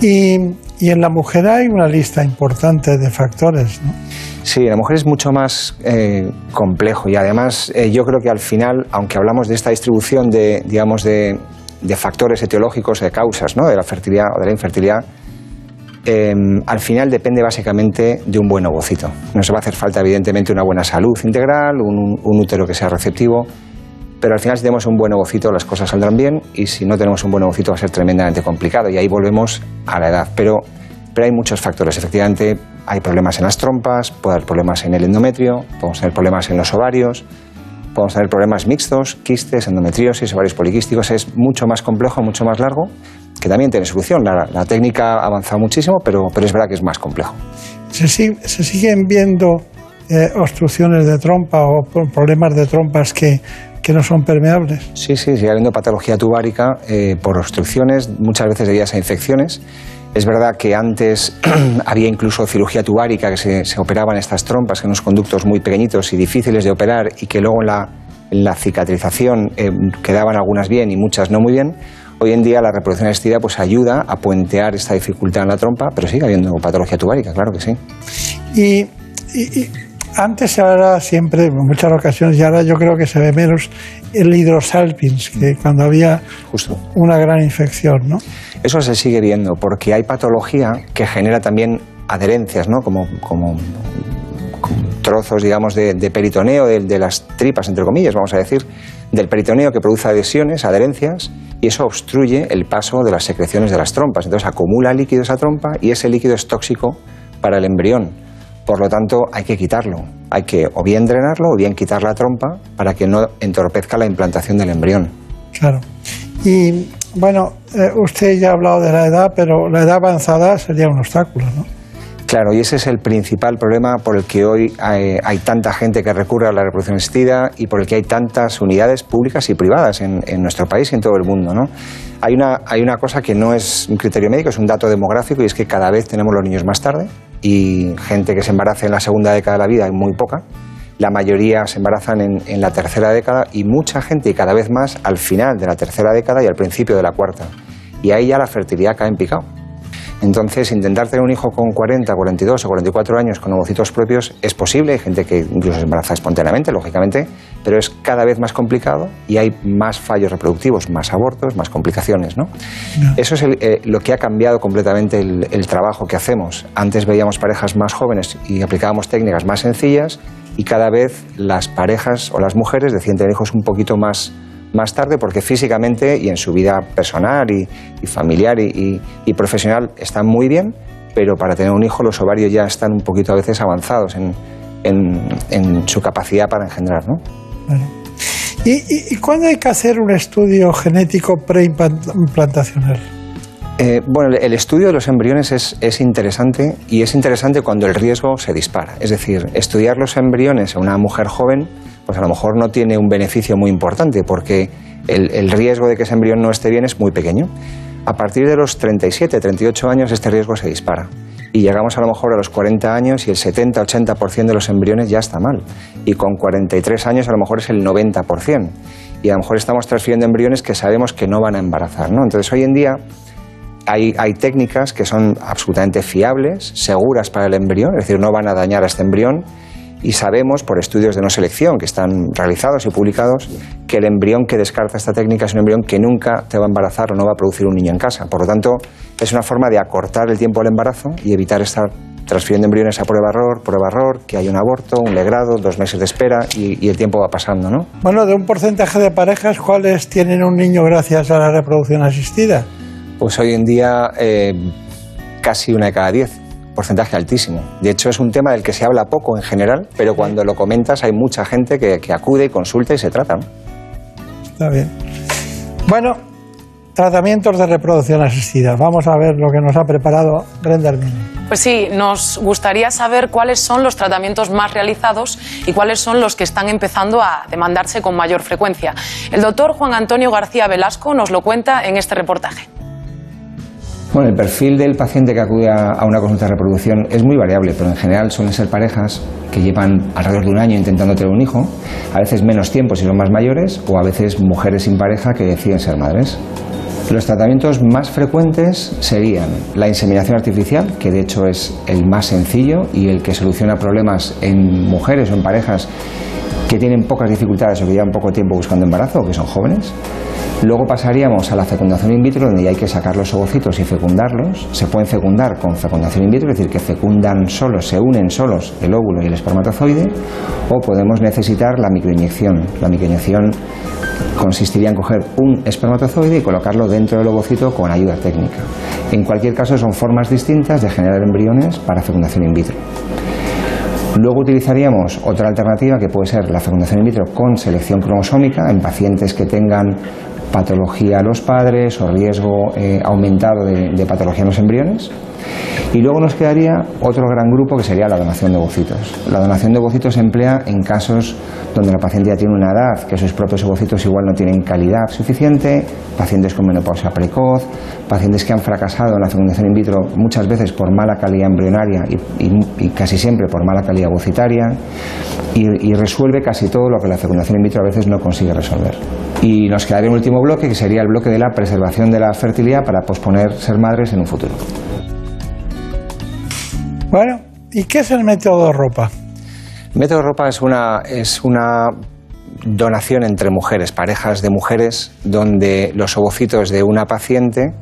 Y, y, en la mujer hay una lista importante de factores. Sí, la mujer es mucho más eh, complejo y además eh, yo creo que al final, aunque hablamos de esta distribución de, digamos, de, factores etiológicos, de causas, ¿no? de la fertilidad o de la infertilidad, eh, al final depende básicamente de un buen ovocito. Nos va a hacer falta, evidentemente, una buena salud integral, un, un, útero que sea receptivo, pero al final, si tenemos un buen ovocito, las cosas saldrán bien, y si no tenemos un buen ovocito, va a ser tremendamente complicado, y ahí volvemos a la edad. Pero, pero hay muchos factores. Efectivamente, hay problemas en las trompas, puede haber problemas en el endometrio, podemos tener problemas en los ovarios, podemos tener problemas mixtos, quistes, endometriosis, ovarios poliquísticos. Es mucho más complejo, mucho más largo, que también tiene solución. La, la técnica ha avanzado muchísimo, pero, pero es verdad que es más complejo. ¿Se, sig- se siguen viendo eh, obstrucciones de trompa o pro- problemas de trompas que, que no son permeables? Sí, sí, sigue habiendo patología tubárica eh, por obstrucciones, muchas veces debidas a infecciones. Es verdad que antes había incluso cirugía tubárica, que se, operaban estas trompas en unos conductos muy pequeñitos y difíciles de operar y que luego en la, cicatrización eh, quedaban algunas bien y muchas no muy bien. Hoy en día la reproducción asistida pues ayuda a puentear esta dificultad en la trompa, pero sigue habiendo patología tubárica, claro que sí. Y antes se hablaba siempre, en muchas ocasiones, y ahora yo creo que se ve menos, el hidrosalpins, que cuando había Justo. una gran infección, ¿no? Eso se sigue viendo porque hay patología que genera también adherencias, ¿no? Como, como, como trozos, digamos, de, de peritoneo, de, de las tripas, entre comillas, vamos a decir, del peritoneo que produce adhesiones, adherencias, y eso obstruye el paso de las secreciones de las trompas. Entonces acumula líquido esa trompa y ese líquido es tóxico para el embrión. Por lo tanto, hay que quitarlo. Hay que o bien drenarlo o bien quitar la trompa para que no entorpezca la implantación del embrión. Claro. Y bueno, eh, usted ya ha hablado de la edad, pero la edad avanzada sería un obstáculo, ¿no? Claro, y ese es el principal problema por el que hoy hay, hay tanta gente que recurre a la reproducción asistida y por el que hay tantas unidades públicas y privadas en, en nuestro país y en todo el mundo. ¿no? Hay, una, hay una cosa que no es un criterio médico, es un dato demográfico y es que cada vez tenemos los niños más tarde y gente que se embaraza en la segunda década de la vida hay muy poca. La mayoría se embarazan en, la tercera década y mucha gente y cada vez más al final de la tercera década y al principio de la cuarta. Y ahí ya la fertilidad cae en picado. Entonces, intentar tener un hijo con 40, 42 o 44 años con ovocitos propios es posible. Hay gente que incluso se embaraza espontáneamente, lógicamente, pero es cada vez más complicado y hay más fallos reproductivos, más abortos, más complicaciones. ¿no? Eso es el- eh, lo que ha cambiado completamente el, el trabajo que hacemos. Antes veíamos parejas más jóvenes y aplicábamos técnicas más sencillas y cada vez las parejas o las mujeres deciden tener hijos un poquito más más tarde porque físicamente y en su vida personal y, y familiar y, y- y profesional están muy bien, pero para tener un hijo los ovarios ya están un poquito a veces avanzados en, en- en su capacidad para engendrar. ¿no? ¿Y, y, y cuándo hay que hacer un estudio genético preimplantacional? Eh, bueno, el- estudio de los embriones es, es interesante y es interesante cuando el riesgo se dispara. Es decir, estudiar los embriones en una mujer joven, pues a lo mejor no tiene un beneficio muy importante porque el, el riesgo de que ese embrión no esté bien es muy pequeño. A partir de los 37, 38 años este riesgo se dispara. Y llegamos a lo mejor a los 40 años y el 70-80% de los embriones ya está mal. Y con 43 años a lo mejor es el 90%. Y a lo mejor estamos transfiriendo embriones que sabemos que no van a embarazar. ¿no? Entonces hoy en día hay, hay técnicas que son absolutamente fiables, seguras para el embrión, es decir, no van a dañar a este embrión. Y sabemos por estudios de no selección que están realizados y publicados que el embrión que descarta esta técnica es un embrión que nunca te va a embarazar o no va a producir un niño en casa. Por lo tanto, es una forma de acortar el tiempo del embarazo y evitar estar transfiriendo embriones a prueba-error, prueba-error, que hay un aborto, un legrado, dos meses de espera y, y el tiempo va pasando, ¿no? Bueno, de un porcentaje de parejas, ¿cuáles tienen un niño gracias a la reproducción asistida? Pues hoy en día eh, casi una de cada diez, porcentaje altísimo. De hecho es un tema del que se habla poco en general, pero cuando lo comentas hay mucha gente que, que acude y consulta y se trata. ¿no? Está bien. Bueno, tratamientos de reproducción asistida. Vamos a ver lo que nos ha preparado Brenda. Pues sí, nos gustaría saber cuáles son los tratamientos más realizados y cuáles son los que están empezando a demandarse con mayor frecuencia. El doctor Juan Antonio García Velasco nos lo cuenta en este reportaje. Bueno, el perfil del paciente que acude a, una consulta de reproducción es muy variable, pero en general suelen ser parejas que llevan alrededor de un año intentando tener un hijo, a veces menos tiempo si son más mayores, o a veces mujeres sin pareja que deciden ser madres. Los tratamientos más frecuentes serían la inseminación artificial, que de hecho es el más sencillo y el que soluciona problemas en mujeres o en parejas que tienen pocas dificultades o que llevan poco tiempo buscando embarazo o que son jóvenes. Luego pasaríamos a la fecundación in vitro, donde ya hay que sacar los ovocitos y fecundarlos. Se pueden fecundar con fecundación in vitro, es decir, que fecundan solos, se unen solos el óvulo y el espermatozoide, o podemos necesitar la microinyección. La microinyección consistiría en coger un espermatozoide y colocarlo dentro del ovocito con ayuda técnica. En cualquier caso, son formas distintas de generar embriones para fecundación in vitro. Luego utilizaríamos otra alternativa que puede ser la fecundación in vitro con selección cromosómica en pacientes que tengan patología a los padres o riesgo eh, aumentado de, de patología en los embriones. Y luego nos quedaría otro gran grupo que sería la donación de ovocitos. La donación de ovocitos se emplea en casos donde la paciente ya tiene una edad, que sus propios ovocitos igual no tienen calidad suficiente, pacientes con menopausia precoz, pacientes que han fracasado en la fecundación in vitro muchas veces por mala calidad embrionaria y, casi siempre por mala calidad ovocitaria, y, y resuelve casi todo lo que la fecundación in vitro a veces no consigue resolver. Y nos quedaría un último bloque, que sería el bloque de la preservación de la fertilidad para posponer ser madres en un futuro. ¿Y qué es el método ropa? Método Ropa es una, es una donación entre mujeres, parejas de mujeres, donde los ovocitos de una paciente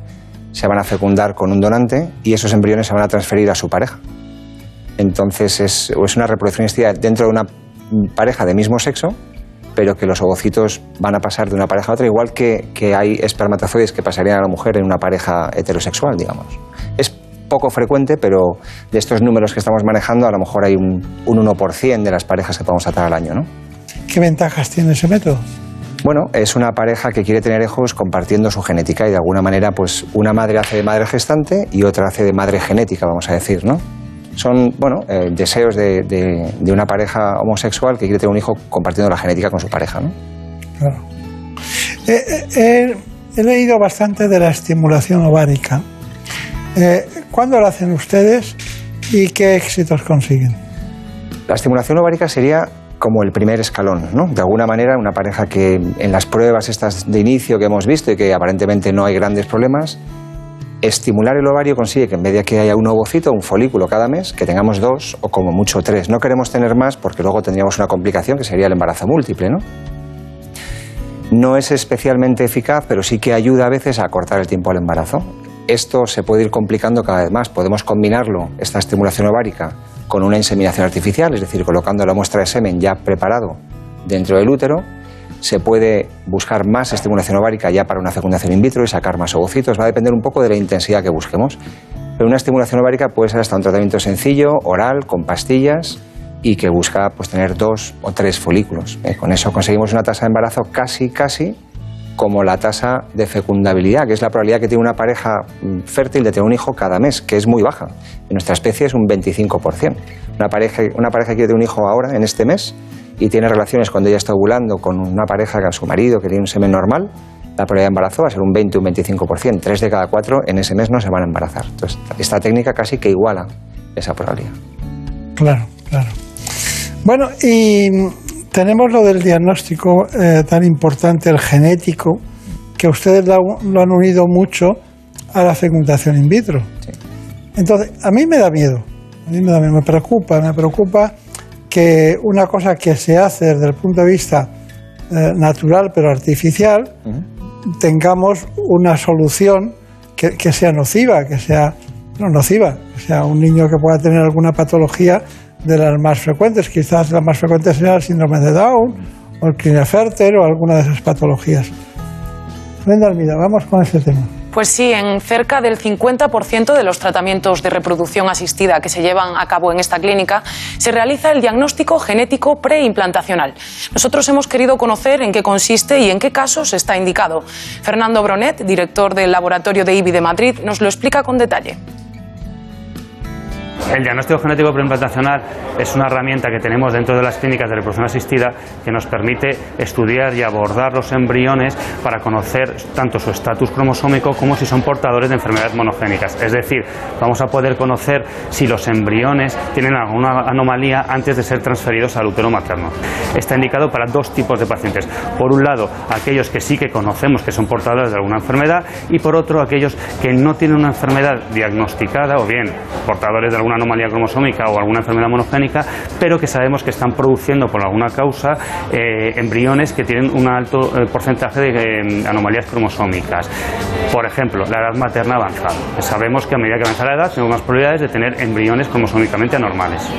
se van a fecundar con un donante y esos embriones se van a transferir a su pareja. Entonces es, es una reproducción dentro de una pareja de mismo sexo, pero que los ovocitos van a pasar de una pareja a otra, igual que, que hay espermatozoides que pasarían a la mujer en una pareja heterosexual, digamos. Poco frecuente, pero de estos números que estamos manejando, a lo mejor hay un, un 1% de las parejas que podemos tratar al año, ¿no? ¿Qué ventajas tiene ese método? Bueno, es una pareja que quiere tener hijos compartiendo su genética y de alguna manera, pues una madre hace de madre gestante y otra hace de madre genética, vamos a decir, ¿no? Son, bueno, eh, deseos de, de- de una pareja homosexual que quiere tener un hijo compartiendo la genética con su pareja, ¿no? Claro. Eh, eh, eh, he leído bastante de la estimulación ovárica. Eh, ¿Cuándo lo hacen ustedes y qué éxitos consiguen? La estimulación ovárica sería como el primer escalón, ¿no? De alguna manera, una pareja que en las pruebas estas de inicio que hemos visto y que aparentemente no hay grandes problemas, estimular el ovario consigue que en vez de que haya un ovocito, un folículo cada mes, que tengamos dos o como mucho tres. No queremos tener más porque luego tendríamos una complicación que sería el embarazo múltiple, ¿no? No es especialmente eficaz, pero sí que ayuda a veces a acortar el tiempo al embarazo. Esto se puede ir complicando cada vez más. Podemos combinarlo, esta estimulación ovárica, con una inseminación artificial, es decir, colocando la muestra de semen ya preparado dentro del útero. Se puede buscar más estimulación ovárica ya para una fecundación in vitro y sacar más ovocitos. Va a depender un poco de la intensidad que busquemos. Pero una estimulación ovárica puede ser hasta un tratamiento sencillo, oral, con pastillas y que busca pues, tener dos o tres folículos. Eh, Con eso conseguimos una tasa de embarazo casi, casi como la tasa de fecundabilidad, que es la probabilidad que tiene una pareja mm, fértil de tener un hijo cada mes, que es muy baja. En nuestra especie es un 25%. Una pareja, una pareja que quiere un hijo ahora, en este mes, y tiene relaciones cuando ella está ovulando con una pareja, con su marido, que tiene un semen normal, la probabilidad de embarazo va a ser un 20 o un 25%. Tres de cada cuatro en ese mes no se van a embarazar. Entonces, esta técnica casi que iguala esa probabilidad. Claro, claro. Bueno, y tenemos lo del diagnóstico eh, tan importante, el genético, que ustedes lo, han unido mucho a la fecundación in vitro. Entonces, a mí me da miedo, a mí me da miedo, me preocupa, me preocupa que una cosa que se hace desde el punto de vista eh, natural pero artificial, tengamos una solución que, que sea nociva, que sea no nociva, que sea un niño que pueda tener alguna patología de las más frecuentes. Quizás la más frecuente sea el síndrome de Down o el Klinefelter o alguna de esas patologías. Brenda Almida, vamos con ese tema. Pues sí, en cerca del 50% de los tratamientos de reproducción asistida que se llevan a cabo en esta clínica se realiza el diagnóstico genético preimplantacional. Nosotros hemos querido conocer en qué consiste y en qué casos está indicado. Fernando Bronet, director del laboratorio de IBI de Madrid, nos lo explica con detalle. El diagnóstico genético preimplantacional es una herramienta que tenemos dentro de las clínicas de reproducción asistida que nos permite estudiar y abordar los embriones para conocer tanto su estatus cromosómico como si son portadores de enfermedades monogénicas. Es decir, vamos a poder conocer si los embriones tienen alguna anomalía antes de ser transferidos al útero materno. Está indicado para dos tipos de pacientes. Por un lado, aquellos que sí que conocemos que son portadores de alguna enfermedad y por otro, aquellos que no tienen una enfermedad diagnosticada o bien portadores de alguna anomalía cromosómica o alguna enfermedad monogénica, pero que sabemos que están produciendo por alguna causa eh, embriones que tienen un alto eh, porcentaje de eh, anomalías cromosómicas. Por ejemplo, la edad materna avanzada. Sabemos que a medida que avanza la edad tenemos más probabilidades de tener embriones cromosómicamente anormales.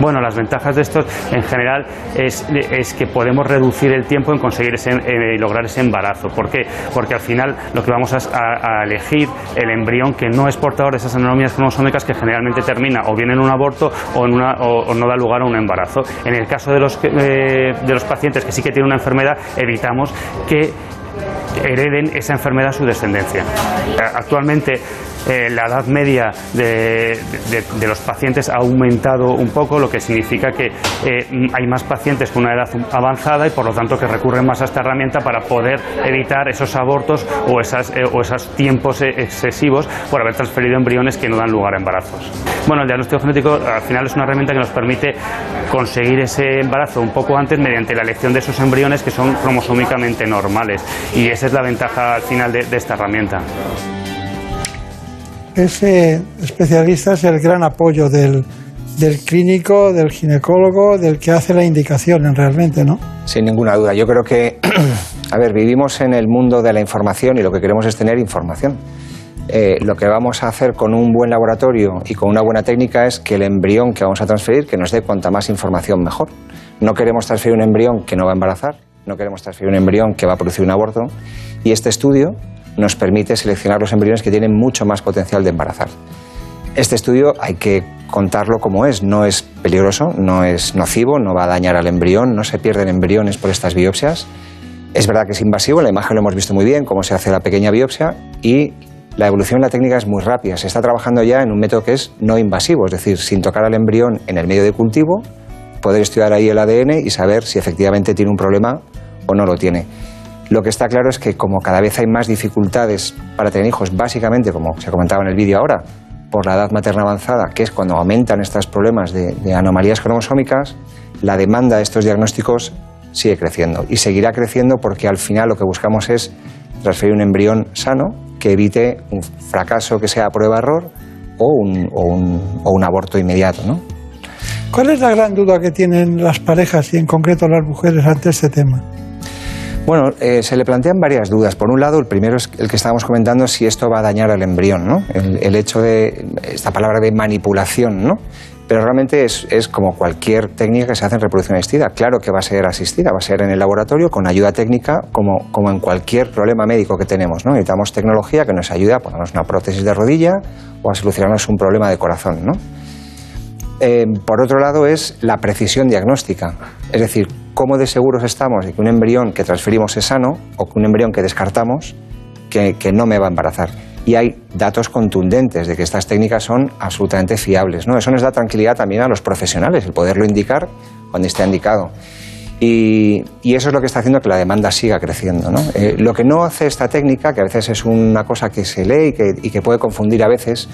Bueno, las ventajas de estos en general es, es que podemos reducir el tiempo en conseguir ese, eh, lograr ese embarazo. ¿Por qué? Porque al final lo que vamos a, a- elegir el embrión que no es portador de esas anomalías cromosómicas que generalmente o bien en un aborto o, en una, o, no da lugar a un embarazo. En el caso de los, eh, de los pacientes que sí que tienen una enfermedad, evitamos que hereden esa enfermedad a su descendencia. Eh, Actualmente eh, la edad media de, los pacientes ha aumentado un poco, lo que significa que eh, hay más pacientes con una edad avanzada y por lo tanto que recurren más a esta herramienta para poder evitar esos abortos o, esas, eh, esos tiempos eh, excesivos por haber transferido embriones que no dan lugar a embarazos. Bueno, el diagnóstico genético al final es una herramienta que nos permite conseguir ese embarazo un poco antes mediante la elección de esos embriones que son cromosómicamente normales y esa es la ventaja al final de esta herramienta. Ese especialista es el gran apoyo del, del clínico, del ginecólogo, del que hace la indicación en realmente, ¿no? Sin ninguna duda. Yo creo que, a ver, vivimos en el mundo de la información y lo que queremos es tener información. Eh, lo que vamos a hacer con un buen laboratorio y con una buena técnica es que el embrión que vamos a transferir, que nos dé cuanta más información mejor. No queremos transferir un embrión que no va a embarazar, no queremos transferir un embrión que va a producir un aborto y este estudio nos permite seleccionar los embriones que tienen mucho más potencial de embarazar. Este estudio hay que contarlo como es, no es peligroso, no es nocivo, no va a dañar al embrión, no se pierden embriones por estas biopsias. Es verdad que es invasivo, en la imagen lo hemos visto muy bien, cómo se hace la pequeña biopsia y la evolución en la técnica es muy rápida. Se está trabajando ya en un método que es no invasivo, es decir, sin tocar al embrión en el medio de cultivo, poder estudiar ahí el ADN y saber si efectivamente tiene un problema o no lo tiene. Lo que está claro es que como cada vez hay más dificultades para tener hijos, básicamente, como se comentaba en el vídeo ahora, por la edad materna avanzada, que es cuando aumentan estos problemas de, anomalías cromosómicas, la demanda de estos diagnósticos sigue creciendo y seguirá creciendo porque al final lo que buscamos es transferir un embrión sano que evite un fracaso que sea prueba-error o un, o un- o un aborto inmediato. ¿no? ¿Cuál es la gran duda que tienen las parejas y en concreto las mujeres ante este tema? Bueno, eh, se le plantean varias dudas. Por un lado, el primero es el que estábamos comentando, si esto va a dañar al embrión, ¿no? El, hecho de, esta palabra de manipulación, ¿no? Pero realmente es, es como cualquier técnica que se hace en reproducción asistida. Claro que va a ser asistida, va a ser en el laboratorio con ayuda técnica, como, como en cualquier problema médico que tenemos, ¿no? Necesitamos tecnología que nos ayude a ponernos una prótesis de rodilla o a solucionarnos un problema de corazón, ¿no? Eh, por otro lado, es la precisión diagnóstica. Es decir, cómo de seguros estamos de que un embrión que transferimos es sano o que un embrión que descartamos que, no me va a embarazar. Y hay datos contundentes de que estas técnicas son absolutamente fiables. ¿no? Eso nos da tranquilidad también a los profesionales, el poderlo indicar cuando esté indicado. Y, eso es lo que está haciendo que la demanda siga creciendo. ¿no? Eh, lo que no hace esta técnica, que a veces es una cosa que se lee y que puede confundir a veces,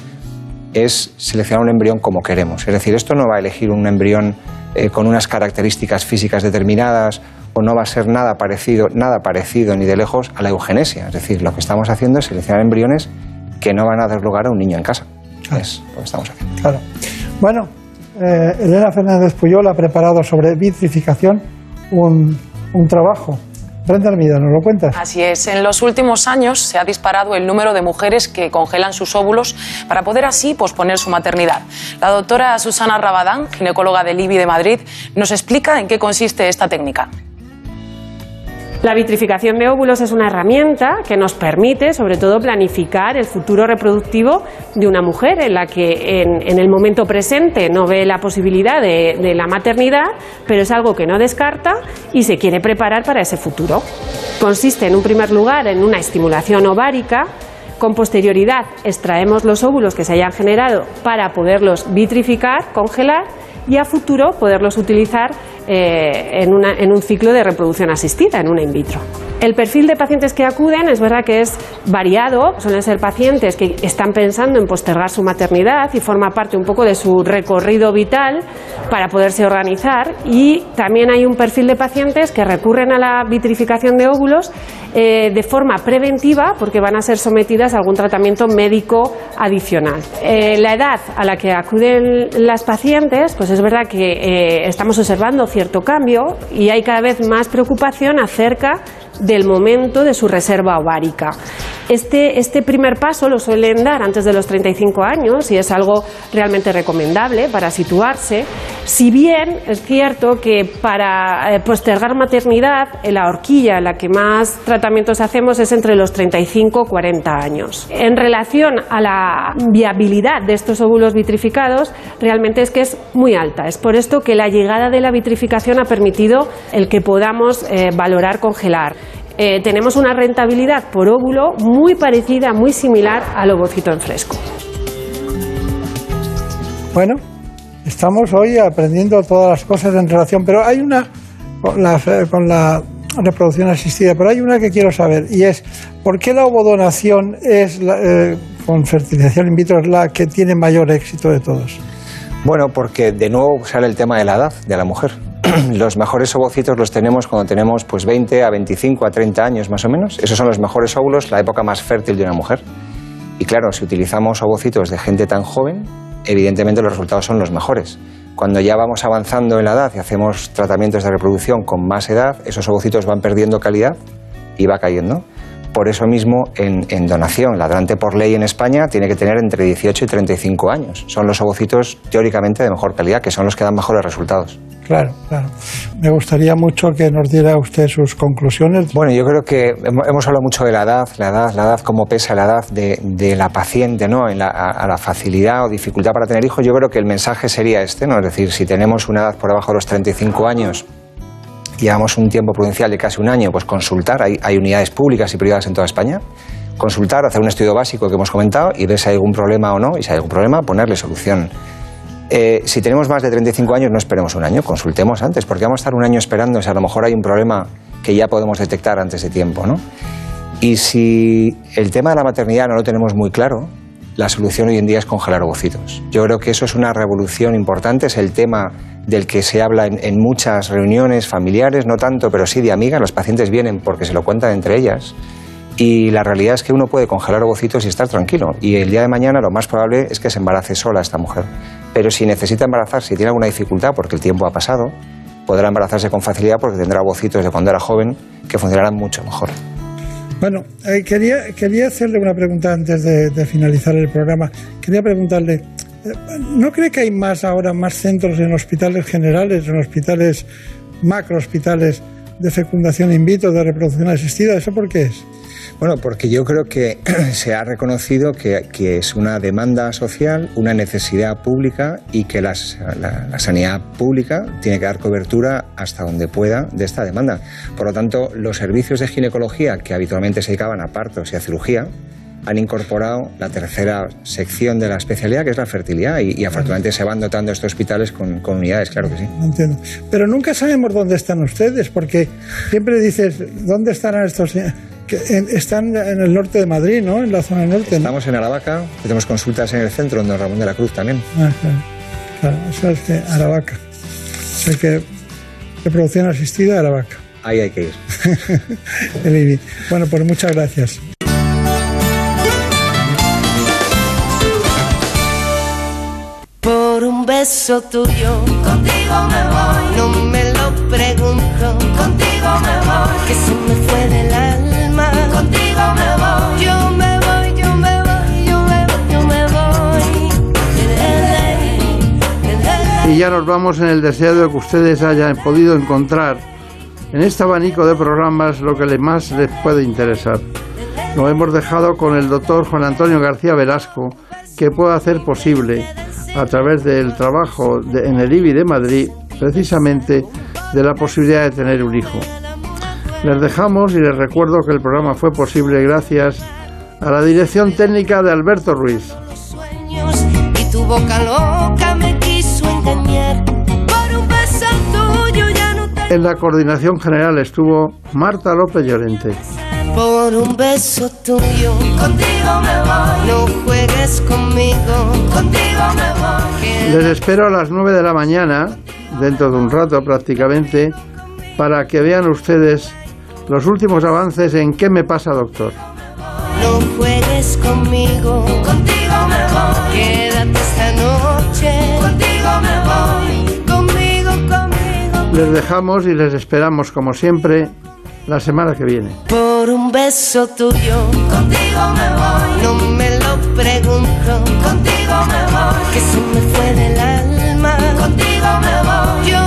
es seleccionar un embrión como queremos. Es decir, esto no va a elegir un embrión eh, con unas características físicas determinadas o no va a ser nada parecido, nada parecido ni de lejos a la eugenesia. Es decir, lo que estamos haciendo es seleccionar embriones que no van a dar lugar a un niño en casa. Es lo que estamos haciendo. Claro. Bueno, eh, Elena Fernández Puyol ha preparado sobre vitrificación un, un trabajo. Así es, en los últimos años se ha disparado el número de mujeres que congelan sus óvulos para poder así posponer su maternidad. La doctora Susana Rabadán, ginecóloga del IBI de Madrid, nos explica en qué consiste esta técnica. La vitrificación de óvulos es una herramienta que nos permite, sobre todo, planificar el futuro reproductivo de una mujer en la que en, el momento presente no ve la posibilidad de, de la maternidad, pero es algo que no descarta y se quiere preparar para ese futuro. Consiste, en un primer lugar, en una estimulación ovárica. Con posterioridad extraemos los óvulos que se hayan generado para poderlos vitrificar, congelar y a futuro poderlos utilizar eh, en, una- en un ciclo de reproducción asistida, en una in vitro. El perfil de pacientes que acuden es verdad que es variado, suelen ser pacientes que están pensando en postergar su maternidad y forma parte un poco de su recorrido vital para poderse organizar y también hay un perfil de pacientes que recurren a la vitrificación de óvulos eh, de forma preventiva porque van a ser sometidas a algún tratamiento médico adicional. Eh, la edad a la que acuden las pacientes, pues es verdad que eh, estamos observando cierto cambio y hay cada vez más preocupación acerca del momento de su reserva ovárica. Este, este primer paso lo suelen dar antes de los 35 años y es algo realmente recomendable para situarse, si bien es cierto que para eh, postergar maternidad, en la horquilla en la que más tratamientos hacemos es entre los 35 y 40 años. En relación a la viabilidad de estos óvulos vitrificados, realmente es que es muy alta. Es por esto que la llegada de la vitrificación ha permitido el que podamos eh, valorar congelar. Eh, tenemos una rentabilidad por óvulo muy parecida, muy similar al ovocito en fresco. Bueno, estamos hoy aprendiendo todas las cosas en relación, pero hay una con la, con la reproducción asistida, pero hay una que quiero saber y es ¿por qué la ovodonación es la, eh, con fertilización in vitro es la que tiene mayor éxito de todos? Bueno, porque de nuevo sale el tema de la edad de la mujer. los mejores ovocitos los tenemos cuando tenemos pues 20 a 25 a 30 años más o menos. Esos son los mejores óvulos, la época más fértil de una mujer. Y claro, si utilizamos ovocitos de gente tan joven, evidentemente los resultados son los mejores. Cuando ya vamos avanzando en la edad y hacemos tratamientos de reproducción con más edad, esos ovocitos van perdiendo calidad y va cayendo. Por eso mismo, en, en, donación, la donante por ley en España tiene que tener entre 18 y 35 años. Son los ovocitos teóricamente de mejor calidad, que son los que dan mejores resultados. Claro, claro. Me gustaría mucho que nos diera usted sus conclusiones. Bueno, yo creo que hemos hablado mucho de la edad, la edad, la edad, cómo pesa la edad de, de la paciente, ¿no? En la, a, a, la facilidad o dificultad para tener hijos. Yo creo que el mensaje sería este, ¿no? Es decir, si tenemos una edad por debajo de los 35 años, llevamos un tiempo prudencial de casi un año, pues consultar, hay, unidades públicas y privadas en toda España, consultar, hacer un estudio básico que hemos comentado y ver si hay algún problema o no, y si hay algún problema, ponerle solución. Eh, si tenemos más de 35 años, no esperemos un año, consultemos antes, porque vamos a estar un año esperando, si a lo mejor hay un problema que ya podemos detectar antes de tiempo, ¿no? Y si el tema de la maternidad no lo tenemos muy claro, la solución hoy en día es congelar ovocitos. Yo creo que eso es una revolución importante, es el tema del que se habla en, muchas reuniones familiares, no tanto, pero sí de amigas. Los pacientes vienen porque se lo cuentan entre ellas. Y la realidad es que uno puede congelar ovocitos y estar tranquilo. Y el día de mañana lo más probable es que se embarace sola esta mujer. Pero si necesita embarazarse, si tiene alguna dificultad porque el tiempo ha pasado, podrá embarazarse con facilidad porque tendrá ovocitos de cuando era joven que funcionarán mucho mejor. Bueno, eh, quería, quería hacerle una pregunta antes de, de finalizar el programa. Quería preguntarle, eh, ¿no cree que hay más ahora, más centros en hospitales generales, en hospitales, macro hospitales de fecundación in vitro, de reproducción asistida? ¿Eso por qué es? Bueno, porque yo creo que se ha reconocido que, es una demanda social, una necesidad pública y que las, la, la, sanidad pública tiene que dar cobertura hasta donde pueda de esta demanda. Por lo tanto, los servicios de ginecología que habitualmente se dedicaban a partos y a cirugía han incorporado la tercera sección de la especialidad, que es la fertilidad, y, y afortunadamente se van dotando estos hospitales con, con, unidades, claro que sí. Entiendo. Pero nunca sabemos dónde están ustedes, porque siempre dices, ¿dónde estarán estos...? Están en el norte de Madrid, ¿no? En la zona norte. Estamos en Aravaca, tenemos consultas en el centro, en Don Ramón de la Cruz también. Ah, claro. claro. Eso es que Aravaca. O sea que reproducción asistida, Aravaca. Ahí hay que ir. el IBI. Bueno, pues muchas gracias. Por un beso tuyo, contigo me voy. No me lo pregunto, contigo me voy. Que se me fue del alma, Y ya nos vamos en el deseo de que ustedes hayan podido encontrar en este abanico de programas lo que más les puede interesar. Lo hemos dejado con el doctor Juan Antonio García Velasco, que puede hacer posible a través del trabajo de, en el IBI de Madrid, precisamente de la posibilidad de tener un hijo. Les dejamos y les recuerdo que el programa fue posible gracias a la dirección técnica de Alberto Ruiz. Y tu boca loca me quiso engañar. Por un beso tuyo ya no te... En la coordinación general estuvo Marta López Llorente. Por un beso tuyo, contigo me voy. No juegues conmigo, contigo me voy. Les espero a las 9 de la mañana, dentro de un rato prácticamente, para que vean ustedes los últimos avances en ¿Qué me pasa, doctor? No juegues conmigo, contigo me voy. Quédate esta noche, contigo me voy. Conmigo, conmigo. Les dejamos y les esperamos, como siempre, la semana que viene. Por un beso tuyo, contigo me voy. No me lo pregunto, contigo me voy. Que se me fue del alma, contigo me voy. Yo